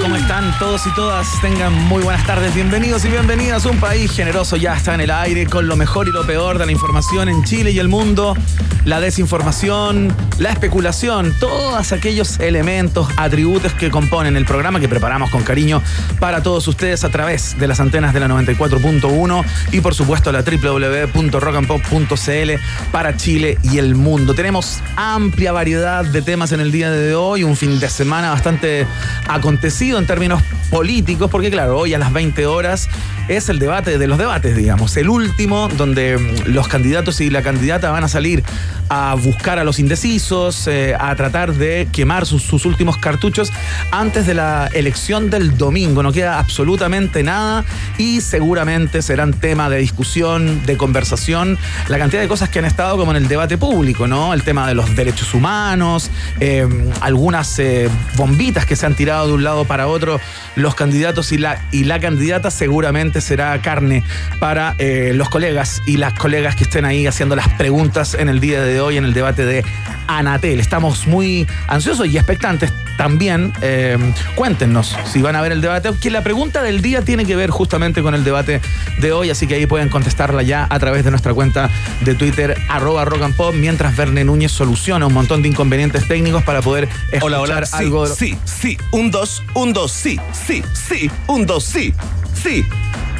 ¿Cómo están todos y todas? Tengan muy buenas tardes, bienvenidos y bienvenidas. Un país generoso ya está en el aire con lo mejor y lo peor de la información en Chile y el mundo, la desinformación, la especulación, todos aquellos elementos, atributos que componen el programa que preparamos con cariño para todos ustedes a través de las antenas de la 94.1 y por supuesto la www.rockandpop.cl para Chile y el mundo. Tenemos amplia variedad de temas en el día de hoy, un fin de semana bastante acontecido en términos políticos, porque claro, hoy a las 20 horas es el debate de los debates, digamos, el último donde mm, los candidatos y la candidata van a salir a buscar a los indecisos, eh, a tratar de quemar sus, últimos cartuchos antes de la elección del domingo. No queda absolutamente nada y seguramente serán tema de discusión, de conversación, la cantidad de cosas que han estado como en el debate público, ¿no? El tema de los derechos humanos, eh, algunas eh, bombitas que se han tirado de un lado para otro los candidatos y la, y la candidata seguramente será carne para eh, los colegas y las colegas que estén ahí haciendo las preguntas en el día de hoy en el debate de Anatel. Estamos muy ansiosos y expectantes también. Eh, cuéntenos si van a ver el debate, que la pregunta del día tiene que ver justamente con el debate de hoy, así que ahí pueden contestarla ya a través de nuestra cuenta de Twitter, arroba rock and pop, mientras Verne Núñez soluciona un montón de inconvenientes técnicos para poder escuchar Hola, hola. Sí, algo. sí, sí. Un, dos, un, dos, sí, sí, sí. Un, dos, sí, sí.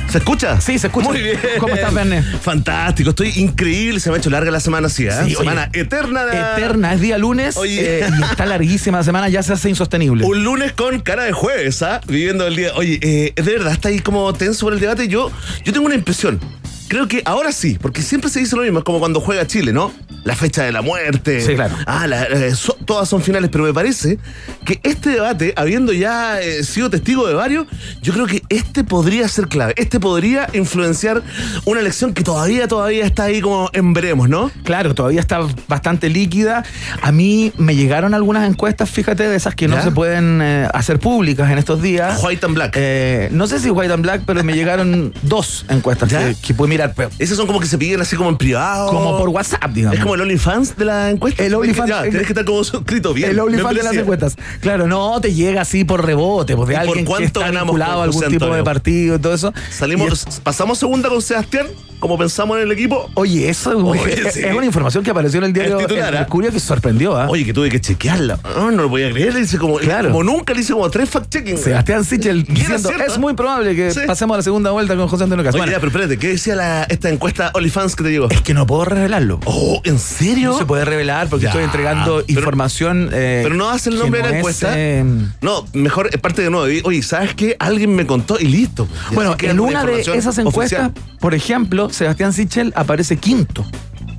¿Se escucha? Sí, se escucha. Muy bien. ¿Cómo estás, Verne? Fantástico, estoy increíble. Se me ha hecho larga la semana, sí, ¿eh? Sí, semana oye, eterna. de- Eterna, es día lunes Oye. eh, y está larguísima la semana, ya se hace insostenible. Un lunes con cara de jueves, ¿ah? Viviendo el día. Oye, eh, de verdad, está ahí como tenso por el debate. Yo, yo tengo una impresión. Creo que ahora sí, porque siempre se dice lo mismo, es como cuando juega Chile, ¿no? La fecha de la muerte. Sí, claro. Ah, la- eh, so- todas son finales, pero me parece que este debate, habiendo ya eh, sido testigo de varios, yo creo que este podría ser clave. Este podría influenciar una elección que todavía, todavía está ahí como en veremos, ¿no? Claro, todavía está bastante líquida. A mí me llegaron algunas encuestas, fíjate, de esas que no ¿Ya? se pueden eh, hacer públicas en estos días. White and Black. No sé si White and Black, pero me llegaron dos encuestas que, que pude mirar, pero Esas son como que se piden así como en privado. como por WhatsApp, digamos. Es como el OnlyFans de la encuesta. El OnlyFans- tienes que estar como suscrito bien. el OnlyFans de las encuestas. Claro, no te llega así por rebote, pues de ¿Y por alguien que está ganamos vinculado a algún tipo de partido y todo eso. Salimos, es- pasamos segunda con Sebastián, como pensamos en el equipo. Oye, eso Oye, es, sí. es una información que apareció en el diario El titular, El ¿ah? Mercurio que sorprendió, ¿ah? Oye, que tuve que chequearla. No, no lo voy a creer. Le hice como, Claro. como nunca, le hice como tres fact-checking. Sebastián Sichel diciendo, es ¿eh? muy probable que Sí. pasemos a la segunda vuelta con José Antonio Caz". Oye, Bueno, ya, pero espérate, ¿qué decía la, esta encuesta OnlyFans que te llegó? es que no puedo revelarlo. Oh, ¿en serio? No se puede revelar porque Ya, estoy entregando pero- información. eh, Pero no hace el nombre de la es, encuesta. eh, no, mejor es parte de nuevo. Oye, ¿sabes qué? Alguien me contó y listo. Bueno, en una de esas encuestas, oficial. por ejemplo, Sebastián Sichel aparece quinto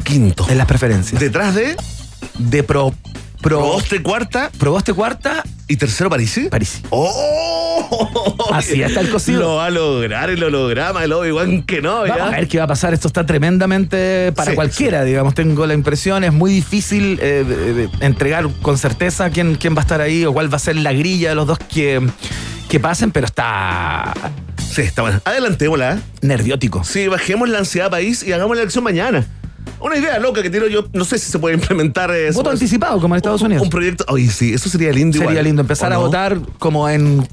Quinto. en las preferencias. Detrás de de Pro. Pro Proboste cuarta Proboste cuarta, y tercero París. París. ¡Oh! Así está el cocido. Lo va a lograr el holograma, el Obi-Wan que no, Vamos ¿ya? a ver qué va a pasar. Esto está tremendamente para Sí, cualquiera, digamos. Tengo la impresión, es muy difícil eh, entregar con certeza quién, quién va a estar ahí o cuál va a ser la grilla de los dos que, que pasen, pero está Sí, está bueno. Adelantémosla. ¿eh? nerviótico. Sí, bajemos la ansiedad país y hagamos la elección mañana. Una idea loca que tiro yo, no sé si se puede implementar eso. Voto anticipado, como en Estados Unidos. Un proyecto. Oye, sí, eso sería lindo Sería igual. lindo empezar ¿O a no? votar como en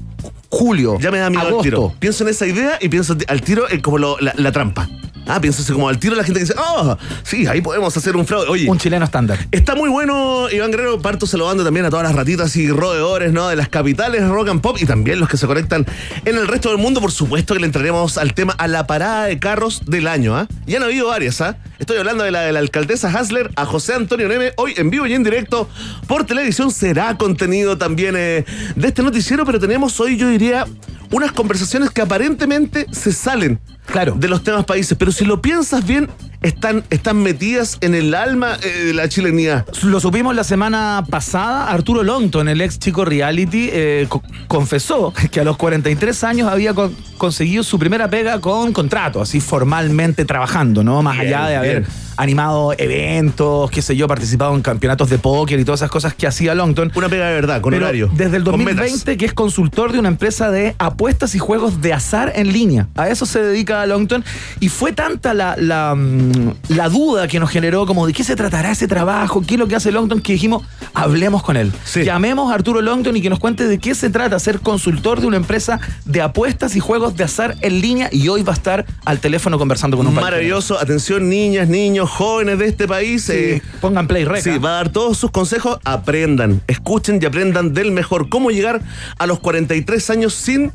julio. Ya me da miedo agosto. al tiro. Pienso en esa idea y pienso al tiro en como lo- la, la trampa. Ah, piénsase como al tiro la gente que dice, oh, sí, ahí podemos hacer un fraude. Oye, Un chileno estándar. Está muy bueno, Iván Guerrero. Parto saludando también a todas las ratitas y roedores, ¿no? De las capitales rock and pop y también los que se conectan en el resto del mundo. Por supuesto que le entraremos al tema a la parada de carros del año, ¿ah? Ya han habido varias, ¿ah? Estoy hablando de la de la alcaldesa Hasler a José Antonio Neme, hoy en vivo y en directo por televisión. Será contenido también eh, de este noticiero, pero tenemos hoy, yo diría, unas conversaciones que aparentemente se salen Claro. de los temas países, pero si lo piensas bien, están, están metidas en el alma eh, de la chilenidad. Lo supimos la semana pasada. Arturo Longton, el ex chico reality, eh, co- confesó que a los 43 años había con- conseguido su primera pega con contrato, así formalmente trabajando, ¿no? Más Bien, allá de haber bien. animado eventos, qué sé yo, participado en campeonatos de póker y todas esas cosas que hacía Longton. Una pega de verdad, con Pero horario. Desde el con metas. 2020, que es consultor de una empresa de apuestas y juegos de azar en línea. A eso se dedica Longton. Y fue tanta la, la, mm, la duda que nos generó, como de qué se tratará ese trabajo, qué es lo que hace Longton, que dijimos, hablemos con él. Sí. Llamemos a Arturo Longton y que nos cuente de qué se trata ser consultor de una empresa de apuestas y juegos de azar en línea. Y hoy va a estar al teléfono conversando con un país. Maravilloso. Atención, niñas, niños, jóvenes de este país. Sí, eh, pongan play rec. Sí, va a dar todos sus consejos. Aprendan, escuchen y aprendan del mejor. Cómo llegar a los 43 años sin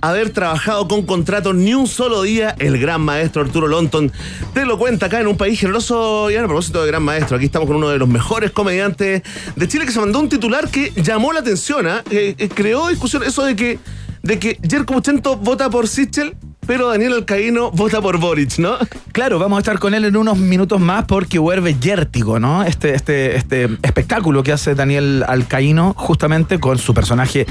haber trabajado con contrato ni un solo día. El gran maestro Arturo Lonton te lo cuenta acá en un país generoso. Y a propósito de gran maestro, aquí estamos con uno de los mejores comediantes de Chile que se mandó un titular que llamó la atención. ¿ah? Eh, eh, creó discusión eso de que, de que Jerko Muchento vota por Sichel. Pero Daniel Alcaíno vota por Boric, ¿no? Claro, vamos a estar con él en unos minutos más porque vuelve Yértigo, ¿no? Este, este, este espectáculo que hace Daniel Alcaíno justamente con su personaje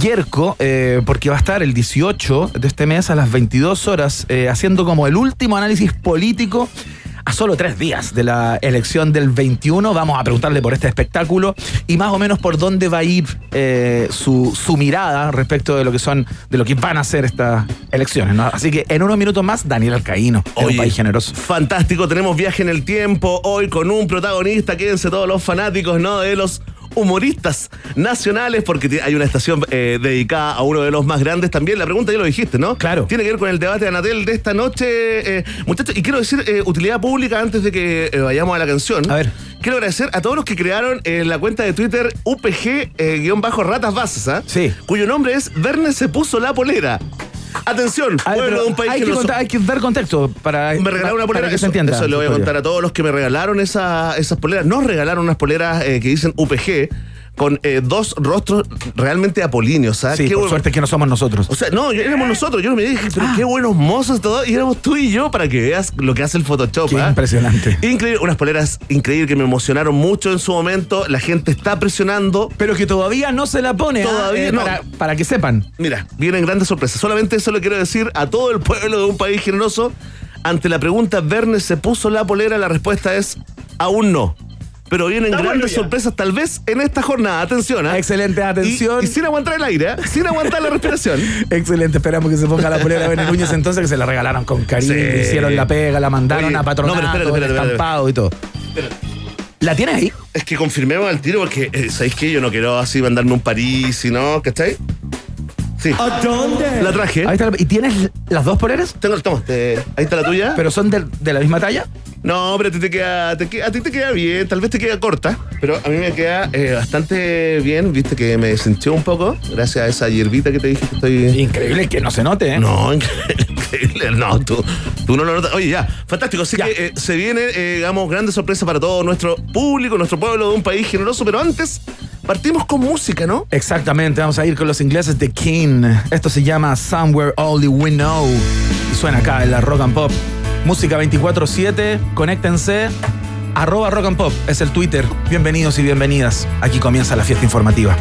Yerko, eh, porque va a estar el 18 de este mes a las 22 horas eh, haciendo como el último análisis político. A solo tres días de la elección del 21, vamos a preguntarle por este espectáculo y más o menos por dónde va a ir eh, su, su mirada respecto de lo que son, de lo que van a ser estas elecciones. ¿no? Así que en unos minutos más, Daniel Alcaíno, en un país generoso. Fantástico, tenemos viaje en el tiempo hoy con un protagonista. Quédense todos los fanáticos, ¿no? De los humoristas nacionales, porque hay una estación eh, dedicada a uno de los más grandes también. La pregunta ya lo dijiste, ¿no? Claro. Tiene que ver con el debate de Anatel de esta noche, eh, muchachos. Y quiero decir eh, utilidad pública antes de que vayamos a la canción. A ver. Quiero agradecer a todos los que crearon la cuenta de Twitter UPG-Ratas Bases, ¿ah? Sí. Cuyo nombre es Verne se puso la polera. Atención, pueblo de un país hay, que contar- hay que dar contexto para, Me regalaron una polera. que eso, se entienda. Eso le voy a contar a todos los que me regalaron esa- esas poleras. Nos regalaron unas poleras eh, que dicen UPG con eh, dos rostros realmente apolíneos. ¿sabes? Sí, Qué por bueno. suerte que no somos nosotros. O sea, no, éramos nosotros. Yo me dije, pero Ah. qué buenos mozos todos. Y éramos tú y yo para que veas lo que hace el Photoshop. Qué ¿ah? impresionante. Increíble. Unas poleras increíbles que me emocionaron mucho en su momento. La gente está presionando. Pero que todavía no se la pone. ¿ah? Todavía Eh, no. para, para que sepan. Mira, vienen grandes sorpresas. Solamente eso le quiero decir a todo el pueblo de un país generoso. Ante la pregunta, ¿Verne se puso la polera? La respuesta es aún no. Pero vienen grandes sorpresas tal vez en esta jornada. Atención, ¿ah? Excelente, atención. Y, y sin aguantar el aire, ¿ah? sin aguantar la respiración. Excelente, esperamos que se ponga la polera de Núñez entonces, que se la regalaron con cariño, Sí. hicieron la pega, la mandaron Oye, a patronato, no, pero espérate, espérate, el espérate. estampado y todo. ¿La tienes ahí? Es que confirmemos al tiro porque, eh, ¿sabéis qué? Yo no quiero así mandarme un París, sino, ¿cachai? Sí. La traje. Ahí está la- ¿Y tienes las dos poleras? Tengo, toma, te- ahí está la tuya. ¿Pero son de, de la misma talla? No, pero a ti te queda, te queda- a ti te queda bien, tal vez te queda corta, pero a mí me queda eh, bastante bien, viste que me deshinché un poco, gracias a esa hierbita que te dije que estoy... Increíble que no se note, ¿eh? No, increíble, increíble. No, tú, tú no lo notas. Oye, ya, fantástico. Así Ya. que eh, se viene, eh, digamos, grandes sorpresas para todo nuestro público, nuestro pueblo de un país generoso, pero antes partimos con música, ¿no? Exactamente, vamos a ir con los ingleses de King. Esto se llama Somewhere Only We Know. Y suena acá en la Rock and Pop. Música 24-7, conéctense. Arroba Rock and Pop es el Twitter. Bienvenidos y bienvenidas. Aquí comienza la fiesta informativa.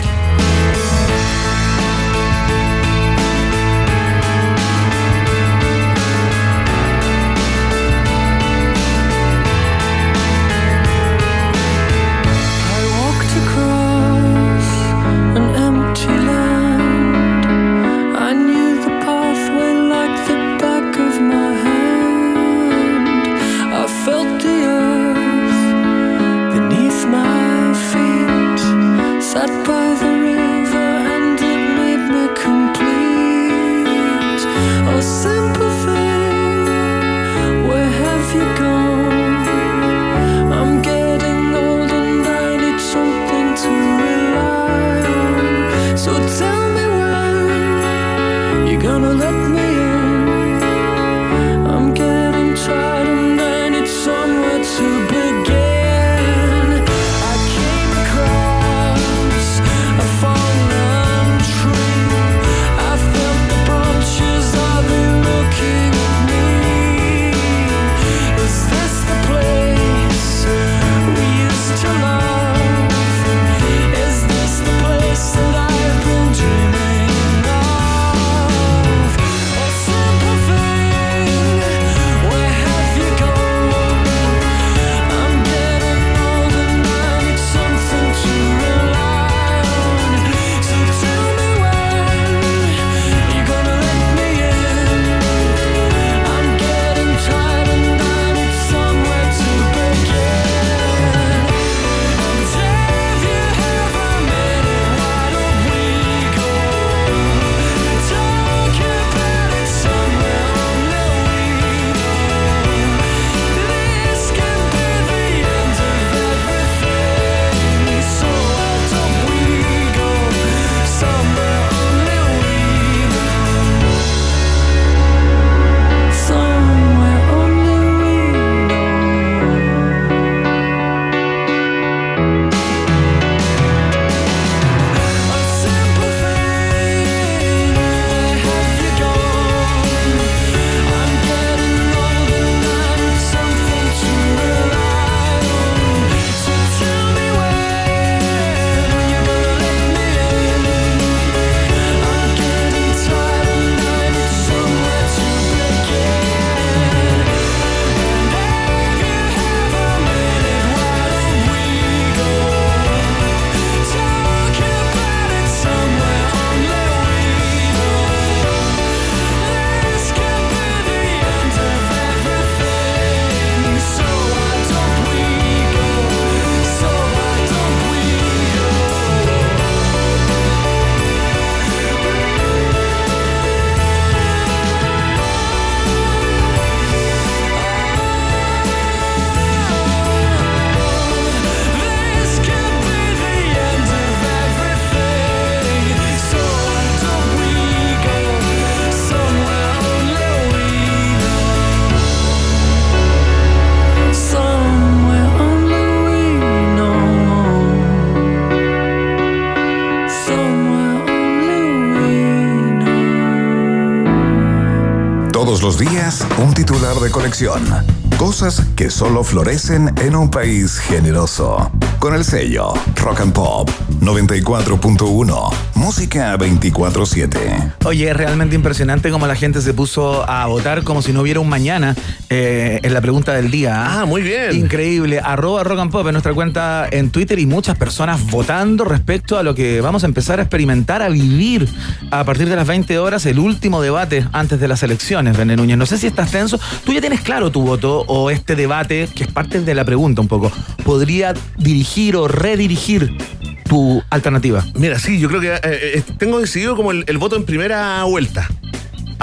Cosas que solo florecen en un país generoso. Con el sello Rock and Pop 94.1. Música 24-7. Oye, es realmente impresionante cómo la gente se puso a votar como si no hubiera un mañana eh, en la pregunta del día. Ah, muy bien. Increíble. Arroba Rock and Pop en nuestra cuenta en Twitter y muchas personas votando respecto a lo que vamos a empezar a experimentar, a vivir a partir de las 20 horas, el último debate antes de las elecciones, René Núñez. No sé si estás tenso. Tú ya tienes claro tu voto o este debate, que es parte de la pregunta un poco, podría dirigir o redirigir tu alternativa. Mira, sí, yo creo que eh, eh, tengo decidido como el, el voto en primera vuelta.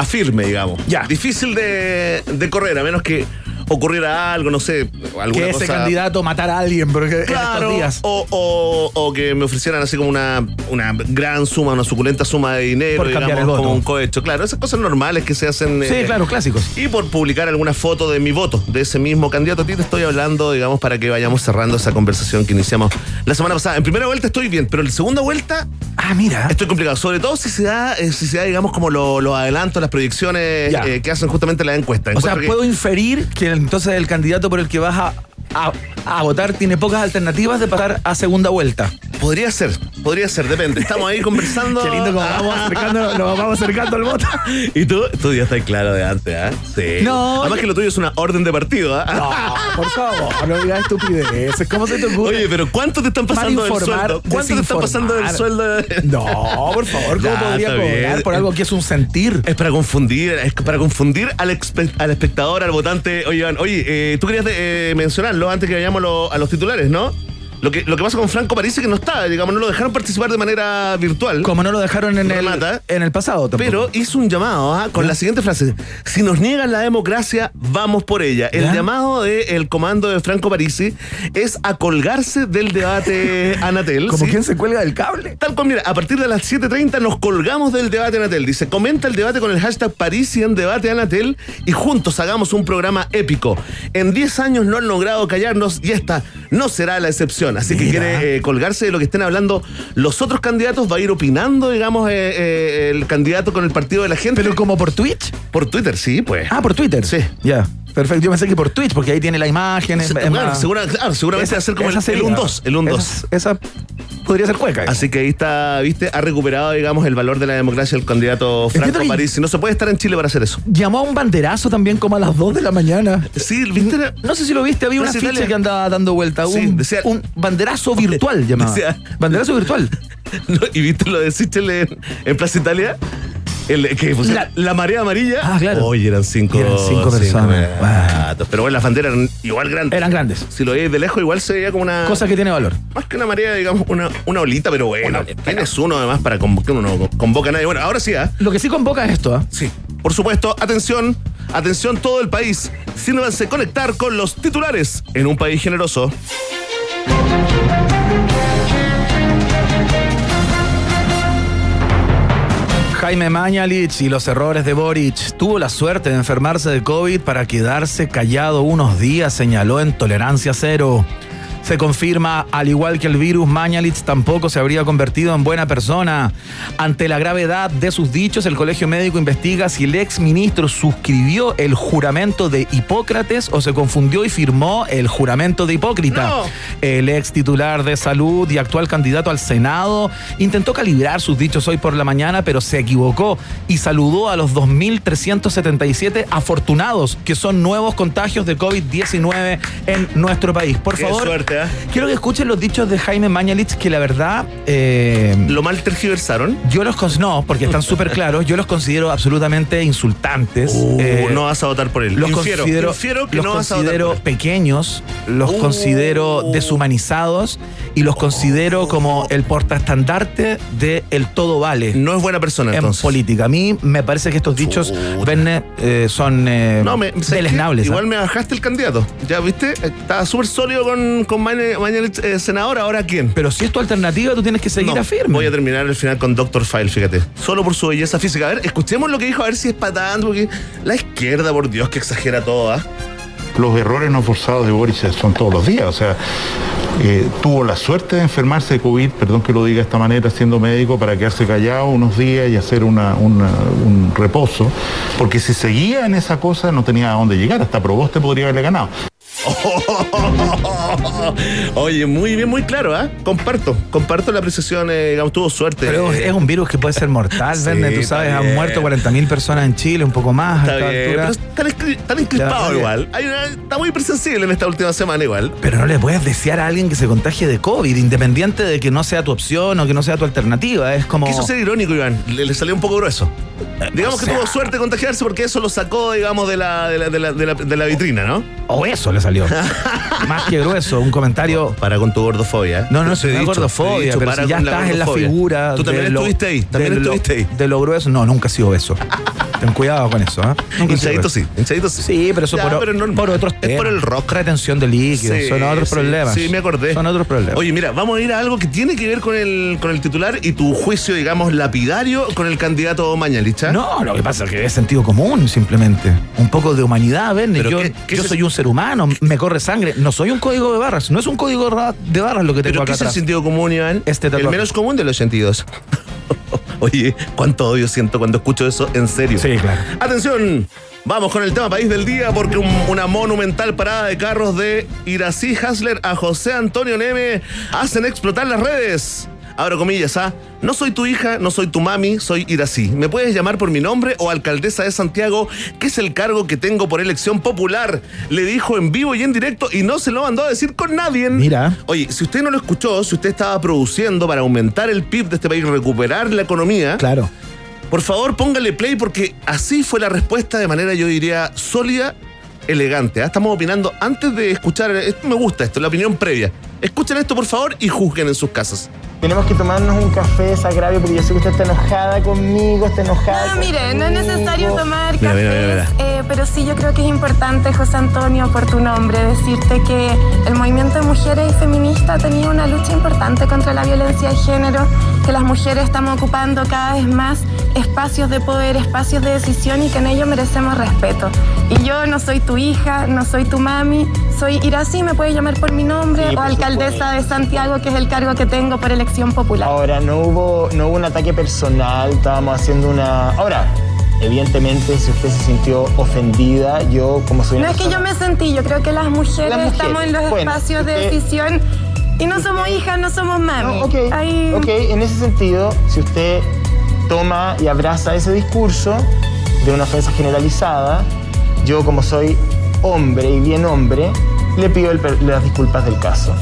Afirme, digamos. Ya. Difícil de, de correr, a menos que ocurriera algo, no sé, alguna que ese cosa- candidato matara a alguien, porque en estos Claro, días. o, o- o que me ofrecieran así como una, una gran suma, una suculenta suma de dinero, Por digamos, el voto. como un cohecho. Claro, esas cosas normales que se hacen. Sí, eh, claro, clásicos. Y por publicar alguna foto de mi voto, de ese mismo candidato. A ti te estoy hablando, digamos, para que vayamos cerrando esa conversación que iniciamos la semana pasada. En primera vuelta estoy bien, pero en segunda vuelta Ah, mira. estoy complicado. Sobre todo si se da, eh, si se da digamos, como lo- los adelantos, las proyecciones Ya. eh, que hacen justamente la encuesta. O sea, Encuentro que- puedo inferir que entonces el candidato por el que vas a, a- a votar tiene pocas alternativas de pasar a segunda vuelta. Podría ser, podría ser, depende. Estamos ahí conversando. Qué lindo como vamos acercando, nos vamos acercando al voto. Y tú, tú ya estás claro de antes, ¿ah? Sí. No, Además que lo tuyo es una orden de partido, ¿ah? No, por favor, no digas estupideces. ¿Cómo se te ocurre? Oye, pero ¿cuánto te están pasando del sueldo? ¿Cuánto te están pasando del sueldo? No, por favor, ¿cómo Ya, podría está cobrar bien. por algo que es un sentir? Es para confundir, es para confundir al, espectador, al votante. Oye, Iván, oye, eh, tú querías eh, mencionarlo antes que vayamos lo- a los titulares, ¿no? Lo que, lo que pasa con Franco Parisi que no está, digamos, no lo dejaron participar de manera virtual. Como no lo dejaron en el, Remata. en el pasado tampoco. Pero hizo un llamado ¿ah? con la siguiente frase: Si nos niegan la democracia, vamos por ella. El ¿Ya? llamado del comando de Franco Parisi es a colgarse del debate Anatel. como ¿sí? quien se cuelga del cable. Tal cual, mira, a partir de las 7.30 nos colgamos del debate Anatel. Dice, comenta el debate con el hashtag Parisi en debate Anatel y juntos hagamos un programa épico. En 10 años no han logrado callarnos y esta no será la excepción. Así que quiere eh, colgarse de lo que estén hablando los otros candidatos. Va a ir opinando, digamos, eh, eh, el candidato con el partido de la gente. Pero como por Twitch. por Twitter, sí, pues. Ah, por Twitter. Sí. Ya. Perfecto. Yo pensé que por Twitch, porque ahí tiene la imagen. es- es claro, más- segura- claro, seguramente Esa- va a ser como el, esa el sería. 1-2. El 1-2. Esa, esa podría ser cueca. Así que ahí está, viste, ha recuperado, digamos, el valor de la democracia el candidato Franco París. No se puede estar en Chile para hacer eso. Llamó a un banderazo también como a las 2 de la mañana. Sí, viste. No sé si lo viste, había una ficha Italia. que andaba dando vuelta. Sí, un, decía- un banderazo virtual llamaba. Decía- banderazo virtual. ¿No? ¿Y viste lo de Sichel en, en Plaza Italia? El, que La- la, marea amarilla. Ah, claro. Oye, eran cinco, Eran cinco personas. Pero bueno, las banderas eran igual grandes. Eran grandes. Si lo veis de lejos, igual se veía como una. Cosa que tiene valor. Más que una marea, digamos, una, una olita, pero bueno. ¿Quién es uno además para convocar? Uno no convoca a nadie. Bueno, ahora sí, ¿ah? Lo que sí convoca es esto, ¿ah? Sí. Por supuesto, atención, atención todo el país. Sírvanse conectar con los titulares en un país generoso. Jaime Mañalich y los errores de Boric. Tuvo la suerte de enfermarse de COVID para quedarse callado unos días, señaló en Tolerancia Cero. Se confirma, al igual que el virus, Mañalich tampoco se habría convertido en buena persona. Ante la gravedad de sus dichos, el Colegio Médico investiga si el ex ministro suscribió el juramento de Hipócrates o se confundió y firmó el juramento de Hipócrita. No. El ex titular de salud y actual candidato al Senado intentó calibrar sus dichos hoy por la mañana, pero se equivocó y saludó a los 2.377 afortunados que son nuevos contagios de COVID-19 en nuestro país. Por Qué favor, suerte, ¿eh? quiero que escuchen los dichos de Jaime Mañalich, que la verdad... eh, Lo mal tergiversaron. yo los no, porque están súper claros. Yo los considero absolutamente insultantes. Uh, Eh, no vas a votar por él. los infiero, considero, infiero que los no vas a votar considero pequeños, los Uh. considero deshumanizados y los considero como el portaestandarte de el todo vale No es buena persona en política. A mí me parece que estos dichos. Verne, eh, son eh, deleznables. Igual ¿ah? me bajaste el candidato. Ya viste, estaba súper sólido con, con Maña- Mañalich, eh, senador. ¿Ahora quién? Pero si es tu alternativa, tú tienes que seguir No, a firme. Voy a terminar el final con Doctor File, fíjate. Solo por su belleza física. A ver, escuchemos lo que dijo, a ver si es para tanto, porque la izquierda, por Dios, que exagera todo, ¿ah? los errores no forzados de Boris son todos los días. O sea, eh, tuvo la suerte de enfermarse de COVID, perdón que lo diga de esta manera, siendo médico, para quedarse callado unos días y hacer una- una- un reposo, porque si seguía en esa cosa no tenía a dónde llegar, hasta Proboste podría haberle ganado. Oye, muy bien, muy claro, ¿ah? Comparto, comparto la apreciación, eh, digamos, tuvo suerte. Pero es un virus que puede ser mortal, Sí, Verne. Tú sabes, han muerto 40.000 personas en Chile, un poco más Está bien, altura. pero están, encripados igual. Hay una- está muy presensible en esta última semana igual. Pero no le puedes desear a alguien que se contagie de COVID, independiente de que no sea tu opción o que no sea tu alternativa. Es como. Quiso ser irónico, Iván. Le, le salió un poco grueso. Digamos o que sea- tuvo suerte de contagiarse porque eso lo sacó, digamos, de la, de la, de la, de la- de la vitrina, ¿no? O eso le salió. Más que grueso, un comentario. Para con tu gordofobia. ¿eh? No, no, eso no es gordofobia, dicho, pero si ya estás en la figura. Tú también estuviste ahí, también de lo- estuviste ahí. De lo grueso, no, nunca he sido beso. Ten cuidado con eso, ¿ah? Hinchadito beso. sí, hinchadito sí. Sí, pero eso Ya, por, pero no- por otros es temas. por el rock. Retención de líquidos, Sí, son otros sí, problemas. Sí, me acordé. Son otros problemas. Oye, mira, vamos a ir a algo que tiene que ver con el, con el titular y tu juicio, digamos, lapidario con el candidato Mañalich. ¿ah? No, lo que pasa es que es sentido común, simplemente. Un poco de humanidad, ven. Yo, qué- qué yo se- soy un ser humano, me corre sangre. No soy un código de barras, no es un código de barras lo que tengo ¿Pero acá qué es el sentido común, Iván? Este el tatuaje. menos común de los sentidos. Oye, cuánto odio siento cuando escucho eso, en serio. Sí, claro. Atención, vamos con el tema país del día porque un- una monumental parada de carros de Irací Hasler a José Antonio Neme hacen explotar las redes. Abro comillas, ¿ah? No soy tu hija, no soy tu mami, soy Irací. Me puedes llamar por mi nombre o alcaldesa de Santiago, que es el cargo que tengo por elección popular. Le dijo en vivo y en directo y no se lo mandó a decir con nadie. Mira. Oye, si usted no lo escuchó, si usted estaba produciendo para aumentar el PIB de este país, recuperar la economía, Claro. por favor, póngale play porque así fue la respuesta de manera, yo diría, sólida, elegante. ¿ah? Estamos opinando antes de escuchar. Esto me gusta esto, la opinión previa. Escuchen esto, por favor, y juzguen en sus casas. Tenemos que tomarnos un café desagravio porque yo sé que usted está enojada conmigo, está enojada No, mire, no es necesario conmigo. tomar café, mira, mira, eh, pero sí yo creo que es importante, José Antonio, por tu nombre, decirte que el movimiento de mujeres y feministas ha tenido una lucha importante contra la violencia de género, que las mujeres estamos ocupando cada vez más espacios de poder, espacios de decisión y que en ello merecemos respeto. Y yo no soy tu hija, no soy tu mami, soy Irací, me puedes llamar por mi nombre, Sí, o por alcaldesa de Santiago, que es el cargo que tengo por elección popular. Ahora, no hubo, no hubo un ataque personal, estábamos haciendo una... Ahora, evidentemente, si usted se sintió ofendida, yo como soy No es que yo me sentí, yo creo que las mujeres, Las mujeres, estamos en los bueno, espacios de decisión y no somos hijas, no somos mami. No, ok, Ahí- ok, en ese sentido, si usted toma y abraza ese discurso de una ofensa generalizada, yo como soy hombre y bien hombre, le pido las disculpas del caso.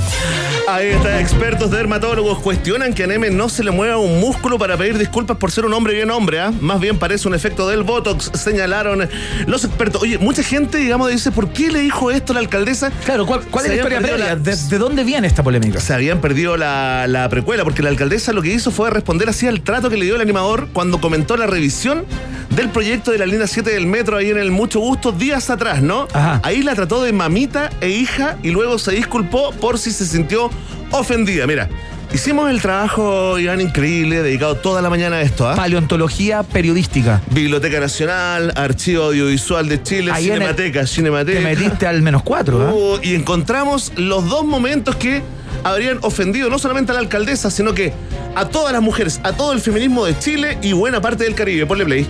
Ahí está, expertos dermatólogos cuestionan que a Neme no se le mueva un músculo para pedir disculpas por ser un hombre bien hombre, ¿ah? Más bien parece un efecto del Botox, señalaron los expertos. Oye, mucha gente, digamos, dice, ¿por qué le dijo esto a la alcaldesa? Claro, ¿cuál, es la historia previa? la- ¿De, de dónde viene esta polémica? se habían perdido la, la precuela, porque la alcaldesa lo que hizo fue responder así al trato que le dio el animador cuando comentó la revisión del proyecto de la línea 7 del metro ahí en el Mucho Gusto días atrás, ¿no? Ajá. Ahí la trató de mamita e hija y luego se disculpó por si se sintió ofendida. Mira, hicimos el trabajo, Iván, increíble, dedicado toda la mañana a esto, ¿ah? Paleontología periodística. Biblioteca Nacional, Archivo Audiovisual de Chile, Ahí el- Cinemateca, Te Cinemateca. metiste al menos cuatro, ¿ah? Uh, y encontramos los dos momentos que habrían ofendido no solamente a la alcaldesa, sino que a todas las mujeres, a todo el feminismo de Chile y buena parte del Caribe. Ponle play.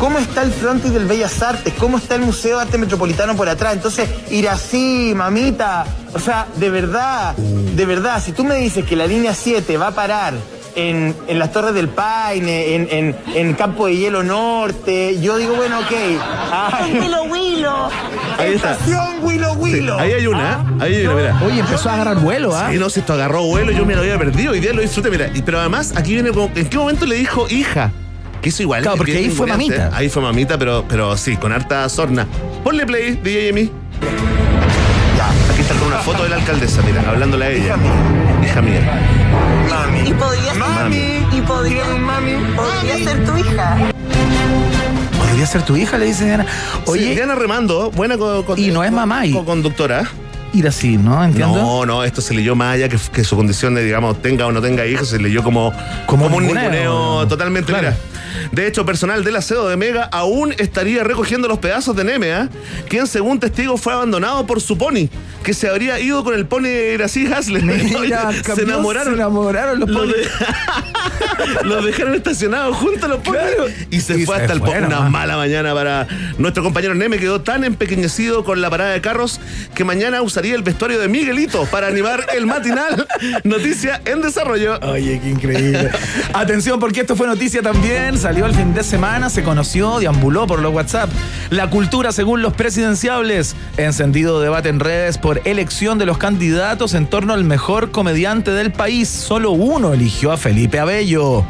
¿Cómo está el frontis del Bellas Artes? ¿Cómo está el Museo de Arte Metropolitano por atrás? Entonces, ir así, mamita. O sea, de verdad, de verdad, si tú me dices que la línea 7 va a parar en, en las Torres del Paine, en, en, en Campo de Hielo Norte, yo digo, bueno, ok. Ay, Willow Willow. Ahí está. Estación Willow Sí, Willow. ahí hay una, ¿eh? ahí hay una, mira. Oye, empezó a agarrar vuelo, ¿ah? Sí, no, si esto agarró vuelo, yo me lo había perdido. Hoy día lo disfruté, mira. Pero además, aquí viene como, ¿en qué momento le dijo hija? Que eso igual. Claro, porque ahí fue mamita. Ahí fue mamita, pero, pero sí, con harta sorna. Ponle play, DJ Emi. Aquí está con una foto de la alcaldesa, mira, hablándole a ella. Hija mía. Mami. Y podría ser, Mami. y podría, Mami. podría ser tu hija. Podría ser tu hija, le dice Diana. Oye, Diana Remando, buena co- co- Y no es mamá y- co- conductora. Ir así, ¿no? ¿Entiendes? No, no, esto se leyó más allá que, que su condición de, digamos, tenga o no tenga hijos, se leyó como, Como como, un ninguneo. totalmente. Claro. Mira, De hecho, personal del aseo de Mega aún estaría recogiendo los pedazos de Neme, ¿ah? quien según testigos fue abandonado por su pony, que se habría ido con el pony Gracie Hasler. Mira, se cambió, enamoraron. Se enamoraron los Los, ponis. de- los dejaron estacionados juntos los ponis Claro. y se Y fue se hasta el po- fueron, Una ah. mala mañana para nuestro compañero Neme. Quedó tan empequeñecido con la parada de carros que mañana el vestuario de Miguelito para animar el matinal. Noticia en desarrollo. Oye, qué increíble. Atención, porque esto fue noticia también. Salió el fin de semana, se conoció, deambuló por los WhatsApp. La cultura según los presidenciables. Encendido debate en redes por elección de los candidatos en torno al mejor comediante del país. Solo uno eligió a Felipe Abello.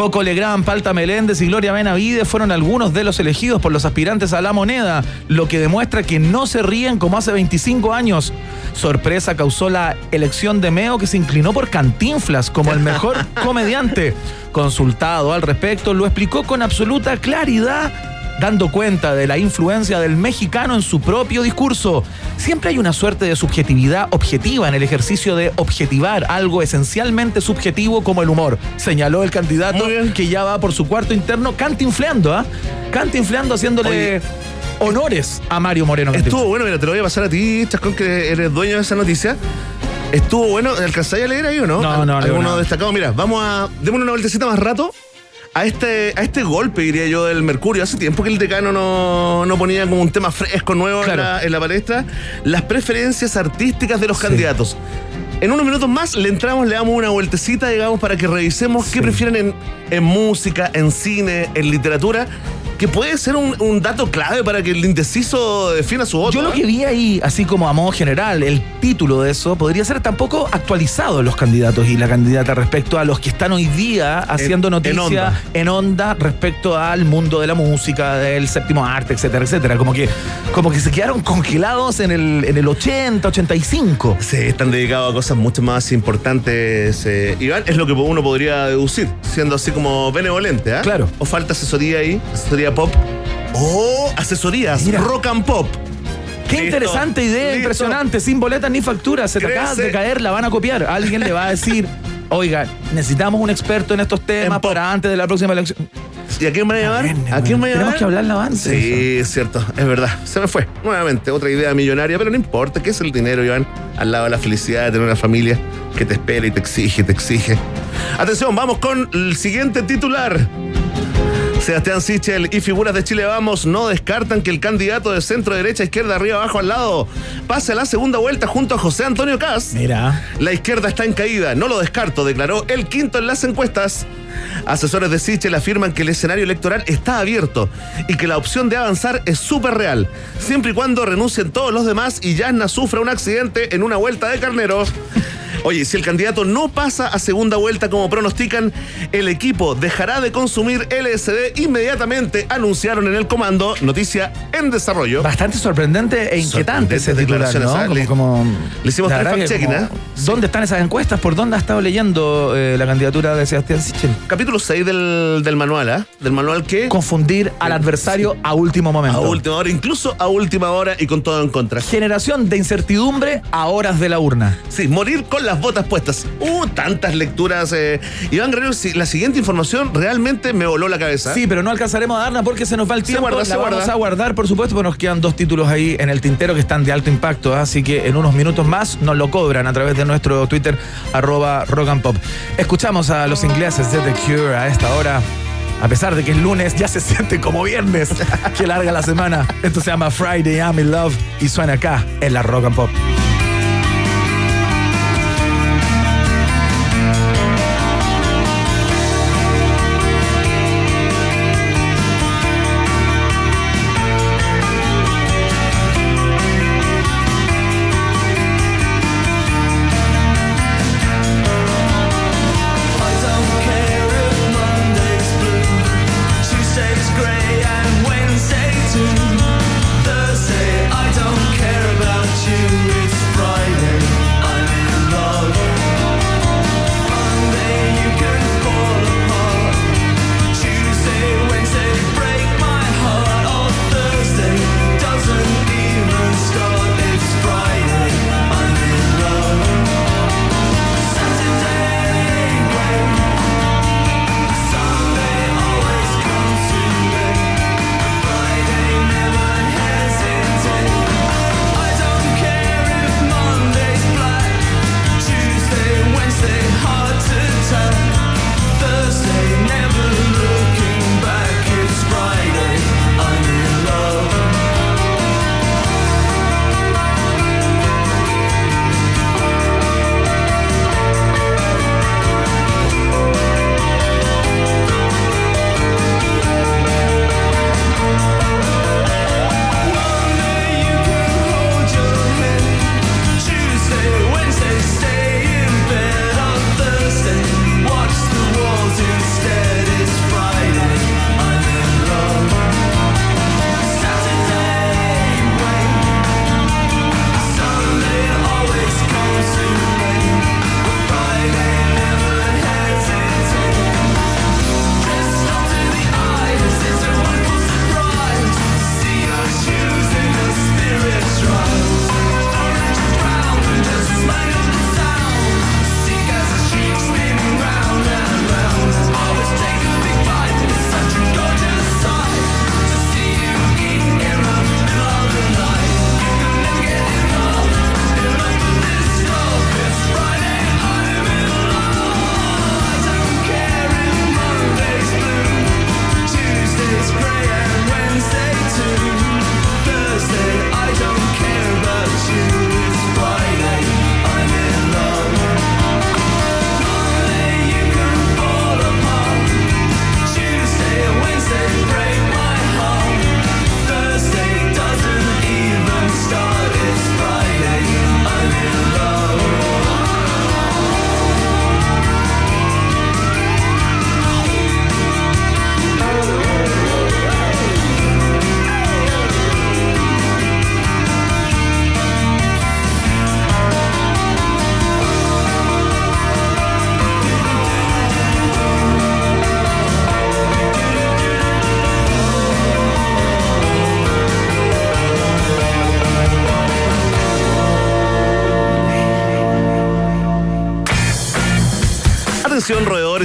Coco Legrand, Palta Meléndez y Gloria Benavides fueron algunos de los elegidos por los aspirantes a la moneda, lo que demuestra que no se ríen como hace 25 años. Sorpresa causó la elección de Meo que se inclinó por Cantinflas como el mejor comediante. Consultado al respecto, lo explicó con absoluta claridad dando cuenta de la influencia del mexicano en su propio discurso. Siempre hay una suerte de subjetividad objetiva en el ejercicio de objetivar algo esencialmente subjetivo como el humor, señaló el candidato que ya va por su cuarto interno cantinfleando, ¿ah? Cantinfleando haciéndole Oye. honores a Mario Moreno. Estuvo bueno, mira, te lo voy a pasar a ti, Chascón, que eres dueño de esa noticia. Estuvo bueno, ¿alcanzáis a leer ahí o no? No, no, leo Alguno destacado. Mira, vamos a. Démonos una vueltecita más rato a este, a este golpe, diría yo, del Mercurio. Hace tiempo que el decano no, no ponía como un tema fresco, nuevo Claro. en, la, en la palestra. Las preferencias artísticas de los candidatos. En unos minutos más le entramos, le damos una vueltecita, digamos, para que revisemos qué prefieren en, en música, en cine, en literatura, que puede ser un, un dato clave para que el indeciso defina su voto. Yo lo ¿eh? que vi ahí, así como a modo general, el título de eso podría ser tampoco actualizado los candidatos y la candidata respecto a los que están hoy día haciendo en noticia onda. en onda respecto al mundo de la música, del séptimo arte, etcétera, etcétera. Como que, como que se quedaron congelados en el, en el 80, 85. Sí, están dedicados a cosas mucho más importantes, eh, Iván, es lo que uno podría deducir, siendo así como benevolente, ¿ah? Claro. O falta asesoría ahí, asesoría pop. O asesorías, Mira. rock and pop. Qué Listo, interesante idea, listo. impresionante, sin boletas ni facturas. Se te acaba de caer, la van a copiar. Alguien le va a decir, oiga, necesitamos un experto en estos temas En para antes de la próxima elección. ¿Y a quién van a llamar? Verne, ¿A quién van a? Tenemos que hablarla antes. Sí, es cierto, es verdad. Se me fue. Nuevamente, otra idea millonaria, pero no importa, ¿qué es el dinero, Iván? Al lado de la felicidad de tener una familia que te espera y te exige, te exige. Atención, vamos con el siguiente titular. Sebastián Sichel y figuras de Chile Vamos no descartan que el candidato de centro derecha, izquierda, arriba, abajo, al lado pase a la segunda vuelta junto a José Antonio Caz. Mira. La izquierda está en caída, no lo descarto, declaró el quinto en las encuestas. Asesores de Sichel afirman que el escenario electoral está abierto y que la opción de avanzar es súper real, siempre y cuando renuncien todos los demás y Yasna sufra un accidente en una vuelta de carnero. Oye, si el candidato no pasa a segunda vuelta como pronostican, el equipo dejará de consumir LSD inmediatamente, anunciaron en el comando. Noticia en desarrollo. Bastante sorprendente e inquietante Sorprendentes titular, ¿no? declaraciones, Como, como- Le hicimos la tres como- ¿eh? ¿Dónde están esas encuestas? ¿Por dónde ha estado leyendo eh, la candidatura de Sebastián Sichel? Capítulo 6 del, del manual, ¿ah? Del manual que... Confundir al adversario a último momento. A última hora, incluso a última hora y con todo en contra. Generación de incertidumbre a horas de la urna. Sí, morir con las botas puestas. Uh, tantas lecturas. eh. Iván Guerrero, la siguiente información realmente me voló la cabeza. Sí, pero no alcanzaremos a darla porque se nos va el Se tiempo. guarda, la se vamos guarda. a guardar, por supuesto, porque nos quedan dos títulos ahí en el tintero que están de alto impacto. ¿ah? Así que en unos minutos más nos lo cobran a través de nuestro Twitter, arroba rock and pop. Escuchamos a los ingleses de The Cure a esta hora. A pesar de que es lunes, ya se siente como viernes. Qué larga la semana. Esto se llama Friday I'm in Love y suena acá en la Rock and Pop.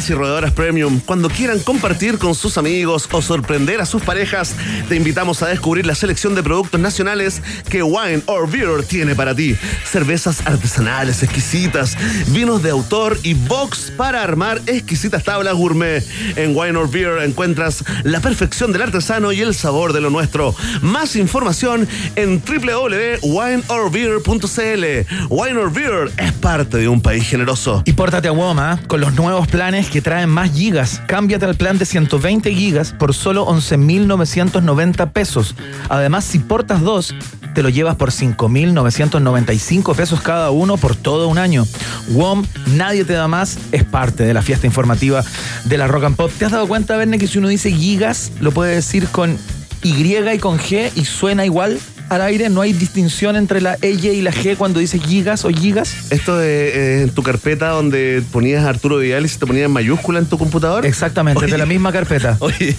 Y roedoras premium, cuando quieran compartir con sus amigos o sorprender a sus parejas, te invitamos a descubrir la selección de productos nacionales que Wine or Beer tiene para ti. Cervezas artesanales exquisitas, vinos de autor y box para armar exquisitas tablas gourmet. En Wine or Beer encuentras la perfección del artesano y el sabor de lo nuestro. Más información en www.wineorbeer.cl. Wine or Beer es parte de un país generoso. Y pórtate a WOM, ¿ah? con los nuevos planes que traen más gigas. Cámbiate al plan de 120 gigas por solo 11.990 pesos. Además, si portas dos, te lo llevas por 5.995 pesos cada uno por todo un año. WOM, nadie te da más, es parte de la fiesta informativa de la Rock and Pop. ¿Te has dado cuenta, Verne, que si uno dice gigas, lo puede decir con Y y con G y suena igual? Al aire no hay distinción entre la E y la G cuando dice gigas o gigas. Esto de eh, en tu carpeta donde ponías Arturo Vidal y se te ponía en mayúscula en tu computador. Exactamente, Oye. de la misma carpeta. Oye,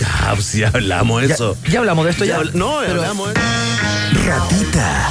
ya, pues ya hablamos de eso. ya hablamos de esto ya. no, Pero- hablamos de Ratita.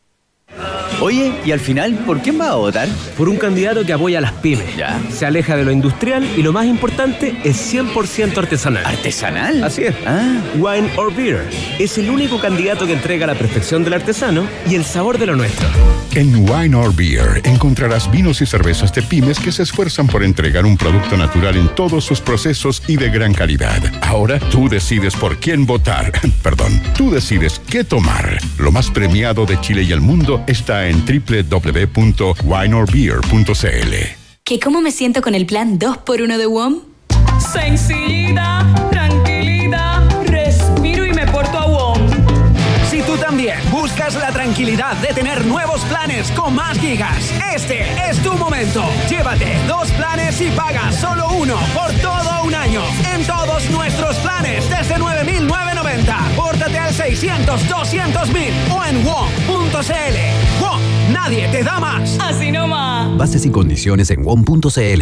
Oye, y al final, ¿por quién vas a votar? por un candidato que apoya a las pymes. Ya. Se aleja de lo industrial y lo más importante es 100% artesanal. ¿Artesanal? Así es. Ah, Wine or Beer es el único candidato que entrega la perfección del artesano y el sabor de lo nuestro. En Wine or Beer encontrarás vinos y cervezas de pymes que se esfuerzan por entregar un producto natural en todos sus procesos y de gran calidad. Ahora tú decides por quién votar. Perdón, tú decides qué tomar. Lo más premiado de Chile y el mundo está en www.wineorbeer.cl. ¿Qué cómo me siento con el plan 2x1 de WOM? Sencillita, tranquilidad, respiro y me porto a WOM. Si tú también buscas la tranquilidad de tener nuevos planes con más gigas, este es tu momento. Llévate dos planes y paga solo uno por todo un año en todos nuestros planes desde 9.990. Pórtate al 600 200 mil o en WOM.cl. WOM, nadie te da más. Así nomás. Bases y condiciones en WOM.cl.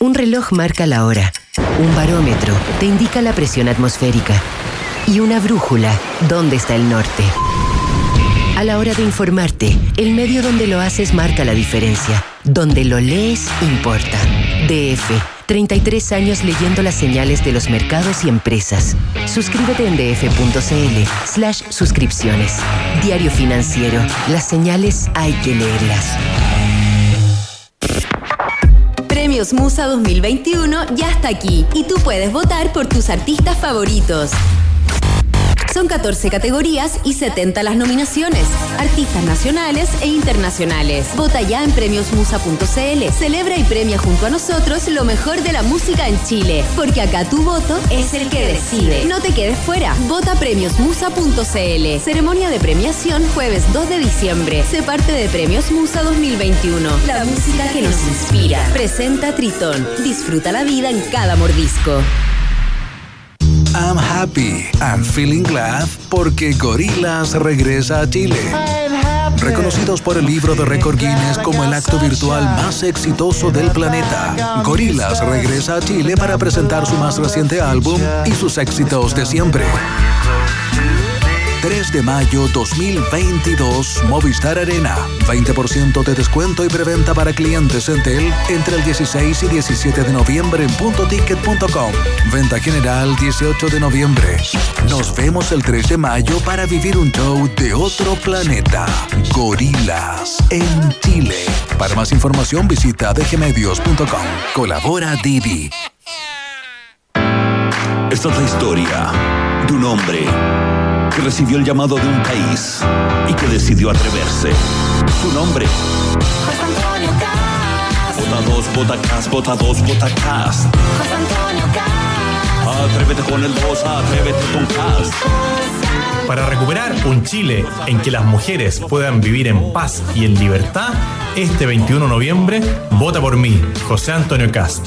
Un reloj marca la hora. Un barómetro te indica la presión atmosférica. Y una brújula, dónde está el norte. A la hora de informarte, el medio donde lo haces marca la diferencia. Donde lo lees, importa. DF. 33 años leyendo las señales de los mercados y empresas. Suscríbete en df.cl slash suscripciones. Diario Financiero. Las señales hay que leerlas. Premios Musa 2021 ya está aquí y tú puedes votar por tus artistas favoritos. Son 14 categorías y 70 las nominaciones. Artistas nacionales e internacionales. Vota ya en premiosmusa.cl. Celebra y premia junto a nosotros lo mejor de la música en Chile. Porque acá tu voto es el que decide. No te quedes fuera. Vota premiosmusa.cl. Ceremonia de premiación jueves 2 de diciembre. Se parte de Premios Musa 2021. La música que nos inspira. Presenta Tritón. Disfruta la vida en cada mordisco. I'm happy, I'm feeling glad porque Gorilas regresa a Chile. Reconocidos por el libro de récord Guinness como el acto virtual más exitoso del planeta, Gorilas regresa a Chile para presentar su más reciente álbum y sus éxitos de siempre. 3 de mayo 2022, Movistar Arena. 20% de descuento y preventa para clientes Entel entre el 16 y 17 de noviembre en puntoticket.com. Venta general 18 de noviembre. Nos vemos el 3 de mayo para vivir un show de otro planeta. Gorilas en Chile. Para más información visita dgmedios.com. Colabora Didi. Esta es la historia de un hombre que recibió el llamado de un país y que decidió atreverse. Su nombre. José Antonio Cast. Vota dos, vota cast, vota dos, vota cast. José Antonio Cast. Atrévete con el 2, atrévete con cast. Para recuperar un Chile en que las mujeres puedan vivir en paz y en libertad, este 21 de noviembre, vota por mí, José Antonio Cast.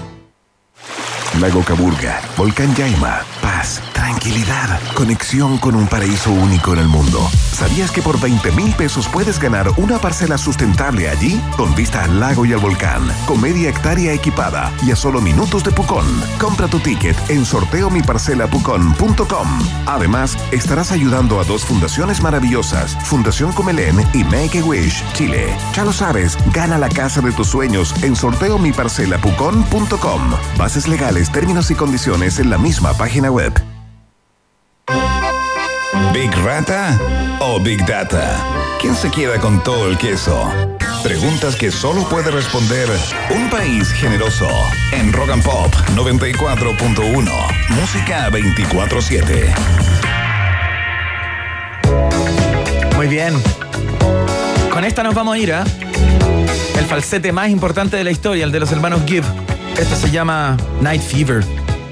Lago Caburga, Volcán Yaima, paz, tranquilidad, conexión con un paraíso único en el mundo. ¿Sabías que por 20 mil pesos puedes ganar una parcela sustentable allí? Con vista al lago y al volcán, con media hectárea equipada y a solo minutos de Pucón. Compra tu ticket en sorteomiparcelapucón.com. Además, estarás ayudando a dos fundaciones maravillosas, Fundación Comelén y Make a Wish, Chile. Ya lo sabes, gana la casa de tus sueños en sorteomiparcelapucón.com. Bases legales, términos y condiciones en la misma página web. ¿Big Rata o Big Data? ¿Quién se queda con todo el queso? Preguntas que solo puede responder un país generoso. En Rock and Pop 94.1. Música 24-7. Muy bien. Con esta nos vamos a ir a el falsete más importante de la historia, el de los hermanos Gibb. Esto se llama Night Fever.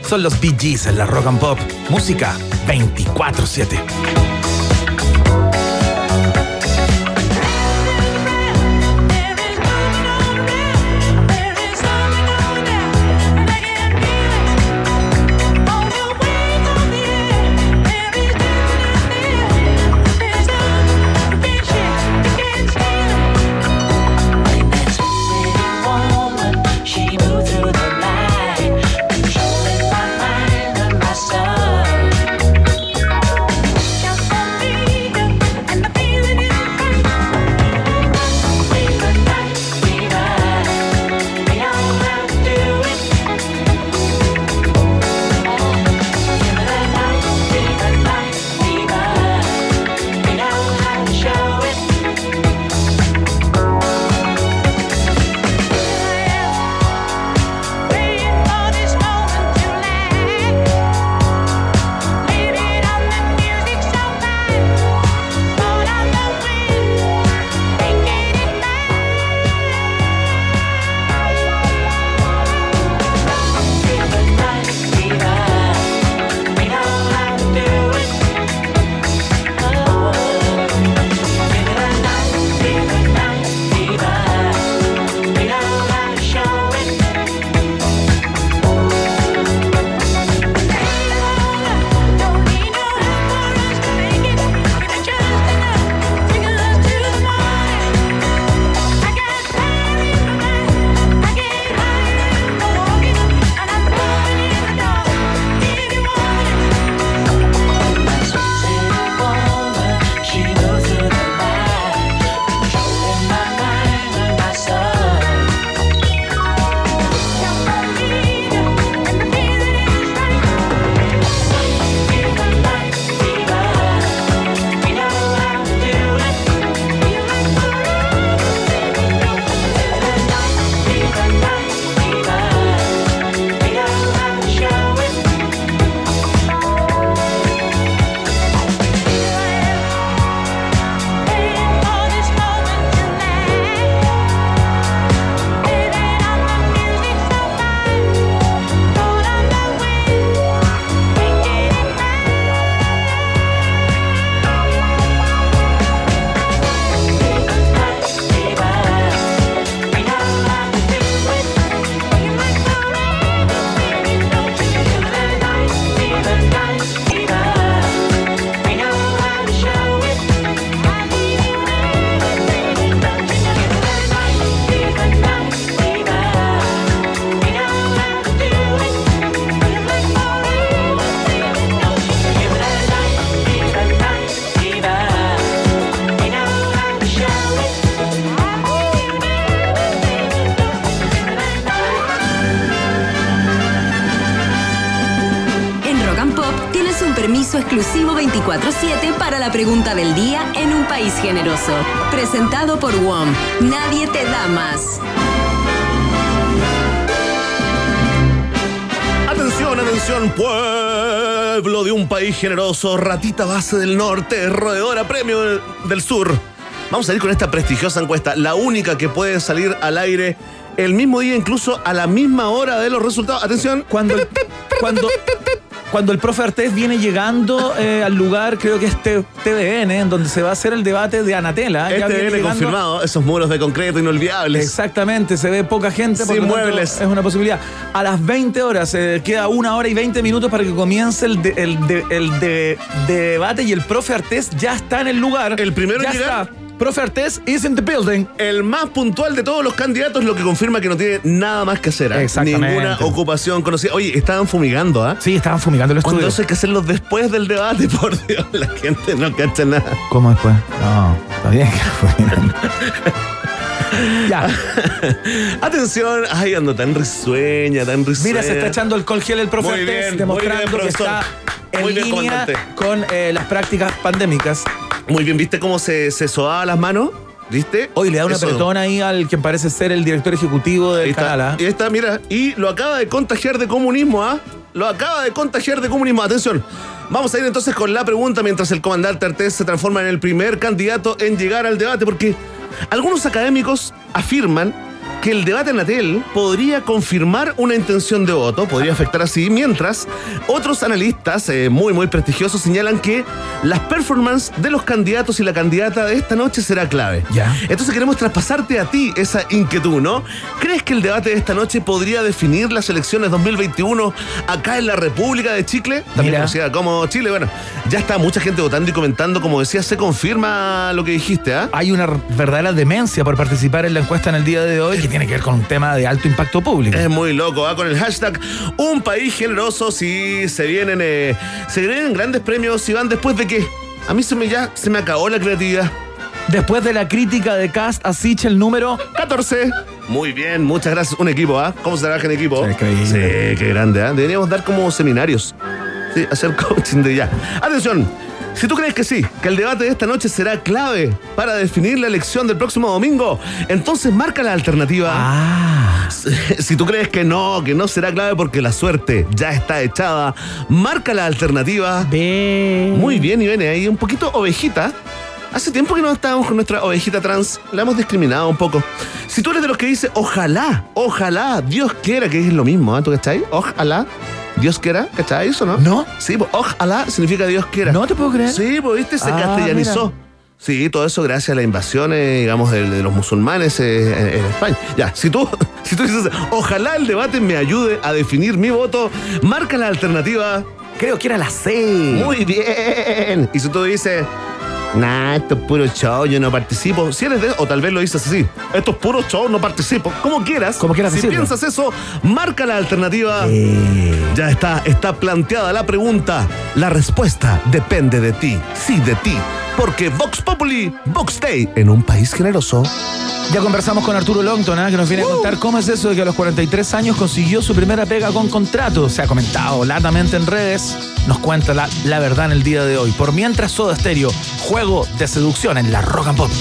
Son los Gees en la Rock and Pop. Música 24-7. La pregunta del día en un país generoso. Presentado por WOM. Nadie te da más. Atención, pueblo de un país generoso, ratita base del norte, roedora premio del, del sur. Vamos a ir con esta prestigiosa encuesta, la única que puede salir al aire el mismo día, incluso a la misma hora de los resultados. Atención. Cuando, cuando, cuando el profe Artés viene llegando eh, al lugar, creo que es TVN, en donde se va a hacer el debate de Anatela. Viene llegando- confirmado, esos muros de concreto inolvidables. Exactamente, se ve poca gente. Sin tanto, muebles. Es una posibilidad. A las 20 horas, eh, queda una hora y 20 minutos para que comience el, de- el, de- el de- debate y el profe Artés ya está en el lugar. El primero en ya llegar. está. Profe Artés is in the building. El más puntual de todos los candidatos, lo que confirma que no tiene nada más que hacer. ¿ah? Exactamente. Ninguna ocupación conocida. Oye, estaban fumigando, ¿ah? Sí, estaban fumigando el Cuando estudio. eso hay que hacerlo después del debate, por Dios, la gente no cacha nada. ¿Cómo después? No, está bien que ya. Atención, ay, ando tan risueña, tan risueña. Mira, se está echando alcohol gel el profe Artés, bien, demostrando bien, que está en Muy línea con eh, las prácticas pandémicas. Muy bien, ¿viste cómo se, se sobaba las manos? ¿Viste? Hoy le da un Eso. apretón ahí al que parece ser el director ejecutivo del Ahí está, canal. ¿ah? ahí está, mira. Y lo acaba de contagiar de comunismo, ¿ah? Lo acaba de contagiar de comunismo. Atención. Vamos a ir entonces con la pregunta mientras el comandante Artés se transforma en el primer candidato en llegar al debate, porque algunos académicos afirman que el debate en Atel podría confirmar una intención de voto, podría afectar así, mientras otros analistas eh, muy, muy prestigiosos señalan que las performances de los candidatos y la candidata de esta noche será clave. Ya. Entonces queremos traspasarte a ti esa inquietud, ¿no? ¿Crees que el debate de esta noche podría definir las elecciones 2021 acá en la República de Chile? También conocida como Chile. Bueno, ya está mucha gente votando y comentando, como decía, se confirma lo que dijiste, ¿ah? Hay una verdadera demencia por participar en la encuesta en el día de hoy tiene que ver con un tema de alto impacto público. Es muy loco, ¿ah? Con el hashtag Un País Generoso, sí, se vienen, eh, se vienen grandes premios y van después de que a mí se me ya se me acabó la creatividad. Después de la crítica de Cast a Sich, el número 14. Muy bien, muchas gracias. Un equipo, ¿ah? ¿Cómo se trabaja en equipo? Sí, qué grande, ¿ah? Deberíamos dar como seminarios. Sí, hacer coaching de ya. Atención. Si tú crees que sí, que el debate de esta noche será clave para definir la elección del próximo domingo, entonces marca la alternativa. Ah. Si tú crees que no, que no será clave porque la suerte ya está echada, marca la alternativa. Muy bien, y viene ahí un poquito ovejita. Hace tiempo que no estábamos con nuestra ovejita trans, la hemos discriminado un poco. Si tú eres de los que dice, ojalá, ojalá, Dios quiera, que es lo mismo, ¿eh? ¿tú cachai? Ojalá, Dios quiera, ¿cachai eso, no? ¿No? Sí, pues, ojalá significa Dios quiera. No te puedo creer. Sí, pues, viste, se Ah, castellanizó. Sí, todo eso gracias a la invasión, eh, digamos, de, de los musulmanes eh, en, en España. Ya, si tú, si tú dices, ojalá el debate me ayude a definir mi voto, marca la alternativa. Creo que era la C. Muy bien. Y si tú dices, nah, esto es puro show, yo no participo. Si eres de, o tal vez lo dices así, esto es puro show, no participo. Como quieras. Como quieras Si decirlo. piensas eso, marca la alternativa. Ya está, está planteada la pregunta. La respuesta depende de ti. Sí, de ti. Porque Vox Populi, Vox Day, en un país generoso. Ya conversamos con Arturo Longton, ¿ah? que nos viene a contar cómo es eso de que a los 43 años consiguió su primera pega con contrato. Se ha comentado latamente en redes. Nos cuenta la, la verdad en el día de hoy. Por mientras, Soda Stereo, juego de seducción en la Rock and Pop.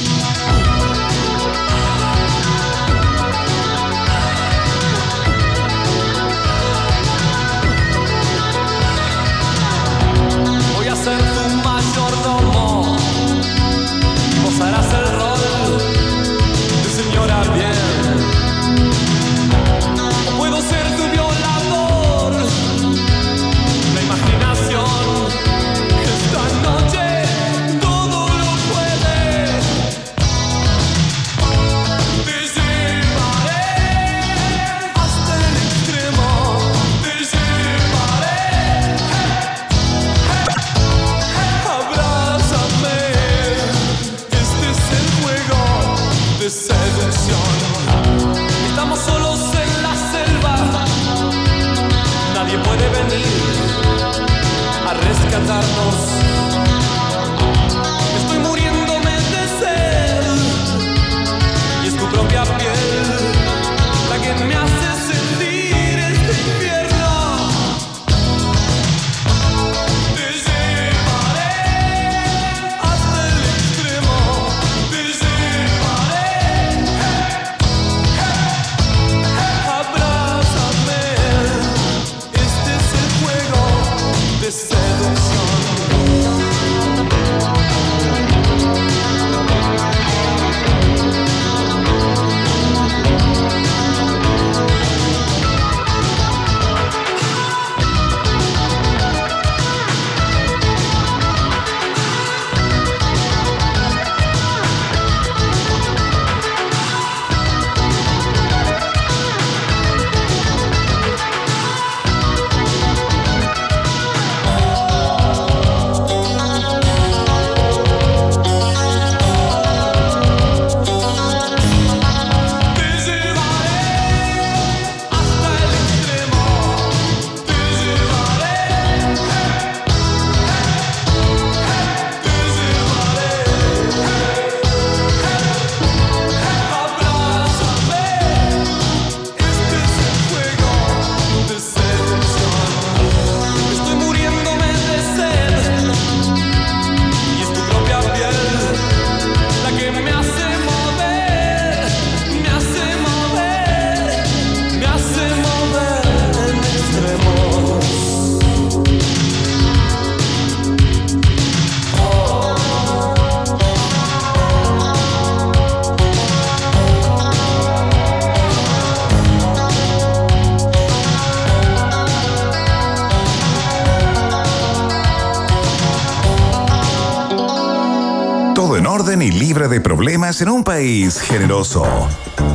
Problemas en un país generoso.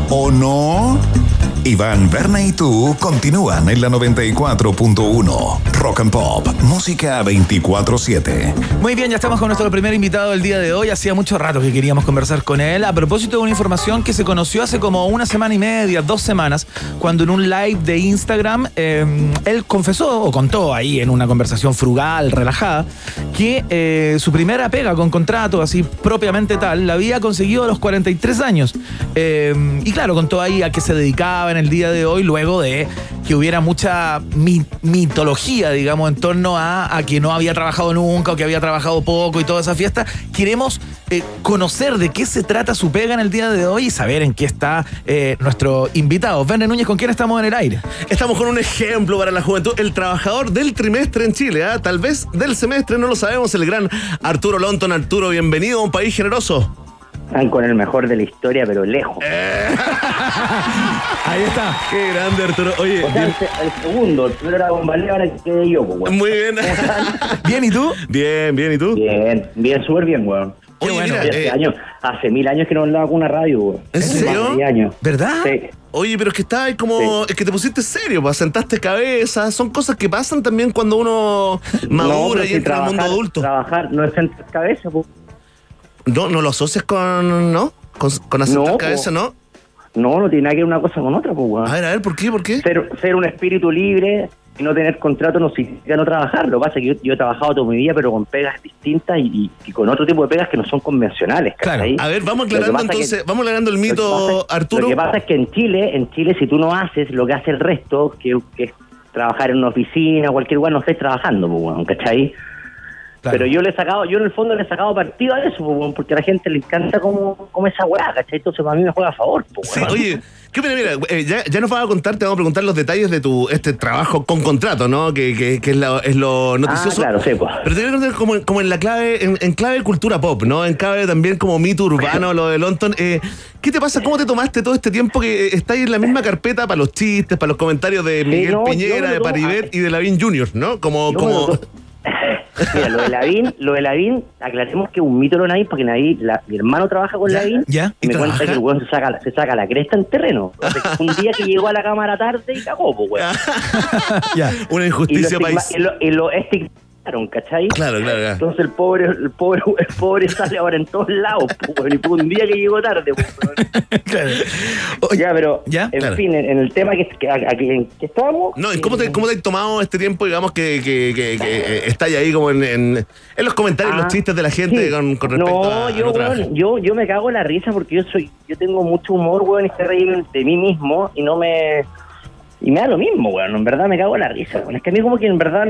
¿O no? Iván, Berna y tú continúan en la 94.1 Rock and Pop, música 24/7. Muy bien, ya estamos con nuestro primer invitado del día de hoy. Hacía mucho rato que queríamos conversar con él a propósito de una información que se conoció hace como una semana y media, dos semanas, cuando en un live de Instagram eh, él confesó o contó ahí en una conversación frugal, relajada, que eh, su primera pega con contrato, así propiamente tal, la había conseguido a los 43 años. Eh, y claro, contó ahí a qué se dedicaba en el día de hoy, luego de que hubiera mucha mi- mitología, digamos, en torno a, a que no había trabajado nunca o que había trabajado poco y toda esa fiesta. Queremos eh, conocer de qué se trata su pega en el día de hoy y saber en qué está eh, nuestro invitado. Verne Núñez, ¿con quién estamos en el aire? Estamos con un ejemplo para la juventud, el trabajador del trimestre en Chile, ¿ah? tal vez del semestre, no lo sabemos, el gran Arturo Lonton. Arturo, bienvenido a un país generoso. Están con el mejor de la historia, pero lejos. Ahí está. Qué grande, Arturo. Oye, O sea, el, se- el segundo, el primero era Bombalé, ahora que quedé yo, pues, weón. Muy bien. ¿Bien y tú? Bien, bien, ¿y tú? Bien, bien, súper bien, weón. Oye, bueno, mira, hace, eh, años, hace mil años que no hablaba con una radio, weón. ¿En serio? años. ¿Verdad? Sí. Oye, pero es que está ahí como. Es que te pusiste serio, pues sentaste cabeza. Son cosas que pasan también cuando uno madura y si entra al mundo adulto. Trabajar no es sentar cabeza, pues. No, no lo asocias con. ¿No? Con, con asentar No, cabeza, po. ¿no? No, no tiene nada que ver una cosa con otra, pues. A ver, a ver, ¿por qué? ¿Por qué? Ser, ser un espíritu libre y no tener contrato no significa no trabajar. Lo que pasa es que yo, yo he trabajado toda mi vida, pero con pegas distintas y, con otro tipo de pegas que no son convencionales. ¿cachai? A ver, vamos que aclarando que- entonces, vamos aclarando el que mito, Arturo. Lo que pasa es que en Chile, en Chile, si tú no haces lo que hace el resto, que, que es trabajar en una oficina, cualquier lugar, no estés trabajando, pues, weón, ¿cachai? Pero yo le he sacado, yo en el fondo le he sacado partido a eso, pues, porque a la gente le encanta como, como esa weá, ¿cachai? Entonces para mí me juega a favor, pues, Sí, oye, ¿qué opina? Mira, eh, ya, ya nos vas a contar, te vamos a preguntar los detalles de tu este trabajo con contrato, ¿no? Que, que- que es, la- es lo noticioso. Ah, claro, sí, pues. Pero te preguntar como, como en la clave, en, en clave cultura pop, ¿no? En clave también como mito urbano, lo de Lonton. Eh, ¿Qué te pasa? ¿Cómo te tomaste todo este tiempo que eh, estás en la misma carpeta para los chistes, para los comentarios de Miguel no, Piñera, de Paribet y de Lavín Jr., ¿no? Como, Yo como... Mira, lo de Lavín, lo de Lavín, aclaremos que es un mito lo de Lavín, porque Lavín, la- mi hermano trabaja con Lavín ya, y ¿y me cuenta que el weón se saca, se saca la cresta en terreno. O sea, que un día que llegó a la cámara tarde y cagó, pues, weón. Ya. Una injusticia país. y lo, y lo estigmatizaron, ¿cachai? Claro, claro, claro. Entonces el pobre, el pobre, el pobre sale ahora en todos lados, pues, y un día que llegó tarde, pues, weón. Ya, pero, Ya, en claro. fin, en, en el tema que, que, que estábamos... No, ¿y cómo te, cómo te has tomado este tiempo, digamos, que, que, que, que, eh, estáis ahí como en, en, en los comentarios, Ah, los chistes de la gente sí. con, con respecto no, a yo, weón, yo, yo me cago en la risa porque yo soy, yo tengo mucho humor, weón, y sé reír de mí mismo y no me y me da lo mismo, weón, en verdad me cago en la risa, weón. Es que a mí como que en verdad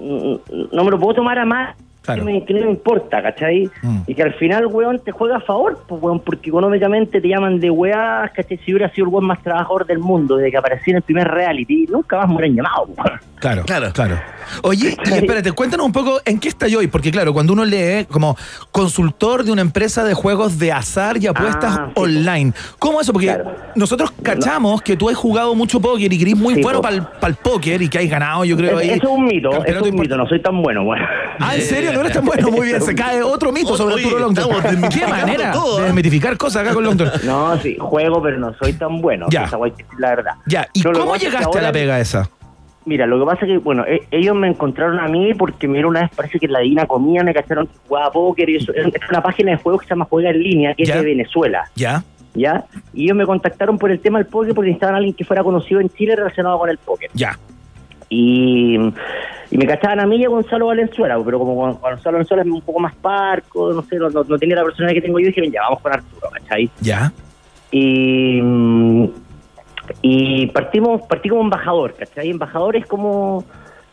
no me lo puedo tomar a más que, me, que no me importa, ¿cachai? Mm. Y que al final, weón, te juega a favor, pues, weón, porque económicamente te llaman de weá, ¿cachai? Si hubiera sido el weón más trabajador del mundo desde que aparecí en el primer reality, nunca más me hubieran llamado, weón. Claro, claro, claro. Oye, y espérate, cuéntanos un poco en qué está hoy, porque claro, cuando uno lee como consultor de una empresa de juegos de azar y apuestas Ah, online, ¿cómo eso? Porque nosotros cachamos que tú has jugado mucho póker y que eres muy Sí, bueno para el póker y que has ganado, yo creo, ahí. Eso es un mito, es un mito, no soy tan bueno, weón. Ah, ¿en serio? ¿No eres tan bueno? Muy bien, se cae otro mito sobre Oye, Arturo Longton. ¿Qué manera todo, de ¿eh? desmitificar cosas acá con Longton? No, sí, juego, pero no soy tan bueno. Ya. Esa guay que es la verdad. Ya, ¿y cómo es llegaste a la pega esa? Mira, lo que pasa es que, bueno, e- ellos me encontraron a mí porque me vieron una vez, parece que en la Divina Comida me cacharon que jugaba póker y eso. Es una página de juegos que se llama Juega en Línea, que Ya. es de Venezuela, ¿Ya? ¿ya? Y ellos me contactaron por el tema del póker porque necesitaban a alguien que fuera conocido en Chile relacionado con el póker. Ya. Y, y me cachaban a mí y a Gonzalo Valenzuela, pero como Gon- Gonzalo Valenzuela es un poco más parco, no sé, no, no- no tenía la personalidad que tengo yo, dijeron, ya, vamos con Arturo, ¿cachai? ¿Ya? Y, mm, y partimos, partí como embajador, ¿cachai? Embajador es como,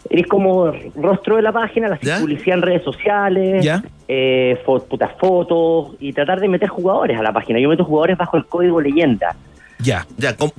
eres como rostro de la página, la publicidad en redes sociales, ¿Ya? eh, fo- putas fotos y tratar de meter jugadores a la página. Yo meto jugadores bajo el código leyenda. Ya. Ya, con,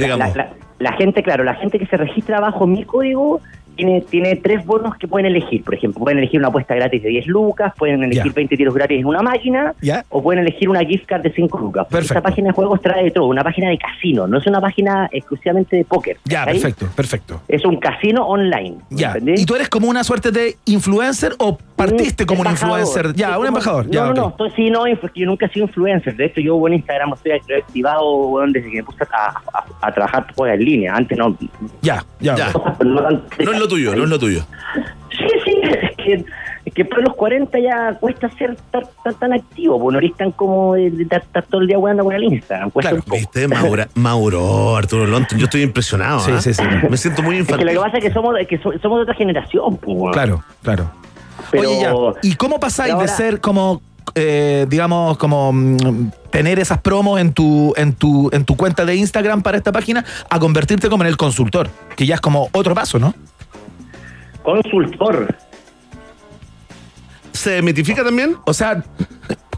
la- la, la- la gente, claro, la gente que se registra bajo mi código tiene, tiene tres bonos que pueden elegir. Por ejemplo, pueden elegir una apuesta gratis de 10 lucas, pueden elegir Ya. 20 tiros gratis en una máquina, o pueden elegir una gift card de 5 lucas. Porque Esta página de juegos trae de todo, una página de casino, no es una página exclusivamente de póker. Ya, perfecto, perfecto. Es un casino online. ¿me Ya. entendés? ¿Y tú eres como una suerte de influencer o partiste como un influencer. Ya, Sí, un embajador. No, ya, no, ok. no, estoy, sí, no, es que yo nunca he sido influencer. De hecho, yo en Instagram estoy activado weón, desde que me puse a, a- a trabajar pues, en línea. Antes no. Ya, ya. Ya. No, No es lo tuyo, no es lo tuyo. Sí, sí, es que, es que por los 40 ya cuesta ser tan, tan, tan activo, pues no eres tan como de, estar todo el día jugando con el Instagram. Poco. ¿Viste? Maura, Mauro, Arturo Lonton. Yo estoy impresionado. Sí, ¿ah? sí, sí. Me siento muy Es que lo infantil. que pasa es que somos, es que so- somos de otra generación, pues. Claro, claro. Pero- Oye, ya. ¿Y cómo pasáis de ser como, eh, digamos, como mm, tener esas promos en tu, en tu, en tu cuenta de Instagram para esta página a convertirte como en el consultor? Que ya es como otro paso, ¿no? Consultor. ¿Se mitifica también? O sea,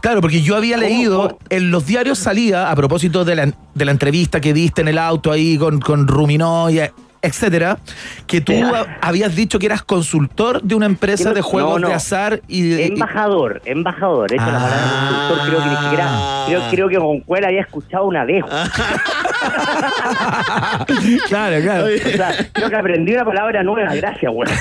claro, porque yo había leído, en los diarios salía, a propósito de la, de la entrevista que diste en el auto ahí con, con Ruminó y etcétera, que tú habías dicho que eras consultor de una empresa no- de juegos no, no. de azar y de... y- Embajador, embajador. Esa es la palabra consultor. Creo que ni siquiera. Creo, creo que con cuál había escuchado una vez. claro, claro. O sea, creo que aprendí una palabra nueva. Gracias, weón.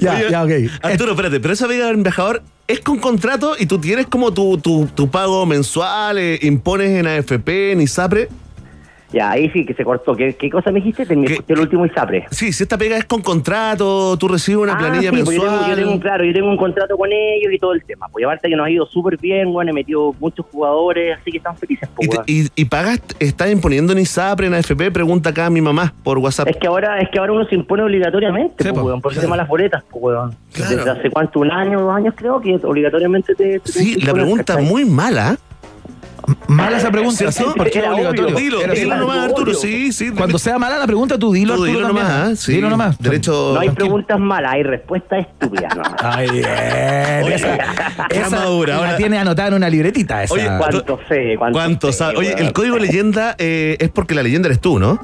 Ya, Oye, ya, ok. Arturo, espérate, pero esa beca de embajador es con contrato y tú tienes como tu, tu, tu pago mensual, eh, impones en AFP, en ISAPRE. Ya, ahí sí que se cortó. ¿Qué, qué cosa me dijiste? Te me el último ISAPRE. Sí, si esta pega es con contrato, tú recibes una Ah, planilla sí, pues mensual. yo, tengo, yo tengo un, claro, yo tengo un contrato con ellos y todo el tema. Pues aparte que nos ha ido súper bien, bueno, he metido muchos jugadores, así que están felices. Pues, y, te- y, y pagas, estás imponiendo en ISAPRE, en AFP, pregunta acá a mi mamá por WhatsApp. Es que ahora, es que ahora uno se impone obligatoriamente, pues, weón, por el tema de las boletas, pues, weón. Claro. Desde hace cuánto, un año, dos años creo que obligatoriamente te. te Sí, la pregunta ¿cachai? muy mala. Mala esa pregunta, ¿Cierto? sí, porque Era obvio. obligatorio. Dilo, Era dilo nomás, Arturo, sí, sí. Cuando sea mala la pregunta, tú dilo, Tú Arturo, dilo también. nomás, sí. Dilo nomás. Derecho- No hay preguntas malas, hay respuestas estúpidas nomás. Ay, bien. Esa, esa madura, la ahora- tiene anotada en una libretita. Esa. Oye, ¿Cuánto sé? ¿Cuánto, ¿Cuánto sé? Oye, el código leyenda eh, es porque la leyenda eres tú, ¿no?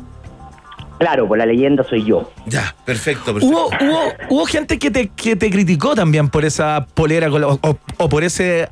Claro, pues la leyenda soy yo. Ya, perfecto, perfecto. Hubo, hubo, hubo gente que te, que te criticó también por esa polera o por ese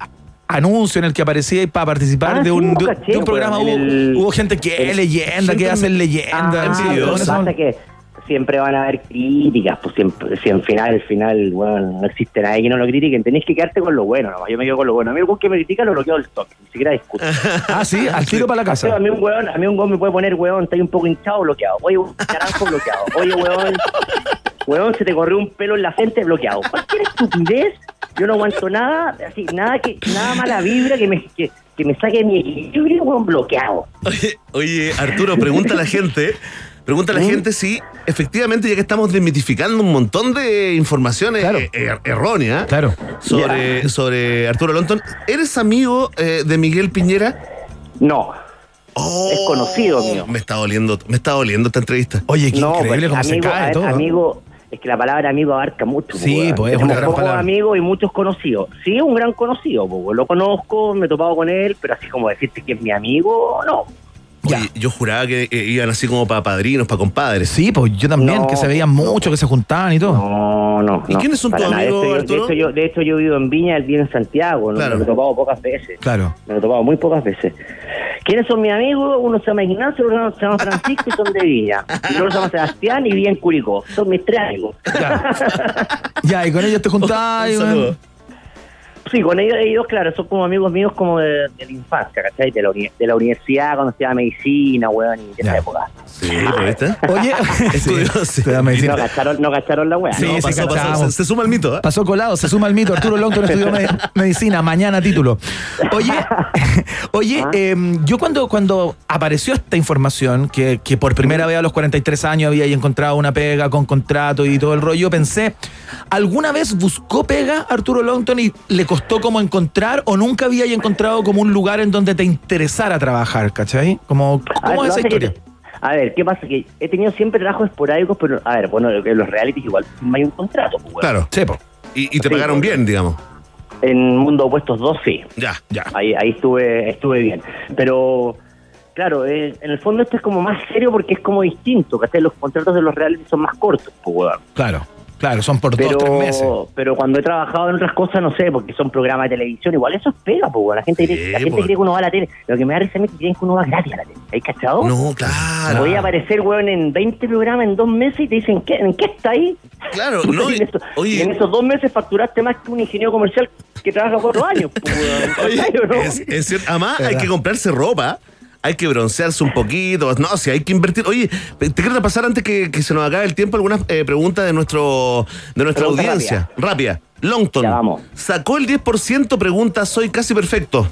anuncio en el que aparecía para participar Ah, de, un, no de, caché, de un programa. Hubo, el- hubo gente que es leyenda, que me- leyenda. Ah, sí, lo con que pasa siempre van a haber críticas, pues siempre, si al final, al final, bueno, no existe nadie que no lo critiquen, tenés que quedarte con lo bueno, nomás. yo me quedo con lo bueno. A mí el que me critica lo bloqueo del toque, ni siquiera discuto. Ah, sí, al tiro para la O sea, casa. a mí un weón, a mí un weón me puede poner, weón, está ahí un poco hinchado, bloqueado. Oye, un naranjo bloqueado. Oye, weón, weón, se te corrió un pelo en la frente, bloqueado. Cualquier estupidez, yo no aguanto nada, así, nada que, nada mala vibra que me, que, que me saque mi equilibrio, weón, bloqueado. Oye, oye, Arturo, pregunta a la gente. Pregunta a la gente si efectivamente, ya que estamos desmitificando un montón de informaciones eh, er- erróneas Claro. sobre, sobre Arturo Lonton, ¿eres amigo eh, de Miguel Piñera? No. es conocido mío. Me está doliendo, me está doliendo esta entrevista. Oye, qué No, increíble pues, cómo se amigo, cae a ver, todo. amigo, es que la palabra amigo abarca mucho. Sí, pues, es una gran palabra. amigos y muchos conocidos. Sí, un gran conocido, weón. lo conozco, me he topado con él, pero así como decirte que es mi amigo, no. Oye, yo juraba que eh, iban así como para padrinos, para compadres. Sí, pues yo también, No, que se veían mucho, que se juntaban y todo. No, no. ¿Y no, quiénes son para tus nada. De amigos, hecho, yo- Arturo? De hecho, yo, de hecho, yo vivo en Viña, él vive en Santiago, ¿no? Claro. me lo he topado pocas veces. Claro. Me lo he topado muy pocas veces. ¿Quiénes son mis amigos? Uno se llama Ignacio, otro se llama Francisco y son de Viña. Y otro se llama Sebastián y vive en Curicó. Son mis tres amigos. Ya, y con ellos te juntabas. y, Un saludo. Sí, con ellos, ellos, claro, son como amigos míos como de, de la infancia, ¿cachai? De la, uni- de la universidad, cuando estudiaba medicina, weón, y de esa época. Sí, ¿viste? Oye, Estudió, sí. medicina. No cacharon, no cacharon la weá. Sí, No, sí, pasó, pasó. Se, se suma el mito, ¿eh? Pasó colado, se suma el mito. Arturo Longton estudió me- medicina, mañana título. Oye, oye, em, yo cuando, cuando apareció esta información, que, que por primera vez a los 43 años había encontrado una pega con contrato y todo el rollo, pensé, ¿alguna vez buscó pega Arturo Longton y le costó como encontrar o nunca había encontrado como un lugar en donde te interesara trabajar, ¿cachai? Como, ver, ¿Cómo es esa historia? que- a ver, ¿qué pasa? Que he tenido siempre trabajos esporádicos, pero, a ver, bueno, en los realities igual no hay un contrato, pues. Claro. Sí, po. Y, y te Sí, pagaron bien, digamos. En Mundo Opuestos 2 sí. Ya, ya. Ahí, ahí estuve, estuve bien. Pero, claro, eh, en el fondo esto es como más serio porque es como distinto, ¿cachai? Los contratos de los realities son más cortos, pues. Claro, claro, son por Pero, dos, tres meses. pero cuando he trabajado en otras cosas, no sé, porque son programas de televisión, igual eso es pega, pues. La gente, cree, la gente pues. cree que uno va a la tele. Lo que me da risa es que creen que uno va gratis a la tele. ¿Hay cachado? No, claro. Voy a aparecer, weón, en 20 programas en dos meses y te dicen, ¿qué, ¿en qué está ahí? Claro, no, en, esos dos meses facturaste más que un ingeniero comercial que trabaja cuatro años. pues, weón. Oye, ¿Cachai o no? es, es cierto. Además, hay que comprarse ropa. Hay que broncearse un poquito. No, si hay que invertir. Oye, te quiero pasar antes que, que se nos acabe el tiempo algunas eh, preguntas de nuestro de nuestra Pregunta audiencia. Rápida. Longton. Ya, vamos. Sacó el 10%, pregunta, soy casi perfecto.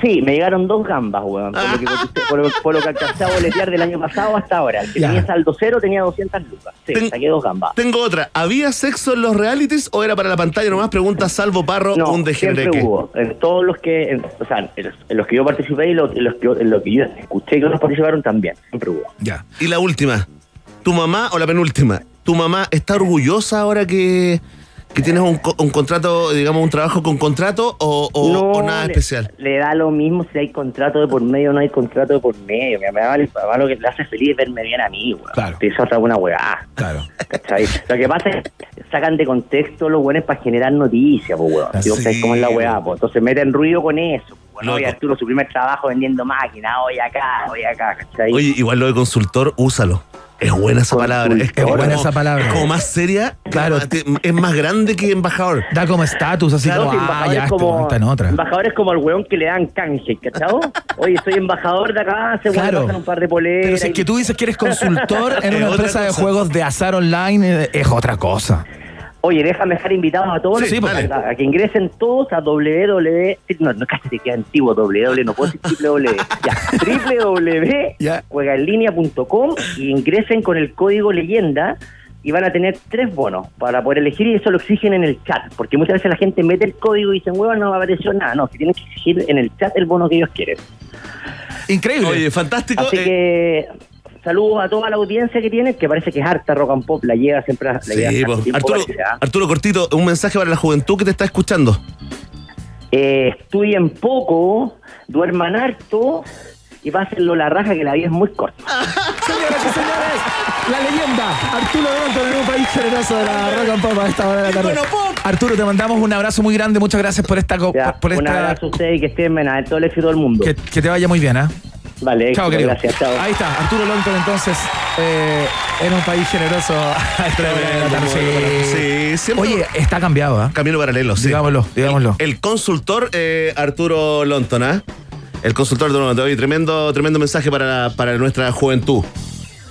Sí, me llegaron dos gambas, weón. Por lo que, por, lo- por lo que alcancé a boletear del año pasado hasta ahora. El que Ya. tenía saldo cero tenía 200 lucas. Sí, Ten- saqué dos gambas. Tengo otra. ¿Había sexo en los realities o era para la pantalla nomás? Pregunta Salvo Parro, No, un siempre degenereque. hubo. En todos los que, en- o sea, en los, en los que yo participé y los, en los que, en los que yo escuché que otros participaron también. Siempre hubo. Ya. Y la última. ¿Tu mamá o la penúltima? ¿Tu mamá está orgullosa ahora que, que tienes un, un contrato, digamos, un trabajo con contrato o, o- No, o nada le- especial? Le da lo mismo si hay contrato de por medio o no hay contrato de por medio. Me, me da lo que le hace feliz es verme bien a mí, weón. Claro. Te hizo otra buena weá. Claro. ¿Cachai? Lo que pasa es que sacan de contexto los buenos para generar noticias, pues, weón. Si vos Sí. sabés cómo es la weá, pues. Entonces meten ruido con eso. Bueno, oye. Arturo, su primer trabajo vendiendo máquinas, hoy acá, hoy acá, ¿cachai? Oye, igual lo de consultor, úsalo. Es buena esa palabra. Es, buena esa palabra. Es como más seria. Claro. Es más grande que embajador. Da como estatus, así Claro, como, si ah, ya, es como, está en otra. embajador es como el weón que le dan canje, ¿cachado? Oye, soy embajador de acá, se Claro. pasan un par de poleras. Pero si es y- que tú dices que eres consultor en una empresa de juegos de azar online, es otra cosa. Oye, déjame dejar invitados a todos Sí, los- dale. a, a que ingresen todos a www. No, no casi te queda antiguo www, no puedo decir www. Ya, www.juegaenlinea.com y ingresen con el código leyenda y van a tener tres bonos para poder elegir y eso lo exigen en el chat, porque muchas veces la gente mete el código y dicen, huevón, no me apareció nada. No, si tienen que exigir en el chat el bono que ellos quieren. Increíble. Oye, fantástico. Así Eh, que saludos a toda la audiencia que tienen, que parece que es harta rock and pop, la llega siempre a la sí, po. tiempo, Arturo, parece, ¿ah? Arturo Cortito, un mensaje para la juventud que te está escuchando. Eh, estudien poco, duerman harto y pásenlo la raja que la vida es muy corta. Señoras y señores, la leyenda Arturo Bronton en un país generoso de la rock and pop a esta hora de la tarde. Arturo, te mandamos un abrazo muy grande. Muchas gracias por esta. Ya, por un esta abrazo a ustedes y que estén en todo el éxito del mundo. que, que te vaya muy bien, ¿ah? Vale, Chao, querido. gracias, chao. Ahí está, Arturo Longton, entonces, eh, en un país generoso. de. Sí. Sí, siempre. Oye, está cambiado, ¿ah? Camino paralelo, sí. Digámoslo, digámoslo. El consultor eh, Arturo Lonton, ¿ah? El consultor Arturo Lonton. Oye, tremendo, tremendo mensaje para, para nuestra juventud.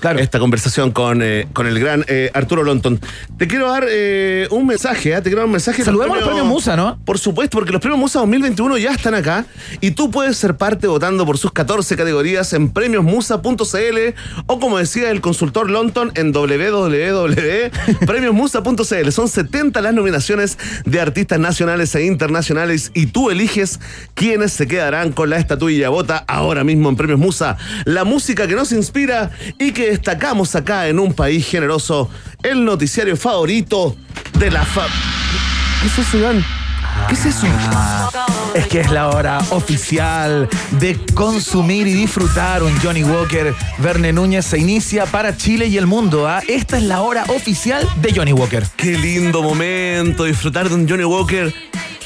Claro. Esta conversación con, eh, con el gran eh, Arturo Lonton. Te quiero dar eh, un mensaje. Te quiero dar un mensaje. Saludemos los premios Musa, ¿no? Por supuesto, porque los premios Musa 2021 ya están acá y tú puedes ser parte votando por sus 14 categorías en premiosmusa.cl o como decía el consultor Lonton en www.premiosmusa.cl. Son 70 las nominaciones de artistas nacionales e internacionales y tú eliges quiénes se quedarán con la estatuilla. Vota ahora mismo en Premios Musa, la música que nos inspira y que destacamos acá en un país generoso, el noticiario favorito de la fa... ¿Qué es eso, Iván? ¿Qué es eso? Es que es la hora oficial de consumir y disfrutar un Johnny Walker. Verne Núñez se inicia para Chile y el mundo. ¿ah? Esta es la hora oficial de Johnny Walker. Qué lindo momento disfrutar de un Johnny Walker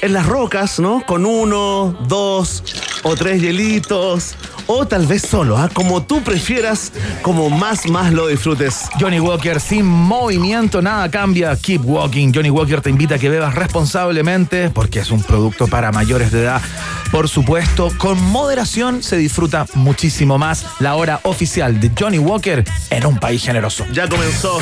en las rocas, ¿no? Con uno, dos o tres hielitos. O tal vez solo, ¿ah? Como tú prefieras, como más, más lo disfrutes. Johnny Walker sin movimiento, nada cambia. Keep walking. Johnny Walker te invita a que bebas responsablemente porque es un producto para mayores de edad. Por supuesto, con moderación se disfruta muchísimo más la hora oficial de Johnny Walker en un país generoso. Ya comenzó.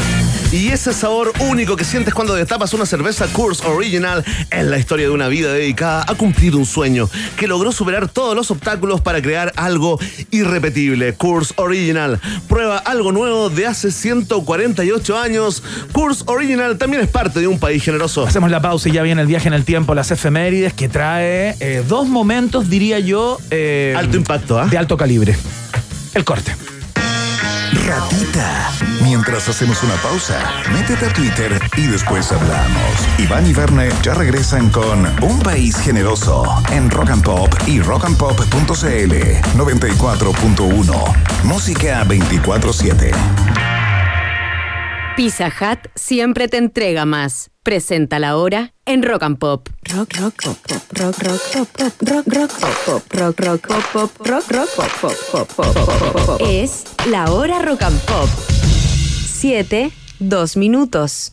Y ese sabor único que sientes cuando destapas una cerveza Coors Original es la historia de una vida dedicada a cumplir un sueño que logró superar todos los obstáculos para crear algo irrepetible. Coors Original. Prueba algo nuevo de hace 148 años. Coors Original también es parte de un país generoso. Hacemos la pausa y ya viene el viaje en el tiempo, las efemérides, que trae eh, dos momentos, diría yo. eh, Alto impacto, ¿ah? De alto calibre. El corte. Ratita. Mientras hacemos una pausa, métete a Twitter y después hablamos. Iván y Verne ya regresan con Un País Generoso en Rock and Pop y rockandpop.cl 94.1. Música 24-7. Pizza Hut siempre te entrega más. Presenta la hora en Rock and Pop. Rock, rock, pop, pop, rock, rock, pop, pop, rock, rock, pop, pop, rock, rock, pop, pop, rock, rock, pop, pop, pop, pop, pop, pop, pop. Es la hora Rock and Pop. Siete, dos minutos.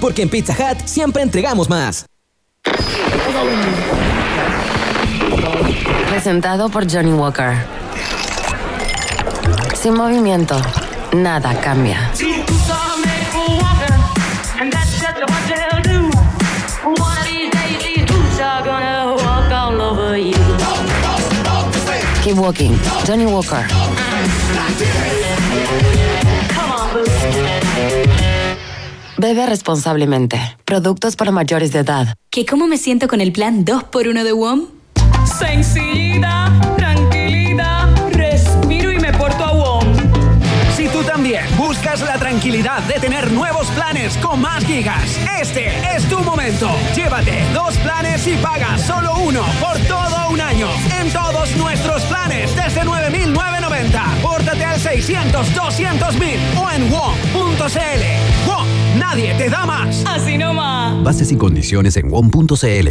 Porque en Pizza Hut siempre entregamos más. Presentado por Johnny Walker. Sin movimiento, nada cambia. Keep walking. Johnny Walker. Bebe responsablemente. Productos para mayores de edad. ¿Que cómo me siento con el plan 2x1 de WOM? Sencillita, tranquilidad, respiro y me porto a WOM. Si tú también buscas la tranquilidad de tener nuevos planes con más gigas, este es tu momento. Llévate dos planes y paga solo uno por todo un año. En todos nuestros planes desde 9.990. Pórtate al 600 200 mil o en WOM.cl. WOM, nadie te da más. Así nomás. Bases y condiciones en WOM.cl.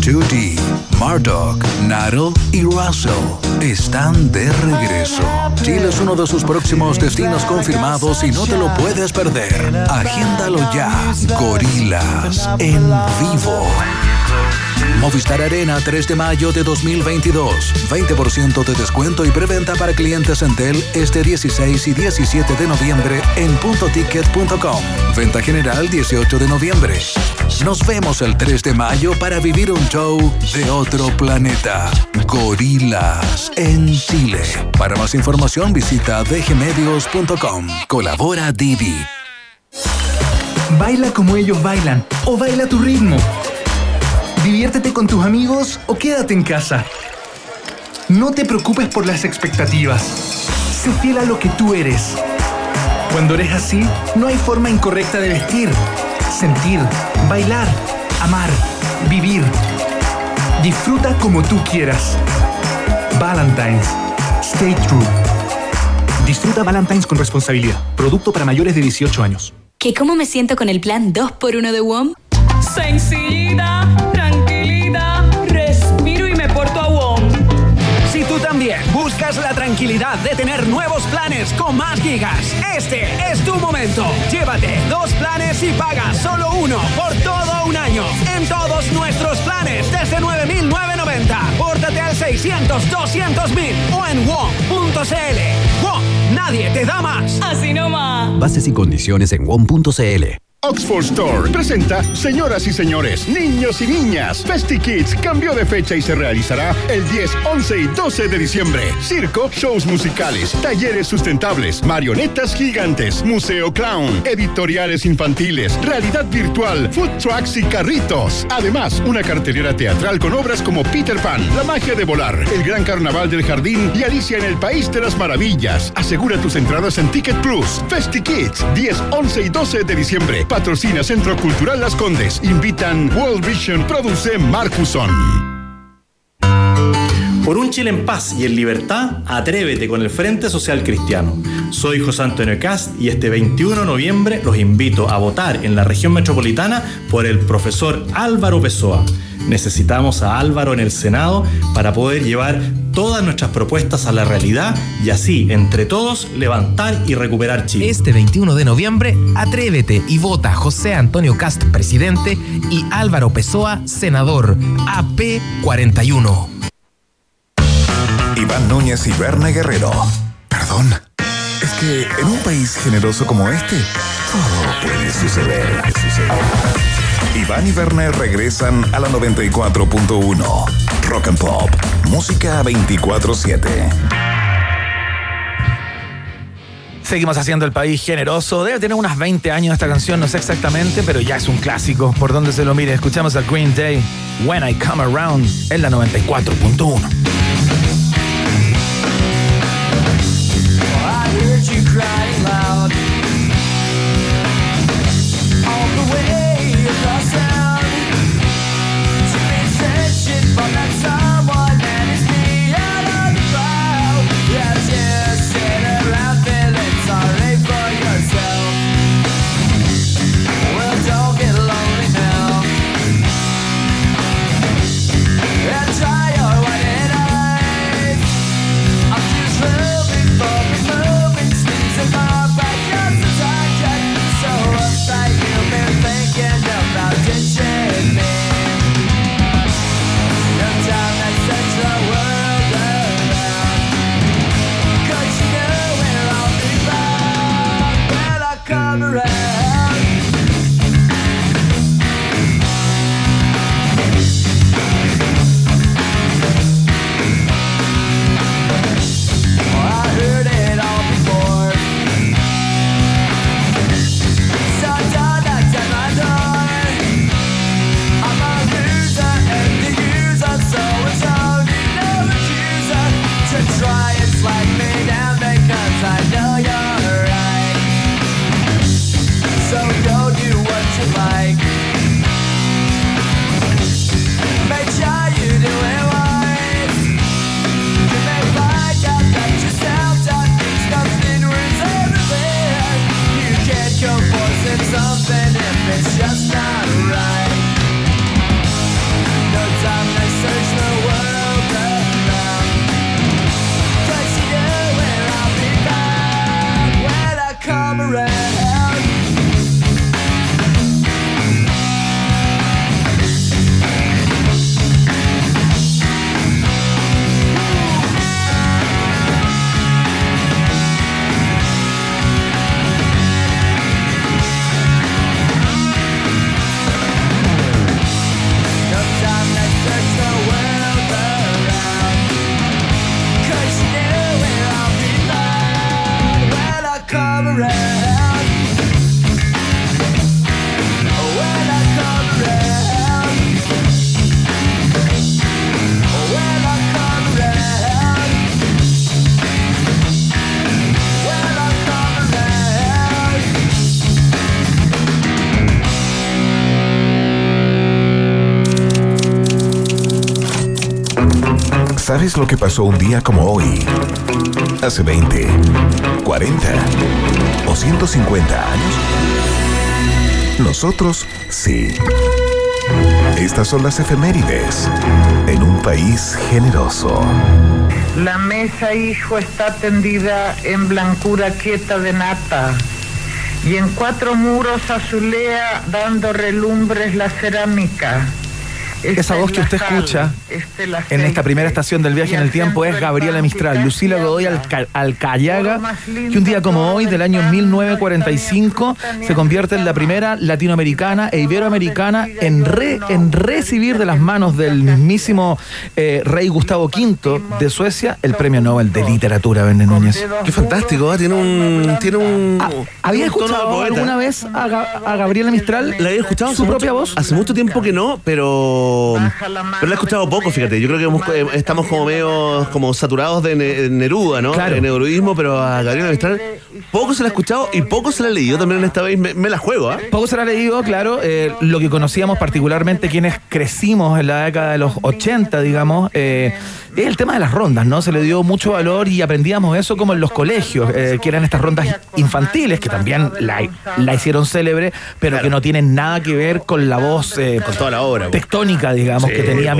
2D, Murdoch, Natal y Russell están de regreso. Chile es uno de sus próximos destinos confirmados y no te lo puedes perder. Agéndalo ya. Gorilas en vivo. Movistar Arena 3 de mayo de 2022. 20% de descuento y preventa para clientes Entel este 16 y 17 de noviembre en puntoticket.com. Venta general 18 de noviembre. Nos vemos el 3 de mayo para vivir un show de otro planeta. Gorilas en Chile. Para más información visita dgmedios.com. Colabora Didi. Baila como ellos bailan o baila tu ritmo. Diviértete con tus amigos o quédate en casa. No te preocupes por las expectativas. Sé fiel a lo que tú eres. Cuando eres así, no hay forma incorrecta de vestir, sentir, bailar, amar, vivir. Disfruta como tú quieras. Valentine's. Stay true. Disfruta Valentine's con responsabilidad. Producto para mayores de 18 años. ¿Que cómo me siento con el plan 2x1 de WOM? Sencillita, buscas la tranquilidad de tener nuevos planes con más gigas, este es tu momento. Llévate dos planes y paga solo uno por todo un año. En todos nuestros planes desde 9.990. Pórtate al 600 200 mil o en WOM.cl. WOM, nadie te da más. Así nomás. Bases y condiciones en WOM.cl. Oxford Store presenta Señoras y señores, niños y niñas. Festi Kids cambió de fecha y se realizará el 10, 11 y 12 de diciembre. Circo, shows musicales, talleres sustentables, marionetas gigantes, museo clown, editoriales infantiles, realidad virtual, food trucks y carritos. Además, una cartelera teatral con obras como Peter Pan, La magia de volar, El gran carnaval del jardín y Alicia en el país de las maravillas. Asegura tus entradas en Ticket Plus. Festi Kids, 10, 11 y 12 de diciembre. Patrocina Centro Cultural Las Condes. Invitan World Vision. Produce Marcuson. Por un Chile en paz y en libertad, atrévete con el Frente Social Cristiano. Soy José Antonio Cast y este 21 de noviembre los invito a votar en la región metropolitana por el profesor Álvaro Pessoa. Necesitamos a Álvaro en el Senado para poder llevar todas nuestras propuestas a la realidad y así, entre todos, levantar y recuperar Chile. Este 21 de noviembre, atrévete y vota José Antonio Cast, presidente, y Álvaro Pessoa, senador, AP41. Iván Núñez y Berna Guerrero. Perdón. Es que en un país generoso como este, todo puede suceder. Iván y Berna regresan a la 94.1. Rock and Pop. Música 24-7. Seguimos haciendo el país generoso. Debe tener unas 20 años esta canción, no sé exactamente, pero ya es un clásico. Por donde se lo mire, escuchamos a Green Day, When I Come Around, en la 94.1. ¿Sabes lo que pasó un día como hoy? Hace 20, 40 o 150 años. Nosotros sí. Estas son las efemérides en un país generoso. La mesa, hijo, está tendida en blancura quieta de nata. Y en cuatro muros azulea dando relumbres la cerámica. Esa voz que usted escucha en esta primera estación del viaje en el tiempo es Gabriela Mistral, Lucila Godoy Alca- Alcayaga, que un día como hoy, del año 1945, se convierte en la primera latinoamericana e iberoamericana en, re- en recibir de las manos del mismísimo eh, rey Gustavo V de Suecia el premio Nobel de Literatura, Verne Núñez. Qué fantástico, ¿eh? tiene un. Tiene un. ¿Había un tono de escuchado alguna vez a, a Gabriela Mistral? La había escuchado su propia mucho- voz? Hace mucho tiempo que no, pero. Pero la he escuchado poco, fíjate. Yo creo que hemos- eh, estamos como medio como saturados de Ne- Neruda, ¿no? Claro. De neurudismo, pero a Gabriela Mistral poco se la ha escuchado y poco se la ha leído también en esta vez. Me, me la juego, ¿ah? Poco se la ha leído, claro. eh, lo que conocíamos particularmente quienes crecimos en la década de los 80, digamos, eh, es el tema de las rondas, ¿no? Se le dio mucho valor y aprendíamos eso como en los colegios, eh, que eran estas rondas infantiles, que también la, la hicieron célebre, pero que no tienen nada que ver con la voz eh, Con toda la obra. pues. tectónica, digamos, Sí, que tenía po.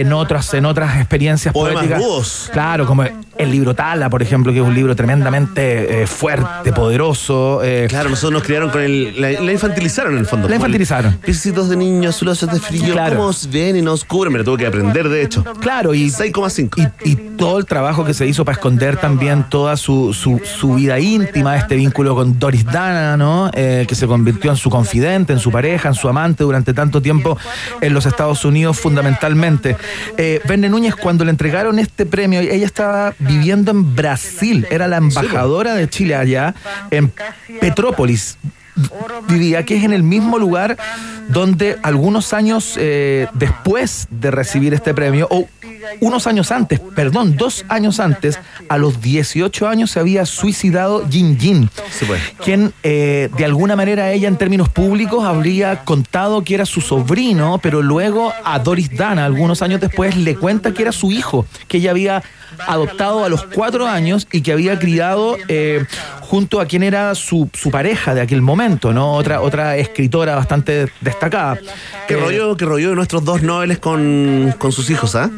En otras, en otras experiencias Poemas poéticas. rudos. Claro, como el libro Tala, por ejemplo, que es un libro tremendamente eh, fuerte, poderoso. eh, Claro, nosotros nos criaron con el. La, la infantilizaron en el fondo. La infantilizaron. Piecitos de niños, azulosos de frío. Claro. ¿Cómo os ven y nos cubren? Me lo tuve que aprender, de hecho. Claro, y 6,5. y, y todo el trabajo que se hizo para esconder también toda su, su, su vida íntima, este vínculo con Doris Dana, ¿no? Eh, que se convirtió en su confidente, en su pareja, en su amante durante tanto tiempo en los Estados Unidos, fundamentalmente. Eh, Verne Núñez, cuando le entregaron este premio, ella estaba viviendo en Brasil, era la embajadora de Chile allá, en Petrópolis. Vivía, que es en el mismo lugar donde algunos años eh, después de recibir este premio, unos años antes, perdón, dos años antes, a los 18 años se había suicidado Jin Jin, quien eh, de alguna manera ella en términos públicos habría contado que era su sobrino, pero luego a Doris Dana, algunos años después, le cuenta que era su hijo, que ella había adoptado a los cuatro años y que había criado eh, junto a quien era su, su pareja de aquel momento, ¿no? Otra, otra escritora bastante destacada. ¿Qué Eh, rollo, qué rollo de nuestros dos noveles con, con sus hijos, ah?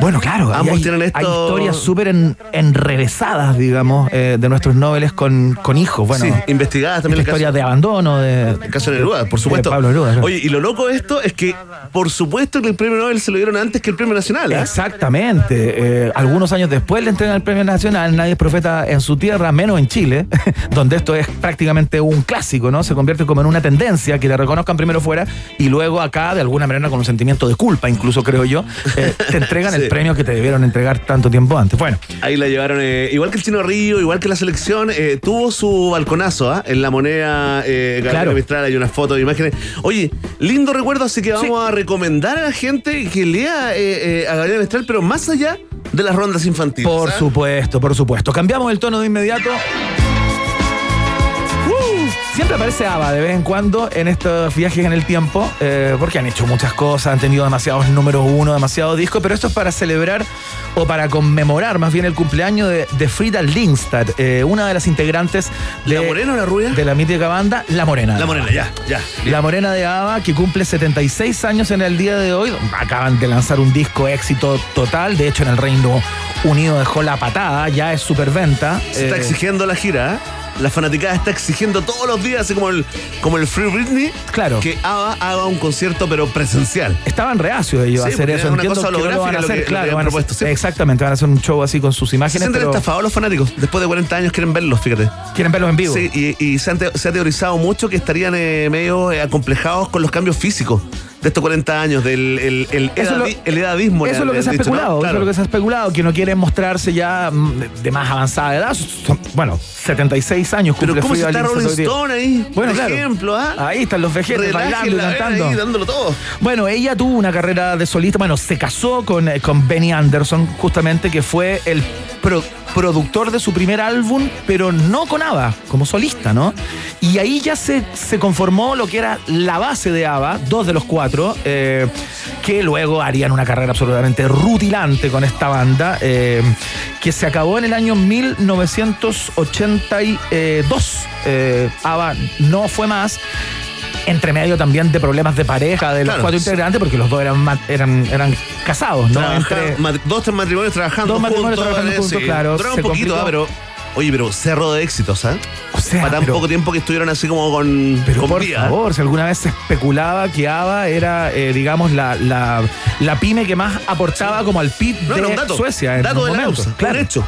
Bueno, claro, Ambos hay, tienen esto- hay historias súper en- enrevesadas, digamos, eh, de nuestros noveles con, con hijos. Bueno, Sí, investigadas también la el caso. historia de abandono, de, El caso de Neruda, por de supuesto. Pablo Neruda. claro. Oye, y lo loco de esto es que, por supuesto, que el premio Nobel se lo dieron antes que el premio Nacional, ¿ah? Exactamente. Eh, algunos años después le entregan el premio nacional. Nadie es profeta en su tierra, menos en Chile, donde esto es prácticamente un clásico, ¿no? Se convierte como en una tendencia que le reconozcan primero fuera y luego acá, de alguna manera, con un sentimiento de culpa, incluso creo yo, eh, te entregan Sí. El premio que te debieron entregar tanto tiempo antes. Bueno, Ahí la llevaron, eh, igual que el Chino Río, igual que la selección, eh, tuvo su balconazo ¿ah? en la moneda eh, Claro. Mistral, hay unas fotos, imágenes. Oye, lindo recuerdo, así que vamos a recomendar a la gente que lea eh, a Gabriela Mistral, pero más allá de las rondas infantiles. por ¿ah? supuesto, por supuesto. Cambiamos el tono de inmediato. Siempre aparece ABBA de vez en cuando en estos viajes en el tiempo, eh, porque han hecho muchas cosas, han tenido demasiados números uno, demasiados discos, pero esto es para celebrar o para conmemorar más bien el cumpleaños de, de Frida Lindstad, eh, una de las integrantes de, ¿La morena o la rubia? de la mítica banda La Morena. La morena, ya, ya. La Morena de ABBA, que cumple 76 años en el día de hoy. Acaban de lanzar un disco éxito total. De hecho, en el Reino Unido dejó la patada. Ya es superventa. Se está Eh, exigiendo la gira, ¿ah? La fanaticada está exigiendo todos los días, así como el, como el Free Britney, Claro. que ABBA haga un concierto, pero presencial. Estaban reacios ellos Sí, a hacer eso. es una Entiendo cosa que no lo van a hacer, que- lo que claro. van a- propuesto, sí. Exactamente, van a hacer un show así con sus Se imágenes. sienten Pero estafados los fanáticos. Después de 40 años quieren verlos, fíjate. quieren verlos en vivo. Sí, y, y se, han te- se ha teorizado mucho que estarían eh, medio eh, acomplejados con los cambios físicos de estos 40 años, del el, el, Eso lo- el edadismo. Eso es lo que se ha especulado, eso es lo que se ha especulado, que no quieren mostrarse ya mm, de- más avanzada edad. Son- bueno, 76 años Pero ¿cómo se está Rolling. Stone ahí? Bueno, Por claro. ejemplo, ¿ah? Ahí están los vejetes bailando y cantando. ahí, dándolo todo. Bueno, ella tuvo una carrera de solista, bueno, se casó con, eh, con Benny Anderson, justamente, que fue el pro- productor de su primer álbum, pero no con ABBA, como solista, ¿no? Y ahí ya se, se conformó lo que era la base de ABBA, dos de los cuatro, eh, que luego harían una carrera absolutamente rutilante con esta banda, eh, que se acabó en el año 1982. Eh, ABBA no fue más entre medio también de problemas de pareja de los Claro. cuatro integrantes, porque los dos eran, eran, eran casados, ¿no? Trabajaban- Entre- mat- dos matrimonios trabajando Dos matrimonios juntos. trabajando juntos, sí. claro, Duraba un poquito, ah, pero... Oye, pero cerro de éxitos, ¿ah? O sea, Para tan pero- poco tiempo que estuvieron así como con, Pero con por vida. favor, si alguna vez se especulaba que ABBA era, eh, digamos, la, la, la pyme que más aportaba como al PIB No, de no, un dato. Suecia en Dato de la causa, Claro, hecho.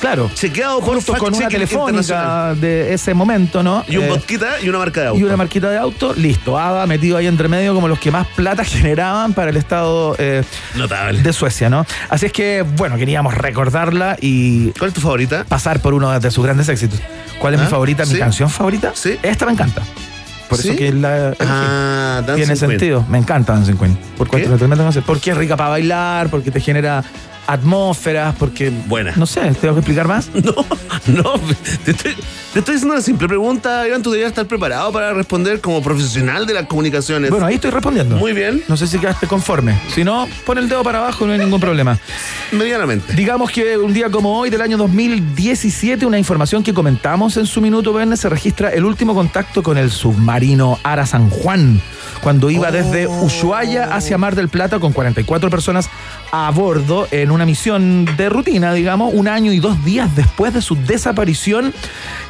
claro. Chequeado por Justo con una telefónica de ese momento, ¿no? Y un Eh, vodquita y una marca de auto. y una marquita de auto, listo. ABBA metido ahí entre medio como los que más plata generaban para el Estado eh, Notable. de Suecia, ¿no? Así es que, bueno, queríamos recordarla y. ¿Cuál es tu favorita? Pasar por uno de sus grandes éxitos. ¿Cuál es ¿Ah? mi favorita? ¿Mi ¿Sí? canción favorita? Sí. Esta me encanta. Por ¿Sí? eso que la. Ah, Tiene sentido. Me encanta Dancing Queen. Por ¿Qué? Porque es rica para bailar, porque te genera atmósferas, porque. Buena. No sé, ¿tengo que explicar más? No, no, te estoy, te estoy haciendo una simple pregunta, Iván, tú deberías estar preparado para responder como profesional de las comunicaciones. Bueno, ahí estoy respondiendo. Muy bien, No sé si quedaste conforme. Si no, pon el dedo para abajo, no hay ningún problema. medianamente. Digamos que un día como hoy, del año 2017, una información que comentamos en su minuto, Verne, se registra el último contacto con el submarino Ara San Juan, cuando iba desde Ushuaia hacia Mar del Plata con 44 personas a bordo en una misión de rutina, digamos, un año y dos días después de su desaparición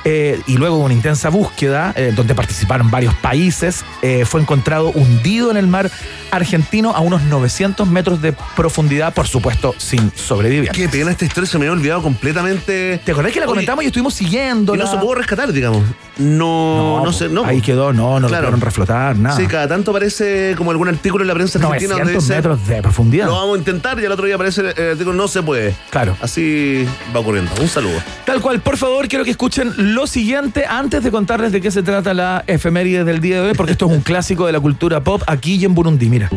eh, y luego de una intensa búsqueda, eh, donde participaron varios países, eh, fue encontrado hundido en el mar argentino a unos 900 metros de profundidad, por supuesto, sin sobrevivir. Qué pena esta historia, se me había olvidado completamente. ¿Te acordás que la Oye, comentamos y estuvimos siguiendo? Y no se pudo rescatar, digamos. No, no, sé, no. Ahí quedó, no, no Claro. lo pudieron reflotar, nada. Sí, cada tanto aparece como algún artículo en la prensa argentina donde 900 dice metros de profundidad. lo vamos a intentar y al otro día aparece artículo no se puede. Claro. Así va ocurriendo. Un saludo. Tal cual, por favor, quiero que escuchen lo siguiente antes de contarles de qué se trata la efeméride del día de hoy, porque esto es un clásico de la cultura pop aquí y en Burundi. Mira.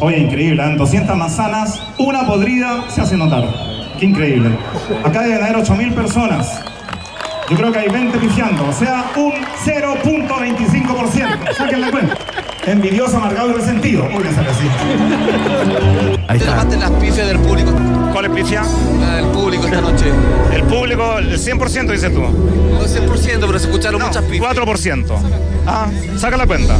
Oye, increíble, ¿eh? 200 manzanas, una podrida se hace notar. Qué increíble. Acá deben haber 8.000 personas. Yo creo que hay 20 pifiando, o sea, un 0.25%. Saquen la cuenta. Envidioso, amargado y resentido. Muy bien, sale así. Ahí está. las pifias del público. ¿Cuál es pifia? La del público esta noche. El público, el 100% dices tú. No 100%, pero se escucharon No, muchas pifias. 4%. Ah, saca la cuenta.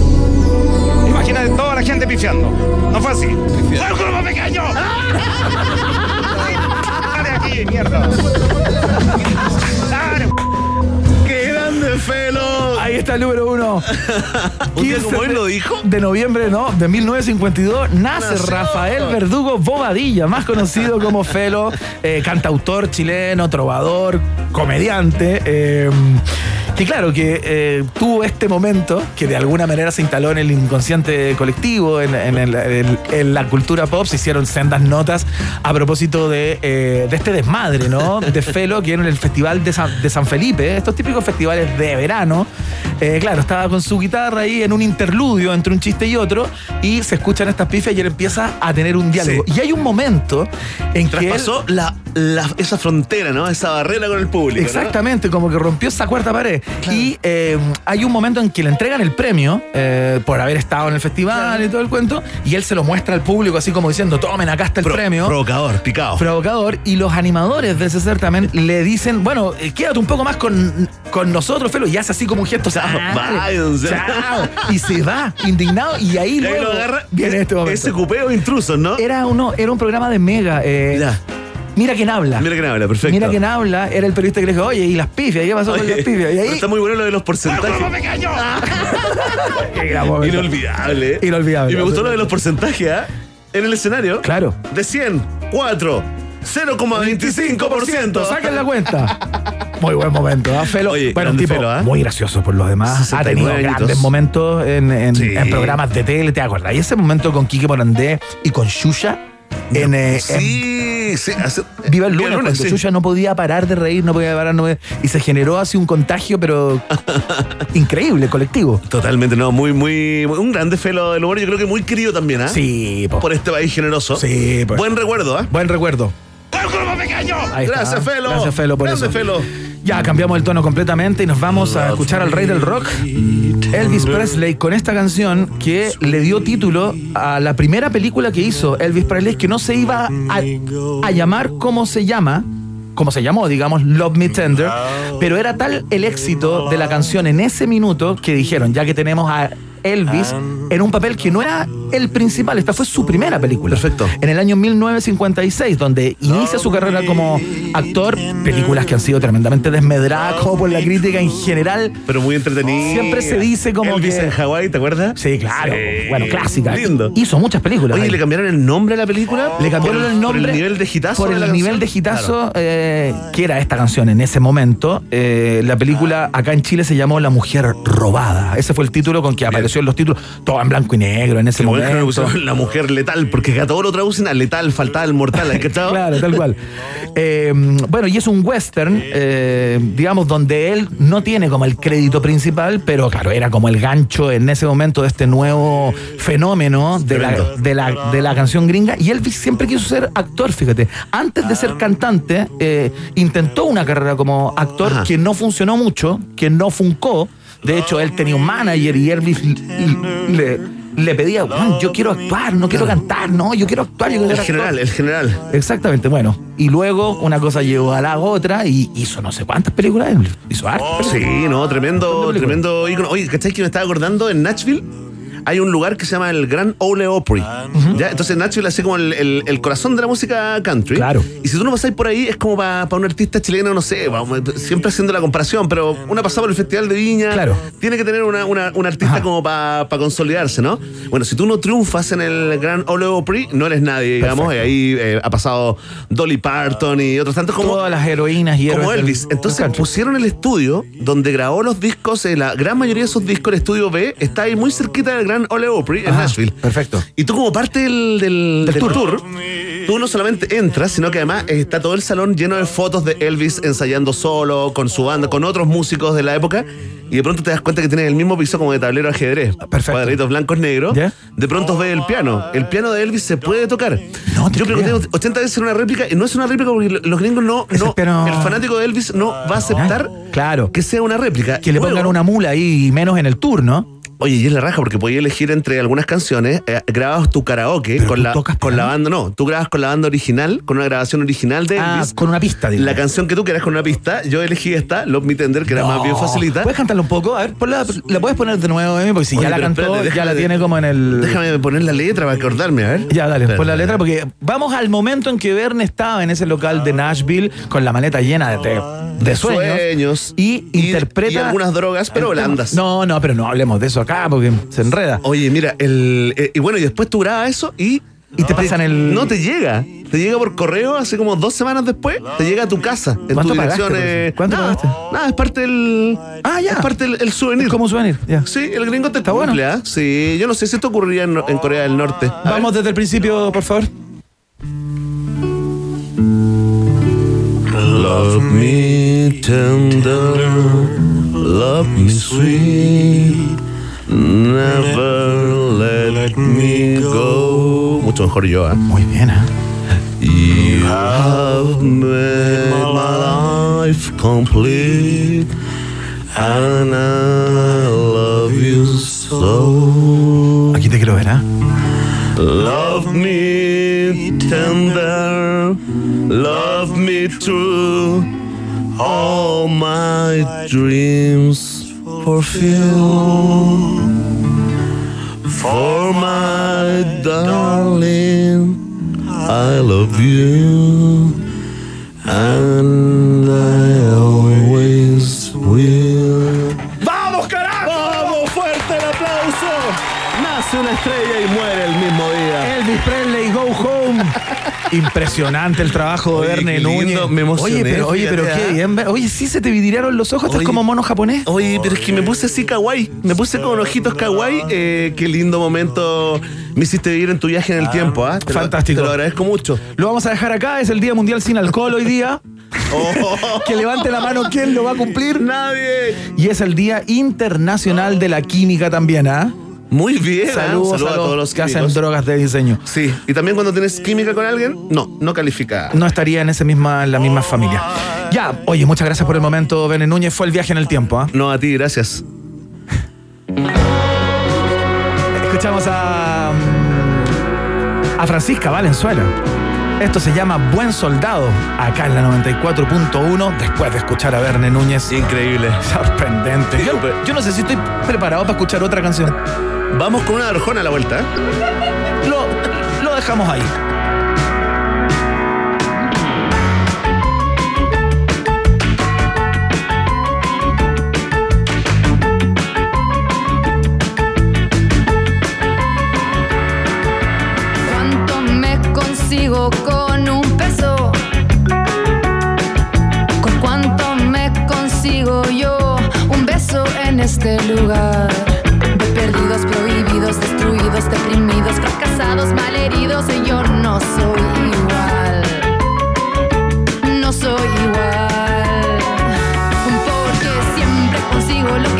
Imagínate toda la gente pifiando. No fue así. ¡Fue un grupo pequeño! ¡Dale aquí, mierda! Ahí está el número uno. Un día 15 como hoy lo dijo. De noviembre, no, de 1952, nace Nació. Rafael Verdugo Bobadilla, más conocido como Felo, eh, cantautor chileno, trovador, comediante. eh, que claro, que eh, tuvo este momento que de alguna manera se instaló en el inconsciente colectivo, en, en la cultura pop, se hicieron sendas notas a propósito de, eh, de este desmadre, ¿no? De Felo, que en el Festival de San, de San Felipe, estos típicos festivales de verano. Eh, claro, estaba con su guitarra ahí en un interludio entre un chiste y otro, y se escuchan estas pifias y él empieza a tener un diálogo. Y hay un momento en que Traspasó la, la- esa frontera, ¿no? Esa barrera con el público. ¿no? Exactamente, como que rompió esa cuarta pared. Y eh, hay un momento en que le entregan el premio eh, por haber estado en el festival y todo el cuento, y él se lo muestra al público así como diciendo, tomen, acá está el Pro- premio. Provocador, picado. Provocador, y los animadores de ese certamen le dicen, bueno, eh, quédate un poco más con, con nosotros, Felo, y hace así como un gesto, "Sale, váyanse". chao", y se va, indignado, y ahí Y ahí luego lo agarra viene este momento. ese cupeo intrusos, ¿no? Era, uno, era un programa de Mega. eh, Ya. Mira quién habla. Mira quién habla, perfecto. Mira quién habla, era el periodista que le dijo, oye, ¿y las pifias? ¿Qué pasó con Oye, las pifias? Y ahí. Está muy bueno lo de los ¡Fue un grupo porcentajes. Qué gran momento. Inolvidable. ¿eh? Inolvidable. Y me gustó lo de los porcentajes, ¿ah? En el escenario. Claro. De 100, 4, 0,25%. Saquen la cuenta. Muy buen momento, ¿ah? Felo. Oye, bueno, tipo Felo, ¿ah? muy gracioso por los demás. Ha 69 tenido añitos. grandes momentos en, en- Sí. en programas de tele, ¿te acuerdas? Y ese momento con Quique Morandé y con Xuxa en, eh, en Sí, sí. hace- Viva el Viva lunes, cuando sí. Xuxa no podía parar de reír, no podía parar, no podía- y se generó así un contagio, pero increíble, colectivo. Totalmente, no, muy, muy, muy- un grande felo del humor, yo creo que muy querido también, ¿ah? Sí, po. Por este país generoso. Sí, pues. Buen recuerdo, ¿ah? Buen recuerdo. Ahí está. Gracias, Felo. Gracias, Felo, por Grande eso. Felo. Ya cambiamos el tono completamente y nos vamos a escuchar al rey del rock, Elvis Presley, con esta canción que le dio título a la primera película que hizo Elvis Presley, que no se iba a, llamar como se llama, como se llamó, digamos, Love Me Tender, pero era tal el éxito de la canción en ese minuto que dijeron, ya que tenemos a Elvis en un papel que no era el principal, esta fue su primera película. Perfecto. En el año 1956, donde inicia su carrera como actor, películas que han sido tremendamente desmedradas como por la crítica en general. Pero muy entretenido. Siempre se dice como Elvis que- en Hawái, ¿te acuerdas? Sí, claro. Sí. Bueno, clásica. Lindo. Hizo muchas películas. Oye. ¿le cambiaron el nombre a la película? Le cambiaron Por el nombre Por el nivel de hitazo por de el nivel de hitazo eh, que era esta canción en ese momento. Eh, la película acá en Chile se llamó La Mujer Robada. Ese fue el título con que apareció en los títulos, todo en blanco y negro en ese Qué momento. La mujer letal, porque a todo lo traducen a letal, faltaba el mortal, ¿has cachado? Claro, tal cual. Eh, bueno, y es un western, eh, digamos, donde él no tiene como el crédito principal, pero claro, era como el gancho en ese momento de este nuevo fenómeno de la, de la, de la canción gringa. Y Elvis siempre quiso ser actor, fíjate. Antes de ser cantante, eh, intentó una carrera como actor Ajá. que no funcionó mucho, que no funcó. De hecho, él tenía un manager y Elvis le, le pedía, "Juan, yo quiero actuar, no quiero cantar, no, yo quiero actuar. Yo quiero El general, actor". el general. Exactamente, bueno. Y luego una cosa llevó a la otra y hizo no sé cuántas películas. Hizo hartas Sí, películas. no, tremendo, tremendo ícono. Oye, ¿cachai que me estaba acordando en Nashville? Hay un lugar que se llama el Gran Ole Opry. ¿ya? Entonces Nashville hace como el, el- el corazón de la música country. Claro. Y si tú no pasáis por ahí, es como para un artista chileno, no sé, siempre haciendo la comparación, pero una pasada por el Festival de Viña. Claro. Tiene que tener una, una- un artista como para consolidarse, ¿no? Bueno, si tú no triunfas en el Gran Ole Opry, no eres nadie, digamos. Y ahí eh, ha pasado Dolly Parton y otros tantos como Todas las heroínas y como Elvis. del Entonces pusieron el estudio donde grabó los discos, eh, la gran mayoría de esos discos, el estudio B, está ahí muy cerquita del gran Ole Opry en Ajá, Nashville. Perfecto. Y tú como parte del, del- del tour. tú no solamente entras, sino que además está todo el salón lleno de fotos de Elvis ensayando solo, con su banda, con otros músicos de la época. Y de pronto te das cuenta que tiene el mismo piso como de tablero de ajedrez. Perfecto. Cuadraditos blancos negros. ¿Ya? De pronto ves el piano. El piano de Elvis se puede tocar. No te Yo pregunté creo. 80 veces en una réplica y no es una réplica porque lo- los gringos no. No piano- El fanático de Elvis no va a aceptar Claro. que sea una réplica. Que le Luego- pongan una mula ahí y menos en el tour, ¿no? Oye, y es la raja porque podías elegir entre algunas canciones, eh, grababas tu karaoke con la, con la banda, no, tú grabas con la banda original, con una grabación original de Ah, Elvis. con una pista, digamos. la canción que tú quieras con una pista, yo elegí esta, Love Me Tender, que era más bien facilita. ¿Puedes cantarla un poco? A ver, ponla- la puedes poner de nuevo, Emi, porque si Oye, ya la cantó, espérate, ya la tiene como en el. Déjame poner la letra para acordarme, a ver. Ya, dale, pon la letra, porque vamos al momento en que Verne estaba en ese local de Nashville con la maleta llena de, de- de sueños. Sueños. Y, interpreta. y algunas drogas, pero blandas. No, no, pero no hablemos de eso acá porque se enreda. Oye, mira, el, eh, y bueno, y después tú grabas eso y. Y te pasan el- No te llega. Te llega por correo hace como dos semanas después. Te llega a tu casa. En ¿Cuánto tu pagaste dirección. por eso? ¿Cuánto nada, pagaste? Nada, es parte del. Ah, ya. Es parte del el souvenir. Como souvenir, ya. Sí, el gringo te Está cumple, bueno. ¿ah? Sí, yo no sé si esto ocurriría en, en Corea del Norte. A Vamos desde el principio, por favor. Love me tender, love me sweet, never let me go. Mucho mejor yo, ¿ah? Muy bien, ¿eh? You have made my life complete, and I love you so. Aquí te quiero ver, ¿ah? Love me tender, love me true, all my dreams fulfill. For my darling, I love you, and I Nace una estrella y muere el mismo día. Elvis Presley, Go Home. Impresionante el trabajo de Verne Núñez. me emocioné, Oye, pero, oye, pero qué ah. bien. Oye, sí se te vidriaron los ojos. Estás Oye. como mono japonés. Oye, pero es que me puse así kawaii. Me puse con ojitos kawaii. Eh, qué lindo momento me hiciste vivir en tu viaje en el tiempo, ¿ah? Te lo- Fantástico. Te lo agradezco mucho. Lo vamos a dejar acá. Es el Día Mundial sin Alcohol hoy día. que levante la mano quién lo va a cumplir. Nadie. Y es el Día Internacional de la Química también, ¿ah? Muy bien. ¿ah? Saludos, Saludos a, todos los que hacen drogas de diseño. Sí, y también cuando tienes química con alguien, no, no califica. No estaría en ese misma, en la misma familia. Ya, oye, muchas gracias por el momento, Bene Núñez. Fue el viaje en el tiempo, ¿ah? No, a ti, gracias. Escuchamos a. mm, a Francisca Valenzuela. Esto se llama Buen Soldado, acá en la 94.1, después de escuchar a Verne Núñez. Increíble. Sorprendente. Yo, yo no sé si estoy preparado para escuchar otra canción. Vamos con una arjona a la vuelta. ¿eh? Lo, lo dejamos ahí. Este lugar? De perdidos, prohibidos, destruidos, deprimidos, fracasados, malheridos, y yo no soy igual. No soy igual. Porque siempre consigo lo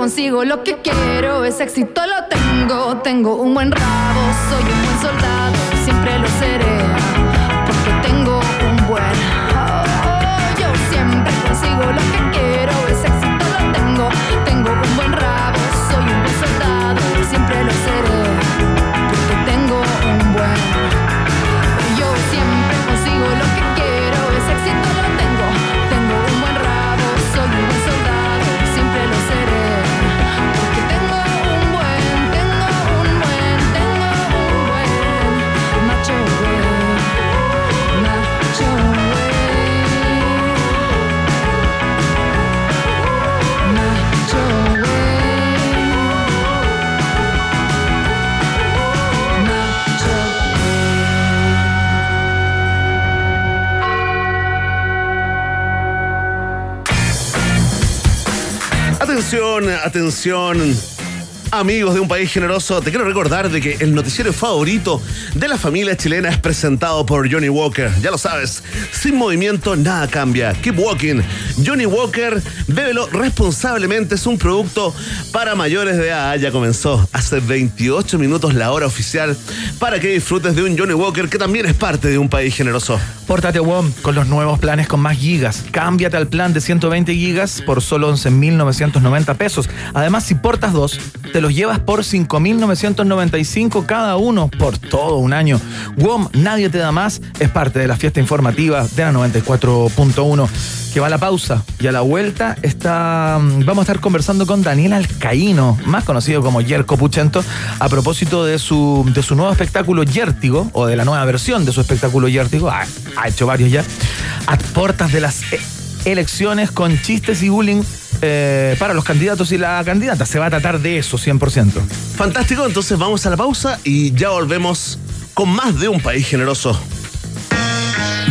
consigo lo que quiero, ese éxito lo tengo. Tengo un buen rabo, soy un buen soldado, siempre lo seré. Atención. Amigos de un país generoso, te quiero recordar de que el noticiero favorito de la familia chilena es presentado por Johnny Walker. Ya lo sabes, sin movimiento nada cambia. Keep walking. Johnny Walker, bébelo responsablemente, es un producto para mayores de edad. Ya comenzó hace 28 minutos la hora oficial para que disfrutes de un Johnny Walker que también es parte de un país generoso. Pórtate a WOM con los nuevos planes con más gigas. Cámbiate al plan de 120 gigas por solo 11.990 pesos. Además, si portas dos, te los llevas por 5.995 cada uno por todo un año. WOM, nadie te da más, es parte de la fiesta informativa de la 94.1 que va a la pausa y a la vuelta está mm, vamos a estar conversando con Daniel Alcaíno, más conocido como Yerko Puchento, a propósito de su, de su nuevo espectáculo Yértigo, o de la nueva versión de su espectáculo Yértigo, ha, ha hecho varios ya, a de las e- elecciones con chistes y bullying eh, para los candidatos y la candidata. Se va a tratar de eso 100%. Fantástico, entonces vamos a la pausa y ya volvemos con más de un país generoso.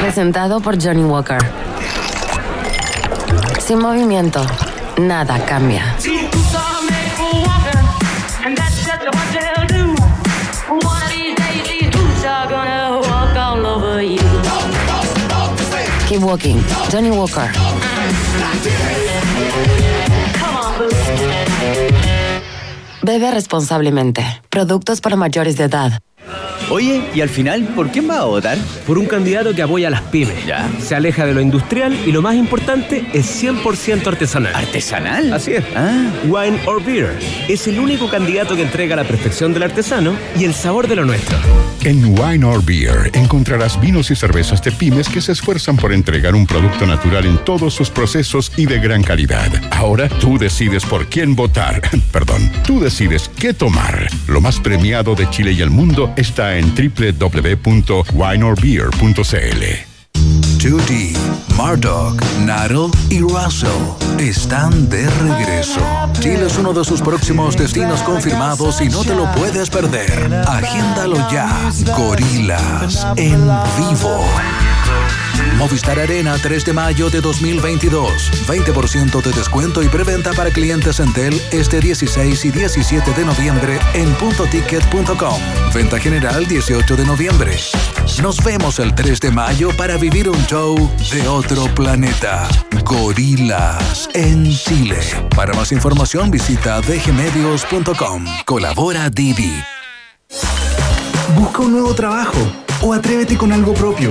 Presentado por Johnny Walker. Sin movimiento, nada cambia. Keep walking. Johnny Walker. Bebe responsablemente. Productos para mayores de edad. Oye, y al final, ¿por quién va a votar? Por un candidato que apoya a las pymes. Ya. Se aleja de lo industrial y lo más importante es 100% artesanal. ¿Artesanal? Así es. Wine or Beer. Es el único candidato que entrega la perfección del artesano y el sabor de lo nuestro. En Wine or Beer encontrarás vinos y cervezas de pymes que se esfuerzan por entregar un producto natural en todos sus procesos y de gran calidad. Ahora tú decides por quién votar. Perdón, tú decides qué tomar. Lo más premiado de Chile y el mundo está en www.wineorbeer.cl. 2D, Marduk, Narrow y Russell están de regreso. Chile es uno de sus próximos destinos confirmados y no te lo puedes perder. Agéndalo ya. Gorilas en vivo. Movistar Arena 3 de mayo de 2022. 20% de descuento y preventa para clientes Entel este 16 y 17 de noviembre en puntoticket.com. Venta general 18 de noviembre. Nos vemos el 3 de mayo para vivir un show de otro planeta. Gorilas en Chile. Para más información visita dgmedios.com. Colabora Didi. Busca un nuevo trabajo o atrévete con algo propio.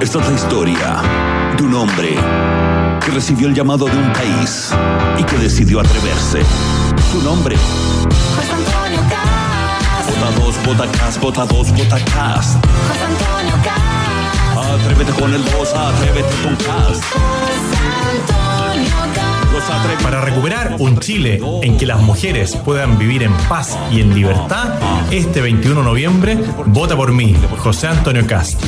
Esta es la historia de un hombre que recibió el llamado de un país y que decidió atreverse. Su nombre. Vota dos, vota cas, vota dos, vota cas. Atrévete con el 2, atrévete con cas. Para recuperar un Chile en que las mujeres puedan vivir en paz y en libertad, este 21 de noviembre, vota por mí, José Antonio Cast.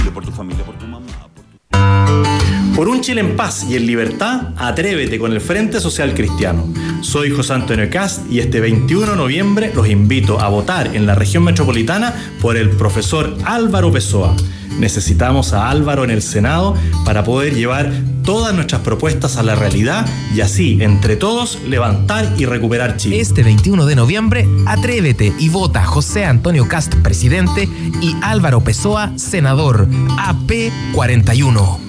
Por un Chile en paz y en libertad, atrévete con el Frente Social Cristiano. Soy José Antonio Cast y este 21 de noviembre los invito a votar en la región metropolitana por el profesor Álvaro Pessoa. Necesitamos a Álvaro en el Senado para poder llevar todas nuestras propuestas a la realidad y así, entre todos, levantar y recuperar Chile. Este 21 de noviembre, atrévete y vota José Antonio Cast, presidente, y Álvaro Pessoa, senador, AP 41.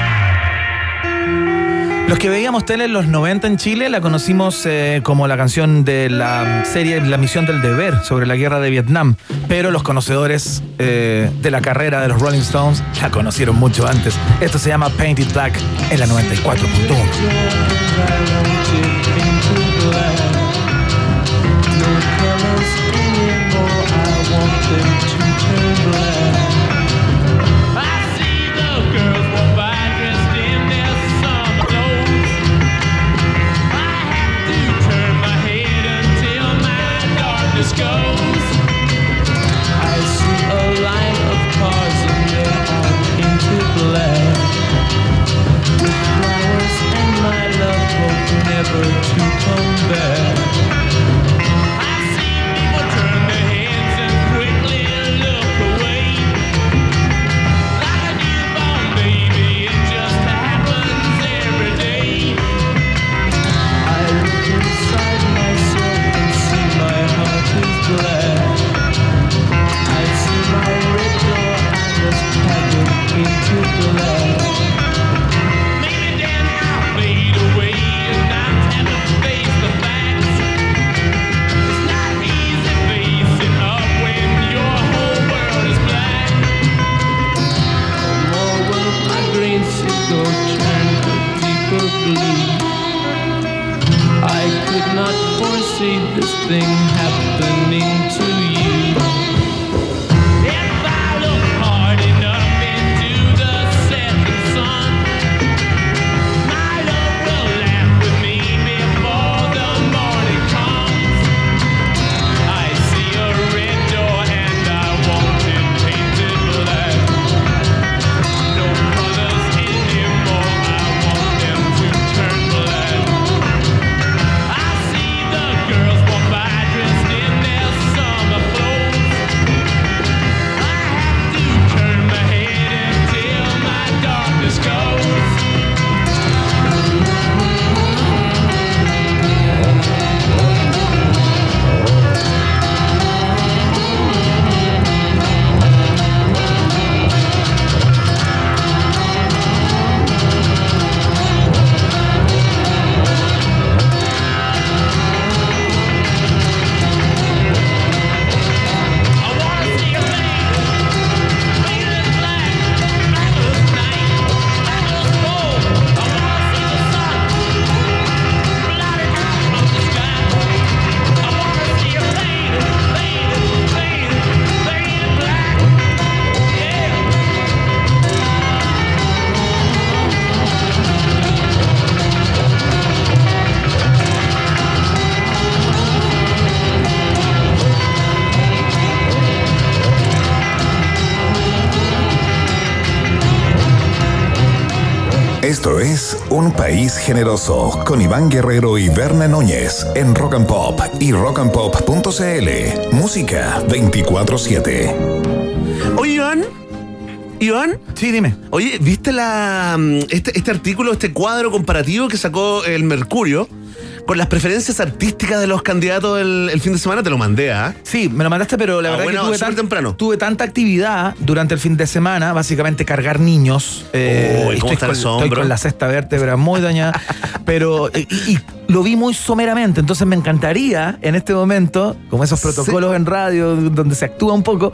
Los que veíamos tele en los 90 en Chile la conocimos eh, como la canción de la serie La misión del deber sobre la guerra de Vietnam, pero los conocedores eh, de la carrera de los Rolling Stones la conocieron mucho antes. Esto se llama Painted Black en la 94.1. Esto es Un País Generoso con Iván Guerrero y Berna Núñez en Rock and Pop y rockandpop.cl. Música 24-7. Oye, Iván. Iván. Sí, dime. Oye, ¿viste la, mm, este, este artículo, este cuadro comparativo que sacó el Mercurio con las preferencias artísticas de los candidatos el, el fin de semana? Te lo mandé, ¿ah? Sí, me lo mandaste, pero la Ah, verdad bueno, que tuve, tan- temprano. tuve tanta actividad durante el fin de semana, básicamente cargar niños. eh, Uy, ¿cómo estoy, están con, estoy con la sexta vértebra muy dañada. pero, y, y lo vi muy someramente. Entonces me encantaría en este momento, como esos protocolos en radio donde se actúa un poco,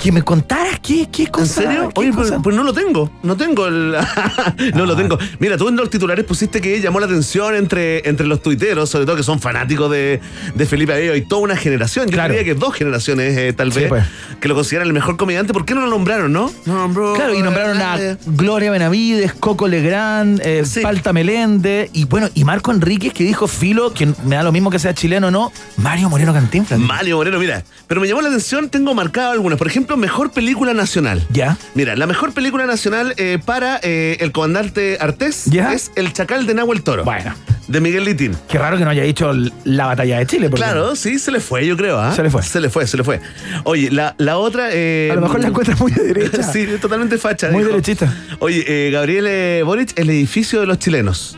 que me contaras qué, qué ¿En cosa. serio? qué Oye, pues, cosa. pues no lo tengo. No tengo el. no lo tengo. Mira, tú en los titulares pusiste que llamó la atención entre, entre los tuiteros, sobre todo que son fanáticos de, de Felipe Abello y toda una generación. Yo Claro. diría que dos generaciones, eh, tal Sí, vez, pues. que lo consideran el mejor comediante. ¿Por qué no lo nombraron, no? No nombró. Claro, y nombraron a Gloria Benavides, Coco Legrand, eh, Palta Melende y bueno, y Marco Enríquez que dijo Filo, que me da lo mismo que sea chileno o no, Mario Moreno Cantinflas. Mario Moreno, mira. Pero me llamó la atención, tengo marcado algunas. Por ejemplo, mejor película nacional. Ya. Mira, la mejor película nacional eh, para eh, el comandante Artés Ya. es El Chacal de Nahuel Toro. Bueno. De Miguel Litín. Qué raro que no haya dicho la batalla de Chile. Claro, sí, se le fue, yo creo. ¿ah? Se le fue. Se le fue, se le fue. Oye, la, la otra. eh, A lo mejor la encuentras muy de derecha. sí, totalmente facha. Muy dijo. derechista. Oye, eh, Gabriel eh, Boric, El edificio de los chilenos.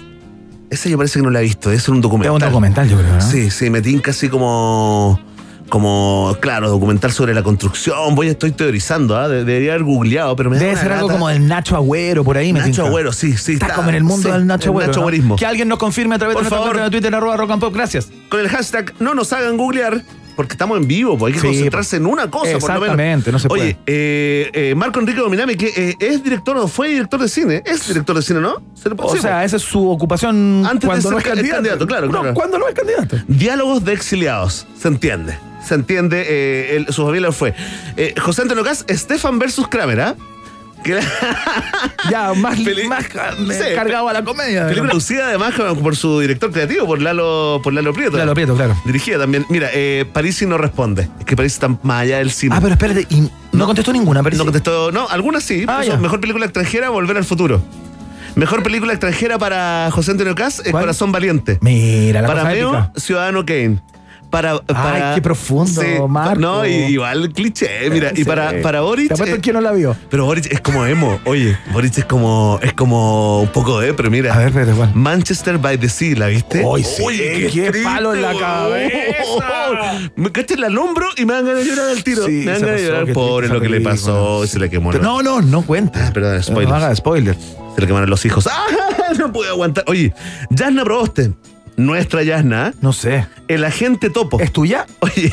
Ese yo parece que no lo he visto, es un documental. Es un documental, yo creo, ¿no? Sí, sí, me tinca así como. Como, claro, documental sobre la construcción. Voy, estoy teorizando, ¿ah? De- Debería haber googleado, pero me da Debe una ser algo como del Nacho Agüero, por ahí me Nacho tinca. Agüero, sí, sí. Está, como en el mundo sí, del Nacho el Agüero. Nacho ¿no? Agüerismo. Que alguien nos confirme a través Por de nuestra favor. cuenta de Twitter, arroba rock and pop. Gracias. Con el hashtag no nos hagan googlear, porque estamos en vivo, pues hay que Sí, concentrarse en una cosa, por lo menos. Exactamente, no se Oye, eh, eh, Marco Enrique Dominami, que eh, es director o fue director de cine, es director de cine, ¿no? Se le- O sea, esa es su ocupación Antes de cuando no es ser candidato. candidato, claro, No, cuando no es candidato. Diálogos de exiliados, se entiende. Se entiende, el- su familia fue. José Antonio Cas, Stefan versus Kramer, ¿ah? Ya, más, Peli- más Sí, cargado a la comedia. Película producida además por su director creativo, por Lalo, por Lalo Prieto. Lalo Prieto, claro. Dirigida también. Mira, eh, Parisi no responde. Es que Parisi está más allá del cine. Ah, pero espérate, y no, contestó ninguna, pero No contestó, no, algunas sí. Ah, mejor película extranjera, Volver al Futuro. Mejor película extranjera para José Antonio Cas es. Corazón Valiente. Mira, la para Meo. Ciudadano Kane. Para, para- qué profundo, Marco. No, y- igual cliché, mira. y Sí. para, para Boric. Te que no la vio. pero Boric es como emo. Oye, Boric es como, es como un poco de, pero mira. A ver, espérate, Juan. Manchester by the Sea, ¿la viste? Sí, Oye, qué palo en la cabeza. Me caché el hombro y me dan ganas de llorar al tiro. Sí, me dan ganas de llorar. Pobre lo que le pasó. Se le quemó. No, no, no cuenta. Ah, perdón, spoilers. No haga spoiler. Se le quemaron los hijos. ¡Ah! No pude aguantar. Oye, Yasna Proboste. Nuestra Yasna. No sé. El agente topo. ¿Es tuya? Oye,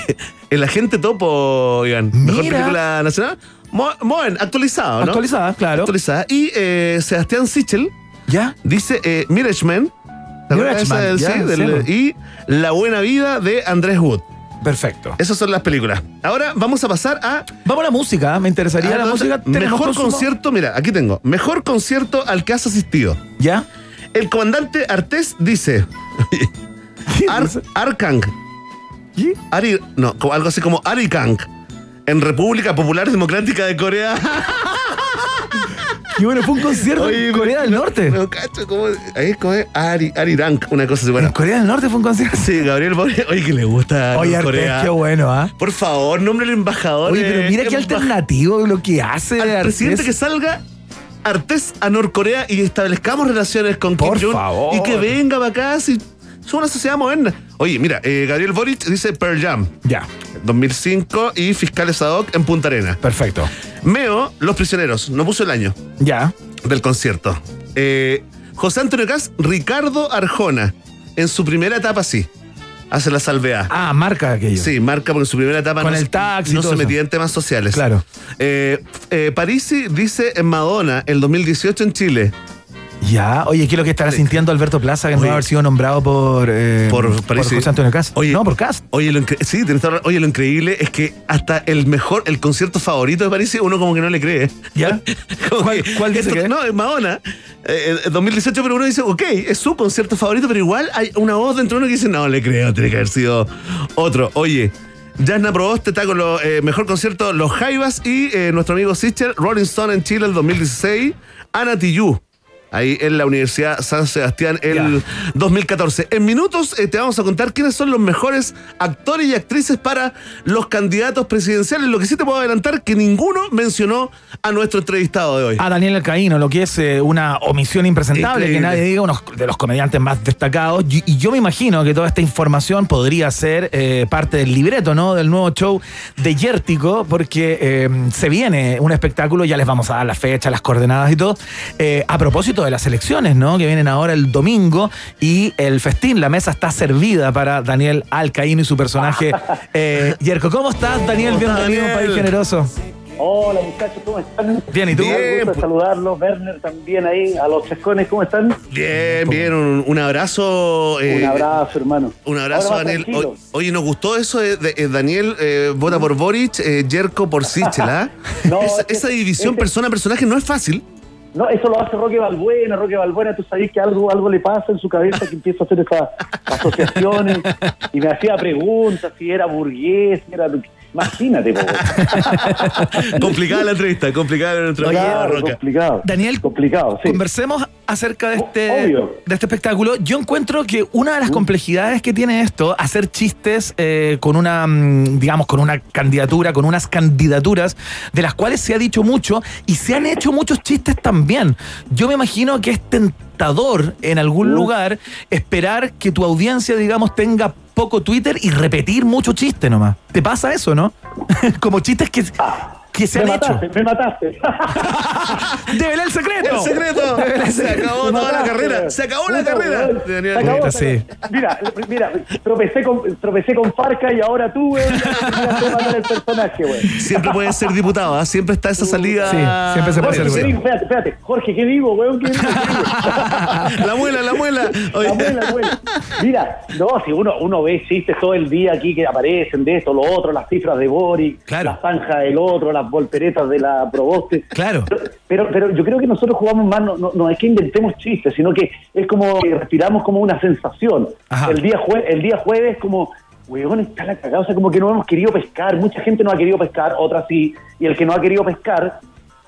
el agente topo, Iván. Mejor Mira. película nacional. Mo- Moen, actualizado, ¿no? Actualizada, claro. Actualizada. Y eh, Sebastián Sichel ¿Ya? dice eh, Mirachman. ¿te acuerdas Mirachman, esa del- ya, sí, del- sí. y La buena vida de Andrés Wood. Perfecto. Esas son las películas. Ahora vamos a pasar a Vamos a la música, ¿eh? me interesaría la entonces, música. ¿Tenemos Mejor consumo? concierto, mira, aquí tengo. Mejor concierto al que has asistido. ¿Ya? El comandante Artés dice. Ar-? Arkang. ¿Qué? Ari, no, como algo así como Arikang. En República Popular Democrática de Corea. Y bueno, fue un concierto en Corea del Norte. No, cacho, ¿cómo, ahí, ¿cómo es? Ari, Arirang, una cosa así. Bueno, En Corea del Norte fue un concierto. sí, Gabriel Boric. Oye, que le gusta Oye, Corea. qué bueno, ¿ah? Por favor, nombre al embajador. Oye, pero mira qué alternativo lo que hace al presidente que salga Artés a Norcorea y establezcamos relaciones con Por Kim Jong favor. y que venga para acá si somos una sociedad moderna. Oye, mira, eh, Gabriel Boric dice Pearl Jam Ya, 2005 y Fiscales ad hoc en Punta Arena. perfecto. Meo, Los Prisioneros, no puso el año Ya. del concierto. Eh, José Antonio Cas, Ricardo Arjona, en su primera etapa sí, hace la salvea. Ah, marca aquello. Sí, marca porque en su primera etapa Con no, el taxi no se metía en temas sociales. Claro. Eh, eh, Parisi dice en Madonna, el 2018 en Chile. Ya, oye, ¿qué es lo que estará sintiendo Alberto Plaza que no Oye. va a haber sido nombrado por, eh, Por Parisi. José Antonio Cast? Oye. no, por Cast. Oye, lo, sí, oye, lo increíble es que hasta el mejor, el concierto favorito de Parisi, uno como que no le cree. ¿Ya? ¿Cuál- que cuál dice esto- que es? No, es Madonna, eh, eh, 2018, pero uno dice, ok, es su concierto favorito, pero igual hay una voz dentro de uno que dice, no le creo, tiene que haber sido otro. Oye, Jasna Proboste está con los eh, mejor concierto Los Jaivas y eh, nuestro amigo Sister, Rolling Stone en Chile el 2016, Ana. Ahí en la Universidad San Sebastián el 2014. En minutos eh, te vamos a contar quiénes son los mejores actores y actrices para los candidatos presidenciales. Lo que sí te puedo adelantar que ninguno mencionó a nuestro entrevistado de hoy. A Daniel Alcaíno, lo que es eh, una omisión impresentable, Increíble. que nadie diga, uno de los comediantes más destacados. Y, y yo me imagino que toda esta información podría ser eh, parte del libreto, ¿no? Del nuevo show de Yértico, porque se viene un espectáculo, ya les vamos a dar la fecha, las coordenadas y todo. A propósito de las elecciones, ¿no? Que vienen ahora el domingo y el festín, la mesa está servida para Daniel Alcaíno y su personaje eh, Yerko. ¿Cómo estás, Daniel? ¿Cómo Bienvenido a un? País Generoso. Hola muchachos, ¿cómo están? Bien, ¿y tú? Un Bien, gusto pues. saludarlos, Werner también ahí, a los chascones, ¿cómo están? Bien, bien, un, un abrazo. eh, Un abrazo, hermano. Un abrazo, Daniel. O- Oye, nos gustó eso de, de- eh, Daniel eh, vota por Boric, eh, Jerko por Sichel, ¿ah? No, esa, esa división persona-personaje no es fácil. No, eso lo hace Roque Balbuena, Roque Balbuena, tú sabes que algo, algo le pasa en su cabeza que empieza a hacer esas asociaciones y me hacía preguntas si era burgués, si era... Imagínate, complicada la entrevista, complicada la entrevista. Claro, Roca. complicado. Daniel, complicado, sí. conversemos acerca de este, Obvio. de este espectáculo. Yo encuentro que una de las complejidades que tiene esto, hacer chistes eh, con una, mm, digamos, con una candidatura, con unas candidaturas, de las cuales se ha dicho mucho y se han hecho muchos chistes también. Yo me imagino que es tentador en algún lugar esperar que tu audiencia, digamos, tenga poco Twitter y repetir mucho chiste nomás. ¿Te pasa eso, no? Como chistes que, que se me han hecho. mataste, me mataste. ¡Devela el secreto! El secreto. El Se acabó toda la carrera. Se acabó la carrera. Daniel. Se acabó, sí. acabó. Mira, mira, tropecé con, tropecé con Farca y ahora tú, matar el personaje, weón. Siempre puede ser diputado, ¿ah? siempre está esa salida. Sí, siempre se puede ser ¿qué güey. Espérate, espérate. Jorge, ¿qué digo? ¿Qué digo? La muela, la muela. Oye. La muela, la muela. Mira, no, si uno, uno ve chistes todo el día aquí que aparecen de esto, lo otro, las cifras de Boric, Claro. la zanja del otro, las volteretas de la Proboste. Claro. Pero, pero yo creo que nosotros jugamos más, no, no, no es que inventemos chistes, sino que es como que respiramos como una sensación. Ajá. El día, jue- el día jueves como, weón, está la cagada, o sea, como que no hemos querido pescar, mucha gente no ha querido pescar, otra sí, y el que no ha querido pescar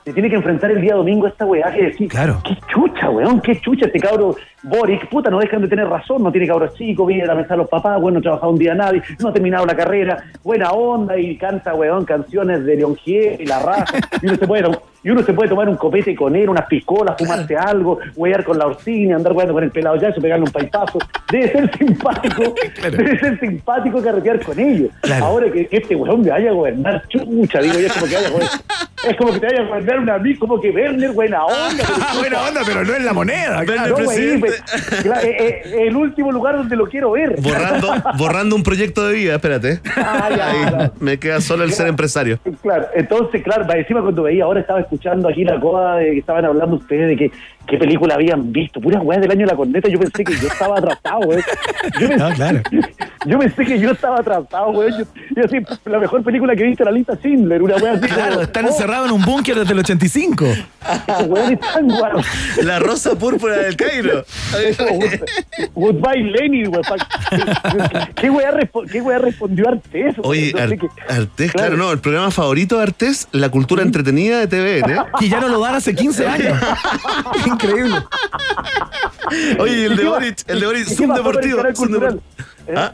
se tiene que enfrentar el día domingo a esta weá que decir, Claro. qué chucha, weón, qué chucha este cabro Boric, puta, no dejan de tener razón, no tiene cabros chicos, viene a la mesa de los papás, bueno, no ha trabajado un día nadie, no ha terminado la carrera, buena onda y canta, weón, canciones de León y la raza, y uno se puede, y uno se puede tomar un copete con él, unas piscolas, fumarse algo, wear con la Orsini, andar weando con el pelado ya, eso, pegarle un paipazo, debe ser simpático, debe ser simpático carretear con ellos. Claro. Ahora que este weón me vaya a gobernar, chucha, digo yo, es como que vaya a gobernar, es como que te vaya a gobernar una mí, como que Werner, buena onda. pero- Buena onda, pero no es la moneda. Claro. el no, presidente. pues, claro, eh, eh, el último lugar donde lo quiero ver. Borrando, borrando un proyecto de vida, espérate. Ah, ya, Ahí, claro. me queda solo el ser empresario. Claro, entonces, claro, va, encima cuando veía, ahora estaba escuchando aquí la coda de que estaban hablando ustedes de que qué película habían visto, puras weas del año de la corneta, yo pensé que yo estaba atrasado, güey. Yo pensé, No, claro. yo pensé que yo estaba atrasado, güey. Yo, yo así, la mejor película que he visto en la lista Schindler, una wea así. Claro, como, están oh, encerrados en un búnker desde el 85. estos weones están guaros. La rosa púrpura del Cairo. Eso, Goodbye Lenin, güey. pa- ¿Qué weá, respo- qué respondió Artés? Oye, Ar- Artés, claro, no, el programa favorito de Artés, la cultura entretenida de TVN. ¿Eh? Que ya no lo dan hace 15 años. Increíble. Oye, el ¿Y de Boric, el de Boric, ¿Y qué Zoom pasó con el deportivo. ¿Eh? Ah.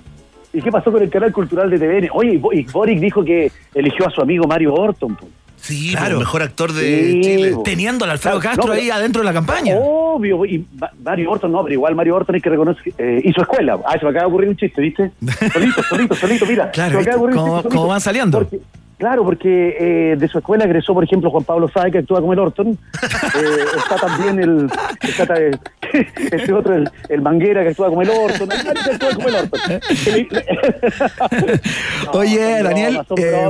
¿Y qué pasó con el canal cultural de TVN? Oye, y Bo- Boric dijo que eligió a su amigo Mario Orton. po. Sí, Claro. pues, mejor actor de Sí, Chile. po. Teniendo al Alfredo Claro, Castro no, ahí pero- adentro de la campaña. Obvio, y Ma- Mario Orton no, pero igual Mario Orton hay que reconocer que eh, hizo escuela. Ah, se me acaba de ocurrir un chiste, ¿viste? Solito, solito, solito, mira. Claro, se me acaba de ¿viste? ocurrir un ¿Cómo- chiste cómo solito. van saliendo? Porque- claro, porque eh, de su escuela egresó, por ejemplo, Juan Pablo Sáez, que actúa como el Orton. Eh, está también el. Está, este otro, el, el Manguera, que actúa como el Orton. Que actúan como el Orton. Oye, son Daniel, eh.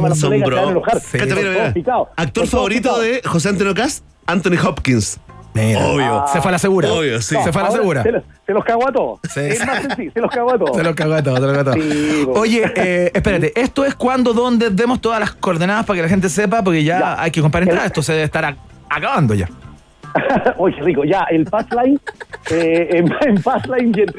Actor favorito de José Antonio Cast, Anthony Hopkins. Mira. Obvio. Se fue a la segura. Obvio, sí. Se fue a la segura. Se, los- se los cago a todos. Sí. Es más sencillo, se los cago a todos. Se lo cagó a todos, se lo cagó a todos. Sí, bo. Oye, eh, espérate, esto es cuando, donde demos todas las coordenadas para que la gente sepa, porque ya, Ya. hay que comprar entradas. Esto se debe estar ac- acabando ya. Oye, rico. Ya, el Passline, eh, en, en Passline y en.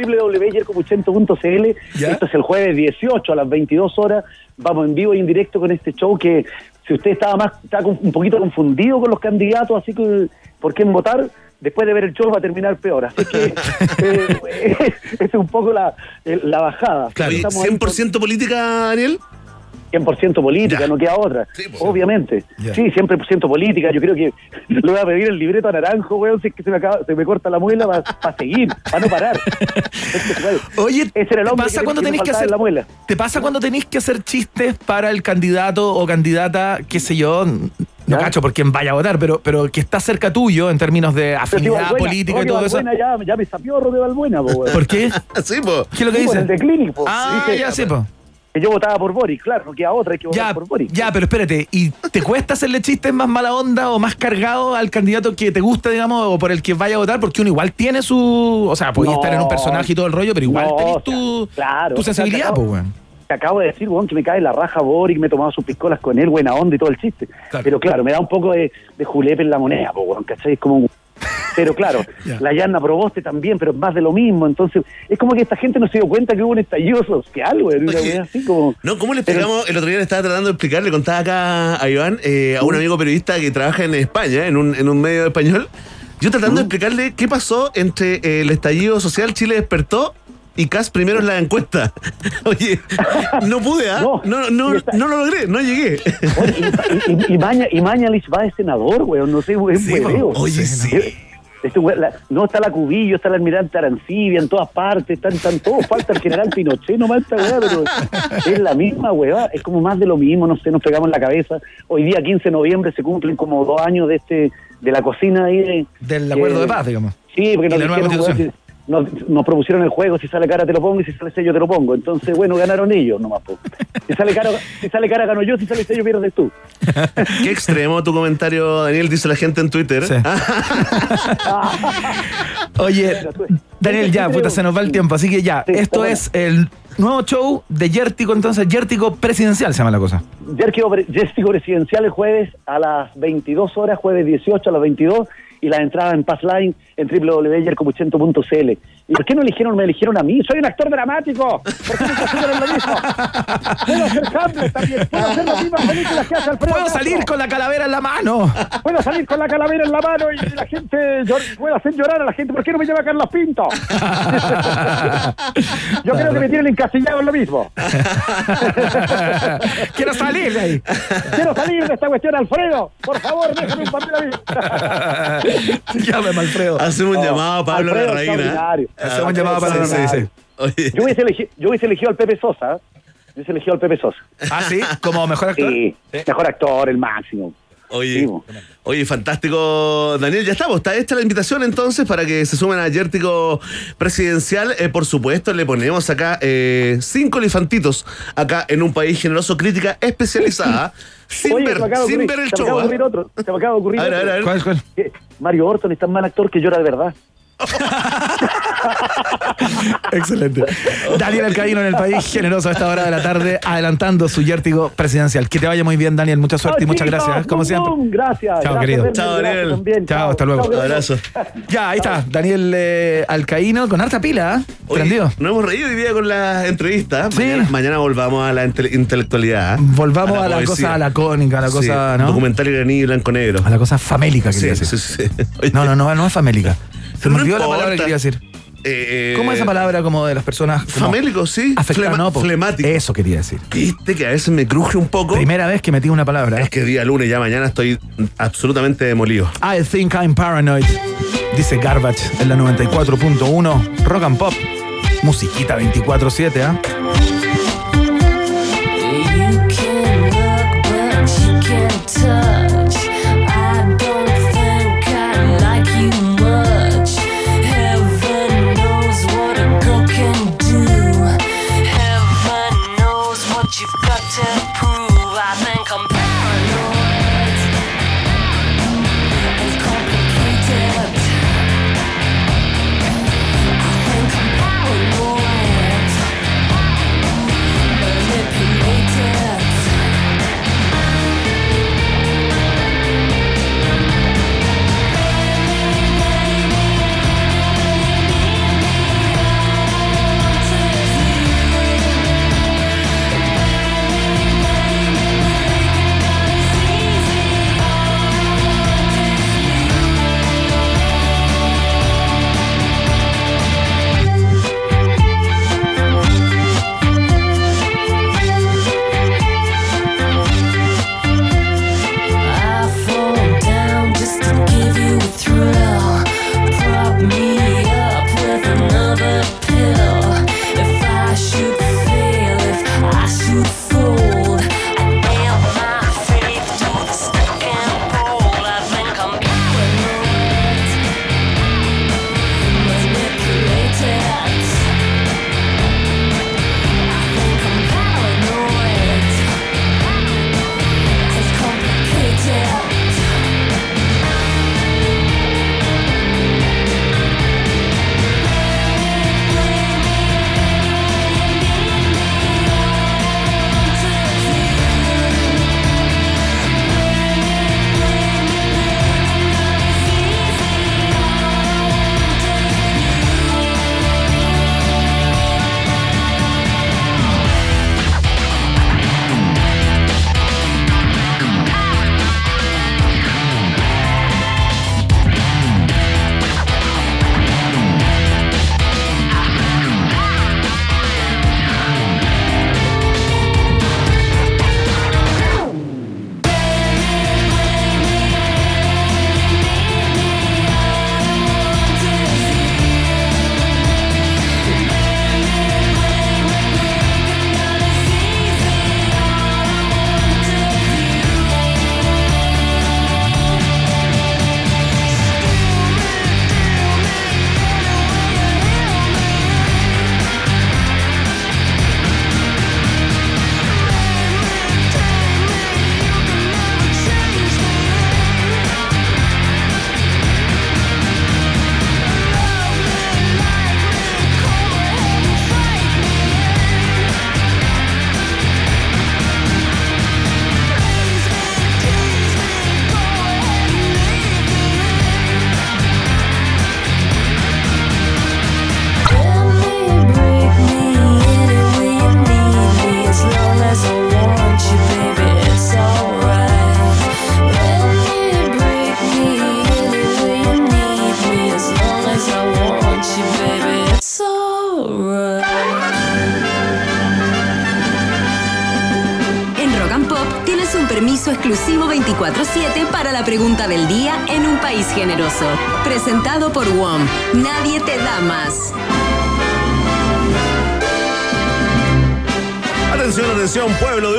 Esto es el jueves 18 a las 22 horas. Vamos en vivo y en directo con este show que, si usted estaba más con- un poquito confundido con los candidatos, así que por quién votar, después de ver el show va a terminar peor. Así que eh, es un poco la, la bajada. Oye, Estamos ahí con- 100% política, Daniel. 100% política, Ya. no queda otra. Sí, pues. Obviamente. Ya. Sí, 100% política. Yo creo que le voy a pedir el libreto a Naranjo, weón, si es que se me, acaba, se me corta la muela para seguir, para no parar. Oye, Ese era el ¿te pasa que- cuando tenés que hacer en la muela. ¿Te pasa cuando tenéis que hacer chistes para el candidato o candidata, qué sé yo, no cacho por quién vaya a votar, pero, pero que está cerca tuyo en términos de afinidad Balbuena- política y todo eso. Ya, ya me sapió Roque Balbuena, po. ¿Por qué? sí, po. ¿Qué es lo que Sí, dice? el de Clinic, po. Ah, Dice ya sí, po. Que yo votaba por Boris, claro, no queda otra, hay que votar Ya, por Boris. ya, pero espérate, ¿y te cuesta hacerle chistes más mala onda o más cargado al candidato que te gusta, digamos, o por el que vaya a votar? Porque uno igual tiene su. O sea, podía No. estar en un personaje y todo el rollo, pero igual No, tenés o sea, tu, claro, tu sensibilidad, pues, weón. Te acabo de decir, weón, que me cae la raja Boric, me he tomado sus piscolas con él, buena onda y todo el chiste. Pero claro, me da un poco de, de julepe en la moneda, po, weón, ¿cachai? Es como un- Pero claro, Ya. la Yanna Proboste también, pero es más de lo mismo. Entonces, es como que esta gente no se dio cuenta que hubo un estallido social. Una Oye, así como. No, ¿cómo le explicamos? El otro día le estaba tratando de explicar, le contaba acá a Iván, eh, a un amigo periodista que trabaja en España, en un, en un medio español. Yo tratando de explicarle qué pasó entre eh, el estallido social, Chile despertó y Cas primero en la encuesta. Oye, no pude, ¿ah? No, no, no, no lo logré, no llegué. y, y, Maña, y Mañalich va de senador, weón, no sé, es Sí, hueveo. oye, sí. Este weón, la- no está la Cubillo, está el almirante Arancibia en todas partes, están, están todos, falta el general Pinochet, nomás esta weá, pero es la misma weá, es como más de lo mismo, no sé, nos pegamos en la cabeza. Hoy día, 15 de noviembre, se cumplen como dos años de este de la cocina ahí. de- Del que- acuerdo de paz, digamos. Sí, porque Y nos, la nueva dijeron, weón, nos, nos propusieron el juego, si sale cara te lo pongo y si sale sello te lo pongo. Entonces, bueno, ganaron ellos nomás. po. Si sale cara, si sale cara gano yo, si sale sello pierdes tú. Qué extremo tu comentario, Daniel, dice la gente en Twitter. Oye, Daniel, ya, puta, se nos va el tiempo, así que ya, esto es el nuevo show de Yértico, entonces, Yértico Presidencial se llama la cosa. Yértico pre- Yértico Presidencial el jueves a las 22 horas, jueves 18 a las 22, y la entrada en Passline en www.yercomuchento.cl. ¿Y por qué no eligieron, me eligieron a mí? ¡Soy un actor dramático! ¿Por qué hicieron lo mismo? Puedo hacer Hamlet también, puedo hacer las mismas películas que hace Alfredo Puedo Castro. salir con la calavera en la mano. Puedo salir con la calavera en la mano y la gente puedo hacer llorar a la gente. ¿Por qué no me lleva Carlos Pinto? Yo creo que me tienen encasillado en lo mismo. Quiero salir de ahí. Quiero salir de esta cuestión, Alfredo. Por favor, déjame un papel a mí. Llámame, Alfredo. Hacemos un llamado a Pablo Alfredo Larraín. ¿ah? Hacemos un llamado a Pablo Sí, sí, Larraín. sí. Yo hubiese, elegi- yo hubiese elegido al Pepe Sosa. Yo hubiese elegido al Pepe Sosa. Ah, sí, como mejor actor. Sí, mejor actor, el máximo. Oye, oye, fantástico, Daniel. Ya estamos, está hecha la invitación entonces para que se sumen a Yértico Presidencial. Eh, por supuesto, le ponemos acá eh, cinco elefantitos acá en un país generoso, crítica especializada, sin, Oye, ver, sin ocurrir- ver el se me show. acaba de ¿ah? ocurrir otro. Se me acaba de ocurrir A ver, otro. a ver, a ver. ¿Cuál, cuál? Que Mario Orton es tan mal actor que llora de verdad. Excelente. Daniel Alcaíno en el país generoso a esta hora de la tarde, adelantando su Yértico Presidencial. Que te vaya muy bien, Daniel. Mucha suerte y muchas chicos. gracias. ¿eh? Como siempre. Gracias. Chao, Gracias, querido. Chao, Daniel. también. Chao, hasta luego. Chao, Abrazo. Ya, ahí está. Daniel eh, Alcaíno con harta pila, ¿eh? Oye, Prendido. nos hemos reído hoy día con las entrevistas. Sí. Mañana, mañana volvamos a la inte- intelectualidad. ¿ah? Volvamos a la, poesía. cosa lacónica, a la Sí, cosa, ¿no? Documental iraní blanco-negro. A la cosa famélica, quería Sí, decir. sí, sí. No, no, no, no es famélica. Se me olvidó la palabra que quería decir. Eh, ¿Cómo es esa palabra como de las personas? Famélico, sí. Flema- no, flemático. Eso quería decir. Viste que a veces me cruje un poco. Primera vez que metí una palabra. ¿eh? Es que día lunes, ya mañana estoy absolutamente demolido. I think I'm paranoid. Dice Garbage en la 94.1 Rock and Pop. Musiquita 24-7, ¿ah? Yeah.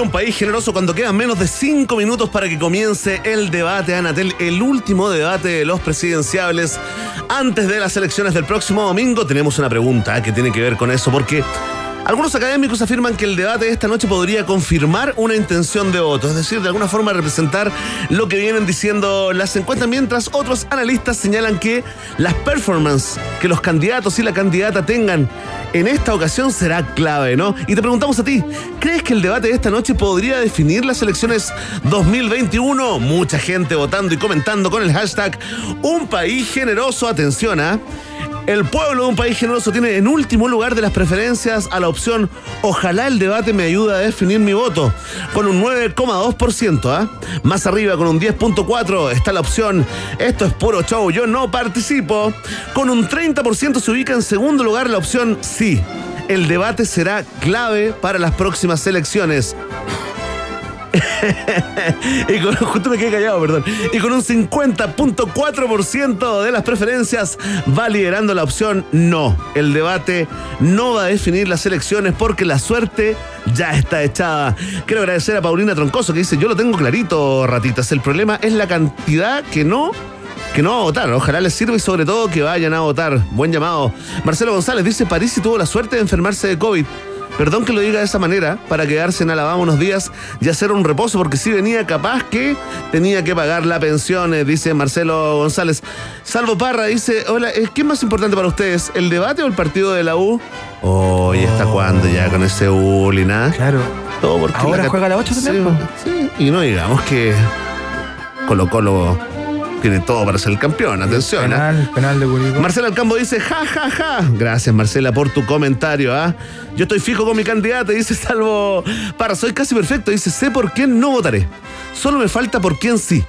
País generoso cuando quedan menos de cinco minutos para que comience el debate, Anatel, el último debate de los presidenciables. Antes de las elecciones del próximo domingo tenemos una pregunta que tiene que ver con eso, porque algunos académicos afirman que el debate de esta noche podría confirmar una intención de voto, es decir, de alguna forma representar lo que vienen diciendo las encuestas, mientras otros analistas señalan que las performances que los candidatos y la candidata tengan en esta ocasión será clave, ¿no? Y te preguntamos a ti, ¿crees que el debate de esta noche podría definir las elecciones 2021? Mucha gente votando y comentando con el hashtag Un País Generoso, atención, ¿ah? El pueblo de un país generoso tiene en último lugar de las preferencias a la opción Ojalá el debate me ayude a definir mi voto, con un 9,2%. ¿ah? Más arriba, con un 10,4%, está la opción Esto es puro show, yo no participo. Con un 30% se ubica en segundo lugar la opción Sí. El debate será clave para las próximas elecciones. y con, justo me quedé callado, perdón. Y con un 50.4% de las preferencias va liderando la opción no. El debate no va a definir las elecciones porque la suerte ya está echada. Quiero agradecer a Paulina Troncoso que dice, yo lo tengo clarito, ratitas. El problema es la cantidad que no que no va a votar. Ojalá les sirva y sobre todo que vayan a votar. Buen llamado. Marcelo González dice, París tuvo la suerte de enfermarse de COVID. Perdón que lo diga de esa manera, para quedarse en Alabama unos días y hacer un reposo, porque si venía capaz que tenía que pagar la pensión, eh, dice Marcelo González. Salvo Parra dice, hola, eh, ¿qué es más importante para ustedes, el debate o el partido de la U? Oh, y está jugando ya con ese bullying, ¿ah? Claro. Todo porque Ahora la- juega a las 8 también. Sí, y no digamos que Colo Colo tiene todo para ser el campeón, atención. ¿ah? Penal, penal de Curicó. Marcela Alcambo dice, ja, ja, ja. Gracias, Marcela, por tu comentario. ¿ah? Yo estoy fijo con mi candidata, dice Salvo Para, soy casi perfecto. Dice, sé por quién no votaré. Solo me falta por quién sí.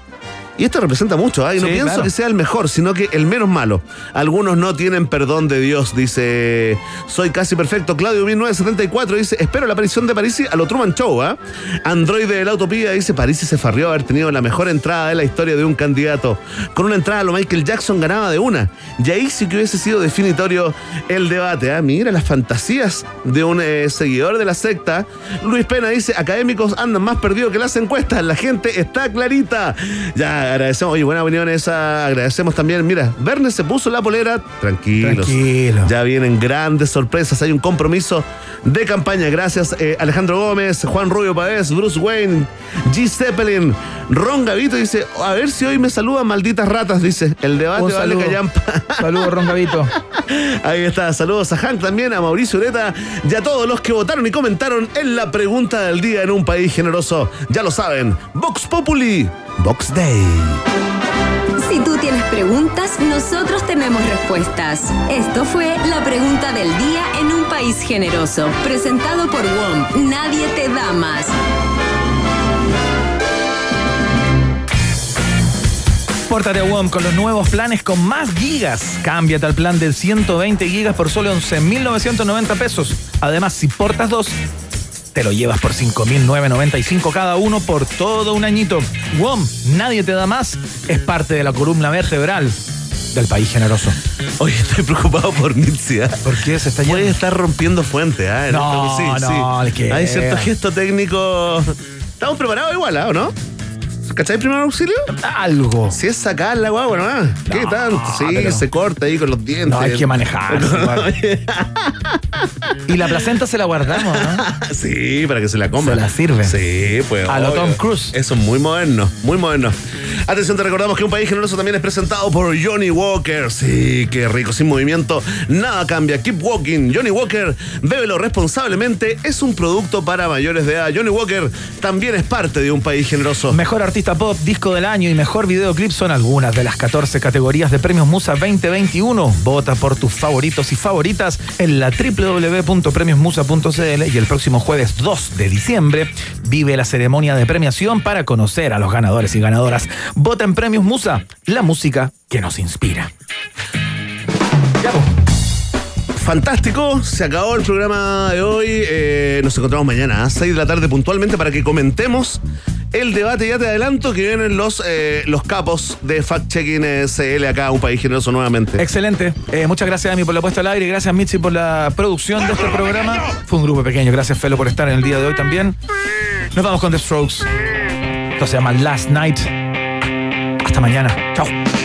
Y esto representa mucho, ¿ah? y no Sí, pienso claro. que sea el mejor, sino que el menos malo. Algunos no tienen perdón de Dios, dice. Soy casi perfecto. Claudio 1974 dice: Espero la aparición de Parisi a lo Truman Show. ¿ah? Android de la Utopía dice: Parisi se farrió haber tenido la mejor entrada de la historia de un candidato. Con una entrada a lo Michael Jackson ganaba de una. Y ahí sí que hubiese sido definitorio el debate. ¿ah? Mira las fantasías de un eh, seguidor de la secta. Luis Pena dice: Académicos andan más perdidos que las encuestas. La gente está clarita. Ya agradecemos. Oye, buena opinión esa. Agradecemos también. Mira, Verne se puso la polera. Tranquilos. Tranquilo. Ya vienen grandes sorpresas. Hay un compromiso de campaña. Gracias, eh, Alejandro Gómez, Juan Rubio Pavés, Bruce Wayne, G. Zeppelin, Ron Gavito dice: A ver si hoy me saludan malditas ratas. Dice: El debate Un vale saludo. callampa. Saludos, Ron Gavito. Ahí está, saludos a Hank también, a Mauricio Ureta y a todos los que votaron y comentaron en la pregunta del día en un país generoso. Ya lo saben, Vox Populi, Vox Day. Si tú tienes preguntas, nosotros tenemos respuestas. Esto fue la pregunta del día en un país generoso, presentado por WOM. Nadie te da más. Pórtate a WOM con los nuevos planes con más gigas. Cámbiate al plan de 120 gigas por solo 11.990 pesos. Además, si portas dos, te lo llevas por 5.995 cada uno por todo un añito. WOM, nadie te da más, es parte de la columna vertebral del país generoso. Oye, estoy preocupado por Mitzi. ¿ah? ¿Por qué se está Puede estar rompiendo fuente. ¿ah? En No, esto- no, queda. Hay cierto gesto técnico. Estamos preparados igual, ¿ah? ¿o no? ¿Cachai primer auxilio? Algo. Si es sacar la guagua, ¿no? ¿Qué No, tanto? Sí, pero- se corta ahí con los dientes. No, hay que manejar. y la placenta se la guardamos, ¿no? Sí, para que se la coma. Se la sirve. Sí, pues. A lo obvio. Tom Cruise. Eso es muy moderno, muy moderno. Atención, te recordamos que un país generoso también es presentado por Johnny Walker. Sí, qué rico, sin movimiento. Nada cambia. Keep walking. Johnny Walker, bébelo responsablemente. Es un producto para mayores de edad. Johnny Walker también es parte de un país generoso. Mejor artista pop, disco del año y mejor videoclip son algunas de las 14 categorías de premios Musa 2021. Vota por tus favoritos y favoritas en la www.premiosmusa.cl y el próximo jueves 2 de diciembre vive la ceremonia de premiación para conocer a los ganadores y ganadoras. Vota en Premios Musa, la música que nos inspira. Ya. Fantástico, se acabó el programa de hoy. Eh, nos encontramos mañana a 6 de la tarde puntualmente para que comentemos el debate. Ya te adelanto que vienen los, eh, los capos de Fact Checking SL acá, un país generoso nuevamente. Excelente. Eh, muchas gracias a mí por la puesta al aire. Gracias, Mitzi, por la producción de este programa. Fue un grupo pequeño. Gracias, Felo, por estar en el día de hoy también. Nos vamos con The Strokes. Esto se llama Last Night. Hasta mañana. Chao.